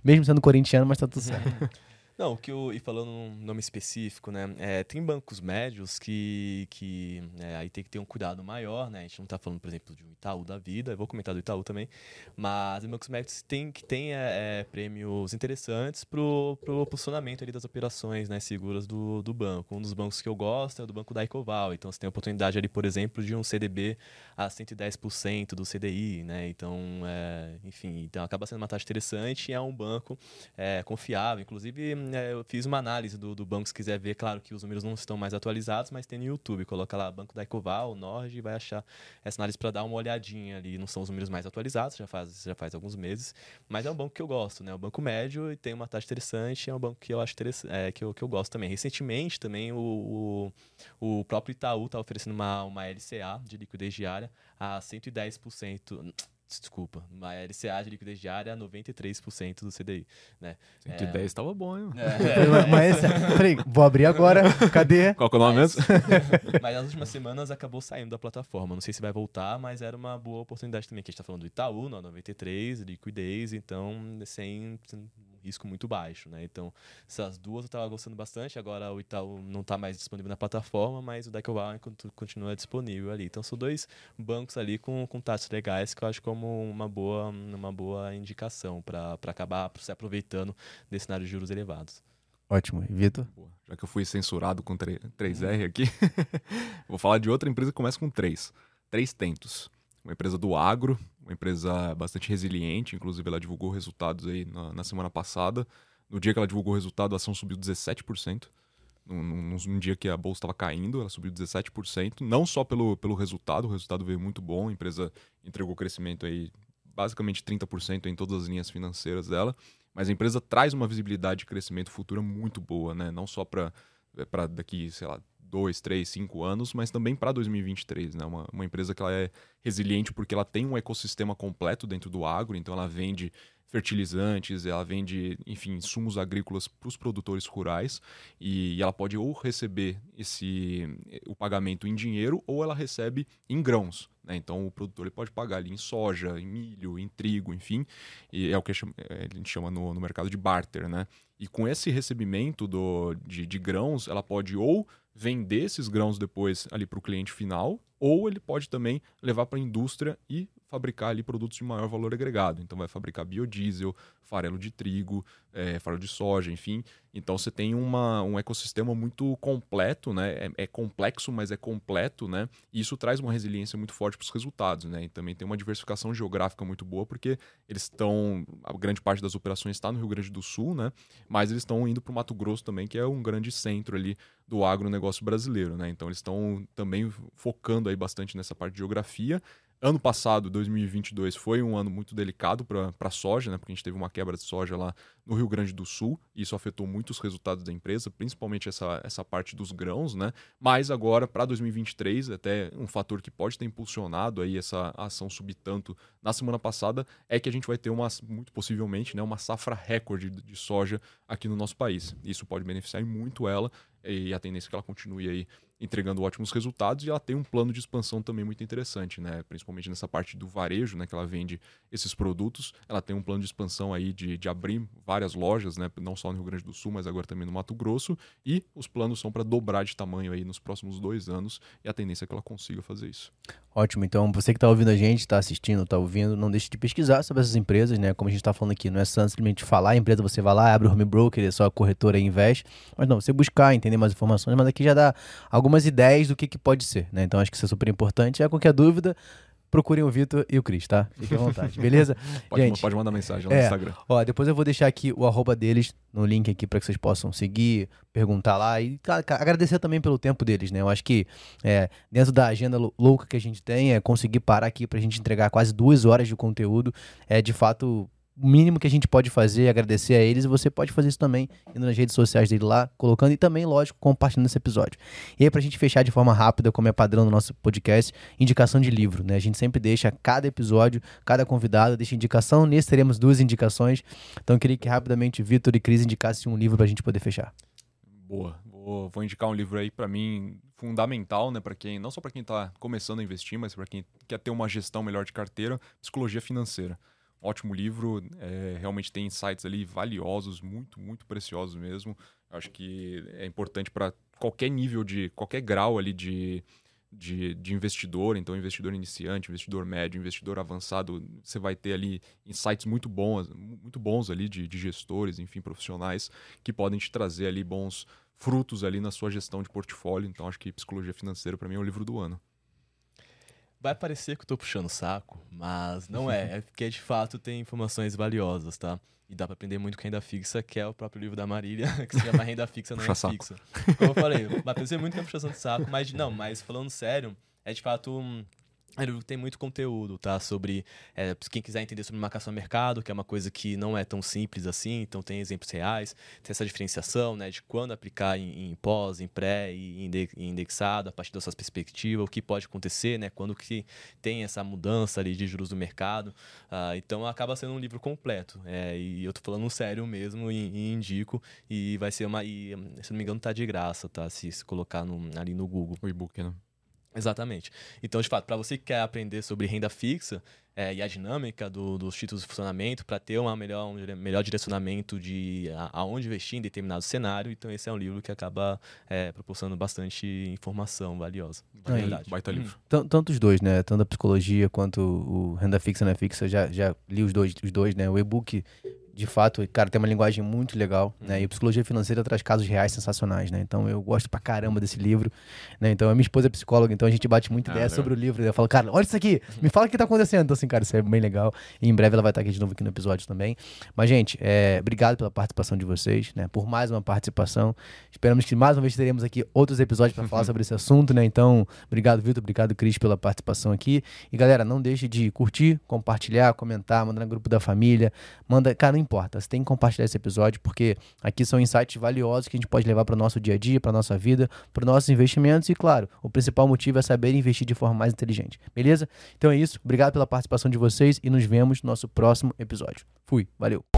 mesmo sendo corintiano, mas tá tudo certo. <laughs> Não, o que eu, e falando um nome específico, né? é, tem bancos médios que, que é, aí tem que ter um cuidado maior, né? A gente não tá falando, por exemplo, de um Itaú da vida, eu vou comentar do Itaú também, mas bancos médios tem, que tem é, é, prêmios interessantes pro, pro posicionamento ali das operações né, seguras do, do banco. Um dos bancos que eu gosto é o do banco da Ecoval, então você tem a oportunidade ali, por exemplo, de um CDB a 110% do CDI, né? Então, é, enfim, então acaba sendo uma taxa interessante e é um banco é, confiável. Inclusive, eu fiz uma análise do, do banco, se quiser ver, claro que os números não estão mais atualizados, mas tem no YouTube. Coloca lá Banco da Ecoval, Nord, e vai achar essa análise para dar uma olhadinha ali. Não são os números mais atualizados, já faz, já faz alguns meses, mas é um banco que eu gosto, né? É um banco médio e tem uma taxa interessante, é um banco que eu acho é, que, eu, que eu gosto também. Recentemente, também, o, o, o próprio Itaú está oferecendo uma, uma LCA de liquidez diária a 110%. Desculpa, uma LCA de liquidez diária a 93% do CDI, né? 110 tava bom, hein? <laughs> Mas- mas esse- falei, vou abrir agora, cadê? Qual que é o nome Mas- mesmo? Mas nas últimas semanas acabou saindo da plataforma. Não sei se vai voltar, mas era uma boa oportunidade também. Que a gente tá falando do Itaú, no 93, liquidez, então sem, sem risco muito baixo, né? Então, essas duas eu tava gostando bastante. Agora o Itaú não tá mais disponível na plataforma, mas o Decoval continua disponível ali. Então são dois bancos ali com, com taxas legais que eu acho como uma boa, uma boa indicação para acabar se aproveitando desse cenário de juros elevados. Ótimo. E Vitor? Já que eu fui censurado com 3, 3R aqui, <laughs> vou falar de outra empresa que começa com 3. Três Tentos. Uma empresa do agro, uma empresa bastante resiliente, inclusive ela divulgou resultados aí na, na semana passada. No dia que ela divulgou o resultado, a ação subiu 17%. Num, num, num dia que a bolsa estava caindo, ela subiu 17%. Não só pelo, pelo resultado, o resultado veio muito bom, a empresa entregou crescimento aí basicamente 30% em todas as linhas financeiras dela. Mas a empresa traz uma visibilidade de crescimento futuro muito boa, né? Não só para daqui, sei lá, dois, três, cinco anos, mas também para 2023, né? Uma, uma empresa que ela é resiliente porque ela tem um ecossistema completo dentro do agro, então ela vende fertilizantes, ela vende, enfim, insumos agrícolas para os produtores rurais e, e ela pode ou receber esse o pagamento em dinheiro ou ela recebe em grãos. Né? Então o produtor ele pode pagar ali em soja, em milho, em trigo, enfim, e é o que é, a gente chama no, no mercado de barter, né? E com esse recebimento do, de, de grãos, ela pode ou vender esses grãos depois ali para o cliente final, ou ele pode também levar para a indústria e fabricar ali produtos de maior valor agregado. Então vai fabricar biodiesel, farelo de trigo, eh, farelo de soja, enfim. Então você tem uma, um ecossistema muito completo, né? É, é complexo, mas é completo, né? E isso traz uma resiliência muito forte para os resultados, né? E também tem uma diversificação geográfica muito boa, porque eles estão. A grande parte das operações está no Rio Grande do Sul, né? Mas eles estão indo para o Mato Grosso também, que é um grande centro ali do agronegócio brasileiro, né? Então eles estão também focando aí bastante nessa parte de geografia. Ano passado, 2022, foi um ano muito delicado para a soja, né? Porque a gente teve uma quebra de soja lá no Rio Grande do Sul, e isso afetou muito os resultados da empresa, principalmente essa, essa parte dos grãos, né? Mas agora, para 2023, até um fator que pode ter impulsionado aí essa ação subir tanto na semana passada é que a gente vai ter uma, muito possivelmente, né, uma safra recorde de soja aqui no nosso país. Isso pode beneficiar muito ela e a tendência é que ela continue aí entregando ótimos resultados e ela tem um plano de expansão também muito interessante, né? Principalmente nessa parte do varejo, né? Que ela vende esses produtos. Ela tem um plano de expansão aí de, de abrir várias lojas, né? Não só no Rio Grande do Sul, mas agora também no Mato Grosso. E os planos são para dobrar de tamanho aí nos próximos dois anos e a tendência é que ela consiga fazer isso. Ótimo. Então, você que está ouvindo a gente, está assistindo, está ouvindo, não deixe de pesquisar sobre essas empresas, né? Como a gente está falando aqui, não é simplesmente falar a empresa, você vai lá, abre o home broker, é só a corretora e investe. Mas não, você buscar, entender mais informações, mas aqui já dá algumas ideias do que, que pode ser, né? Então, acho que isso é super importante. É qualquer dúvida, procurem o Vitor e o Cris, tá? Fiquem à vontade, beleza? <laughs> pode, Gente, pode mandar mensagem lá é, no Instagram. Ó, depois eu vou deixar aqui o arroba deles no link aqui para que vocês possam seguir, perguntar lá e cara, agradecer também pelo tempo deles, né? Eu acho que é, dentro da agenda louca que a gente tem, é conseguir parar aqui para a gente entregar quase duas horas de conteúdo, é de fato o mínimo que a gente pode fazer é agradecer a eles e você pode fazer isso também indo nas redes sociais dele lá, colocando e também, lógico, compartilhando esse episódio. E aí, pra gente fechar de forma rápida, como é padrão no nosso podcast, indicação de livro, né? A gente sempre deixa cada episódio, cada convidado deixa indicação. Nesse teremos duas indicações. Então, eu queria que rapidamente Vitor e Cris indicassem um livro pra gente poder fechar. Boa. Vou, indicar um livro aí para mim fundamental, né, para quem, não só para quem tá começando a investir, mas para quem quer ter uma gestão melhor de carteira, Psicologia Financeira ótimo livro, é, realmente tem insights ali valiosos, muito, muito preciosos mesmo. Acho que é importante para qualquer nível de, qualquer grau ali de, de, de, investidor, então investidor iniciante, investidor médio, investidor avançado, você vai ter ali insights muito bons, muito bons ali de, de gestores, enfim, profissionais que podem te trazer ali bons frutos ali na sua gestão de portfólio. Então acho que psicologia financeira para mim é o livro do ano. Vai parecer que eu tô puxando o saco, mas não é. <laughs> É porque de fato tem informações valiosas, tá? E dá para aprender muito com renda fixa, que é o próprio livro da Marília, <laughs> que se chama Renda Fixa Não é Fixa. Como eu falei, vai parecer muito que é puxação de saco, mas não, mas falando sério, é de fato um, tem muito conteúdo, tá? Sobre é, quem quiser entender sobre marcação no mercado, que é uma coisa que não é tão simples assim, então tem exemplos reais, tem essa diferenciação, né, de quando aplicar em, em pós, em pré e indexado, a partir dessa perspectiva, o que pode acontecer, né, quando que tem essa mudança ali de juros do mercado. Uh, então acaba sendo um livro completo. É, e eu tô falando sério mesmo e, e, indico. E vai ser uma. E, se não me engano, tá de graça, tá? Se, se colocar no, ali no Google. O e-book, né? Exatamente. Então, de fato, para você que quer aprender sobre renda fixa é, e a dinâmica do, dos títulos de funcionamento, para ter uma melhor, um melhor direcionamento de a, aonde investir em determinado cenário, então esse é um livro que acaba é, proporcionando bastante informação valiosa. É verdade. Baita hum. livro. Tanto os dois, né? Tanto a psicologia quanto o renda fixa, né? Fixa, já, já li os dois, os dois, né? O e-book de fato, cara, tem uma linguagem muito legal, né? E Psicologia Financeira traz casos reais sensacionais, né? Então eu gosto pra caramba desse livro, né? Então a minha esposa é psicóloga, então a gente bate muita ah, ideia sobre o livro. Eu falo, cara, olha isso aqui, me fala o que tá acontecendo. Então, assim, cara, isso é bem legal. E em breve ela vai estar aqui de novo aqui no episódio também. Mas, gente, é, obrigado pela participação de vocês, né? Por mais uma participação. Esperamos que mais uma vez teremos aqui outros episódios para falar <laughs> sobre esse assunto, né? Então, obrigado, Vitor, obrigado, Cris, pela participação aqui. E galera, não deixe de curtir, compartilhar, comentar, mandar no grupo da família. Manda, cara, não importa. Você tem que compartilhar esse episódio, porque aqui são insights valiosos que a gente pode levar para o nosso dia a dia, para nossa vida, para nossos investimentos e, claro, o principal motivo é saber investir de forma mais inteligente. Beleza? Então é isso. Obrigado pela participação de vocês e nos vemos no nosso próximo episódio. Fui. Valeu.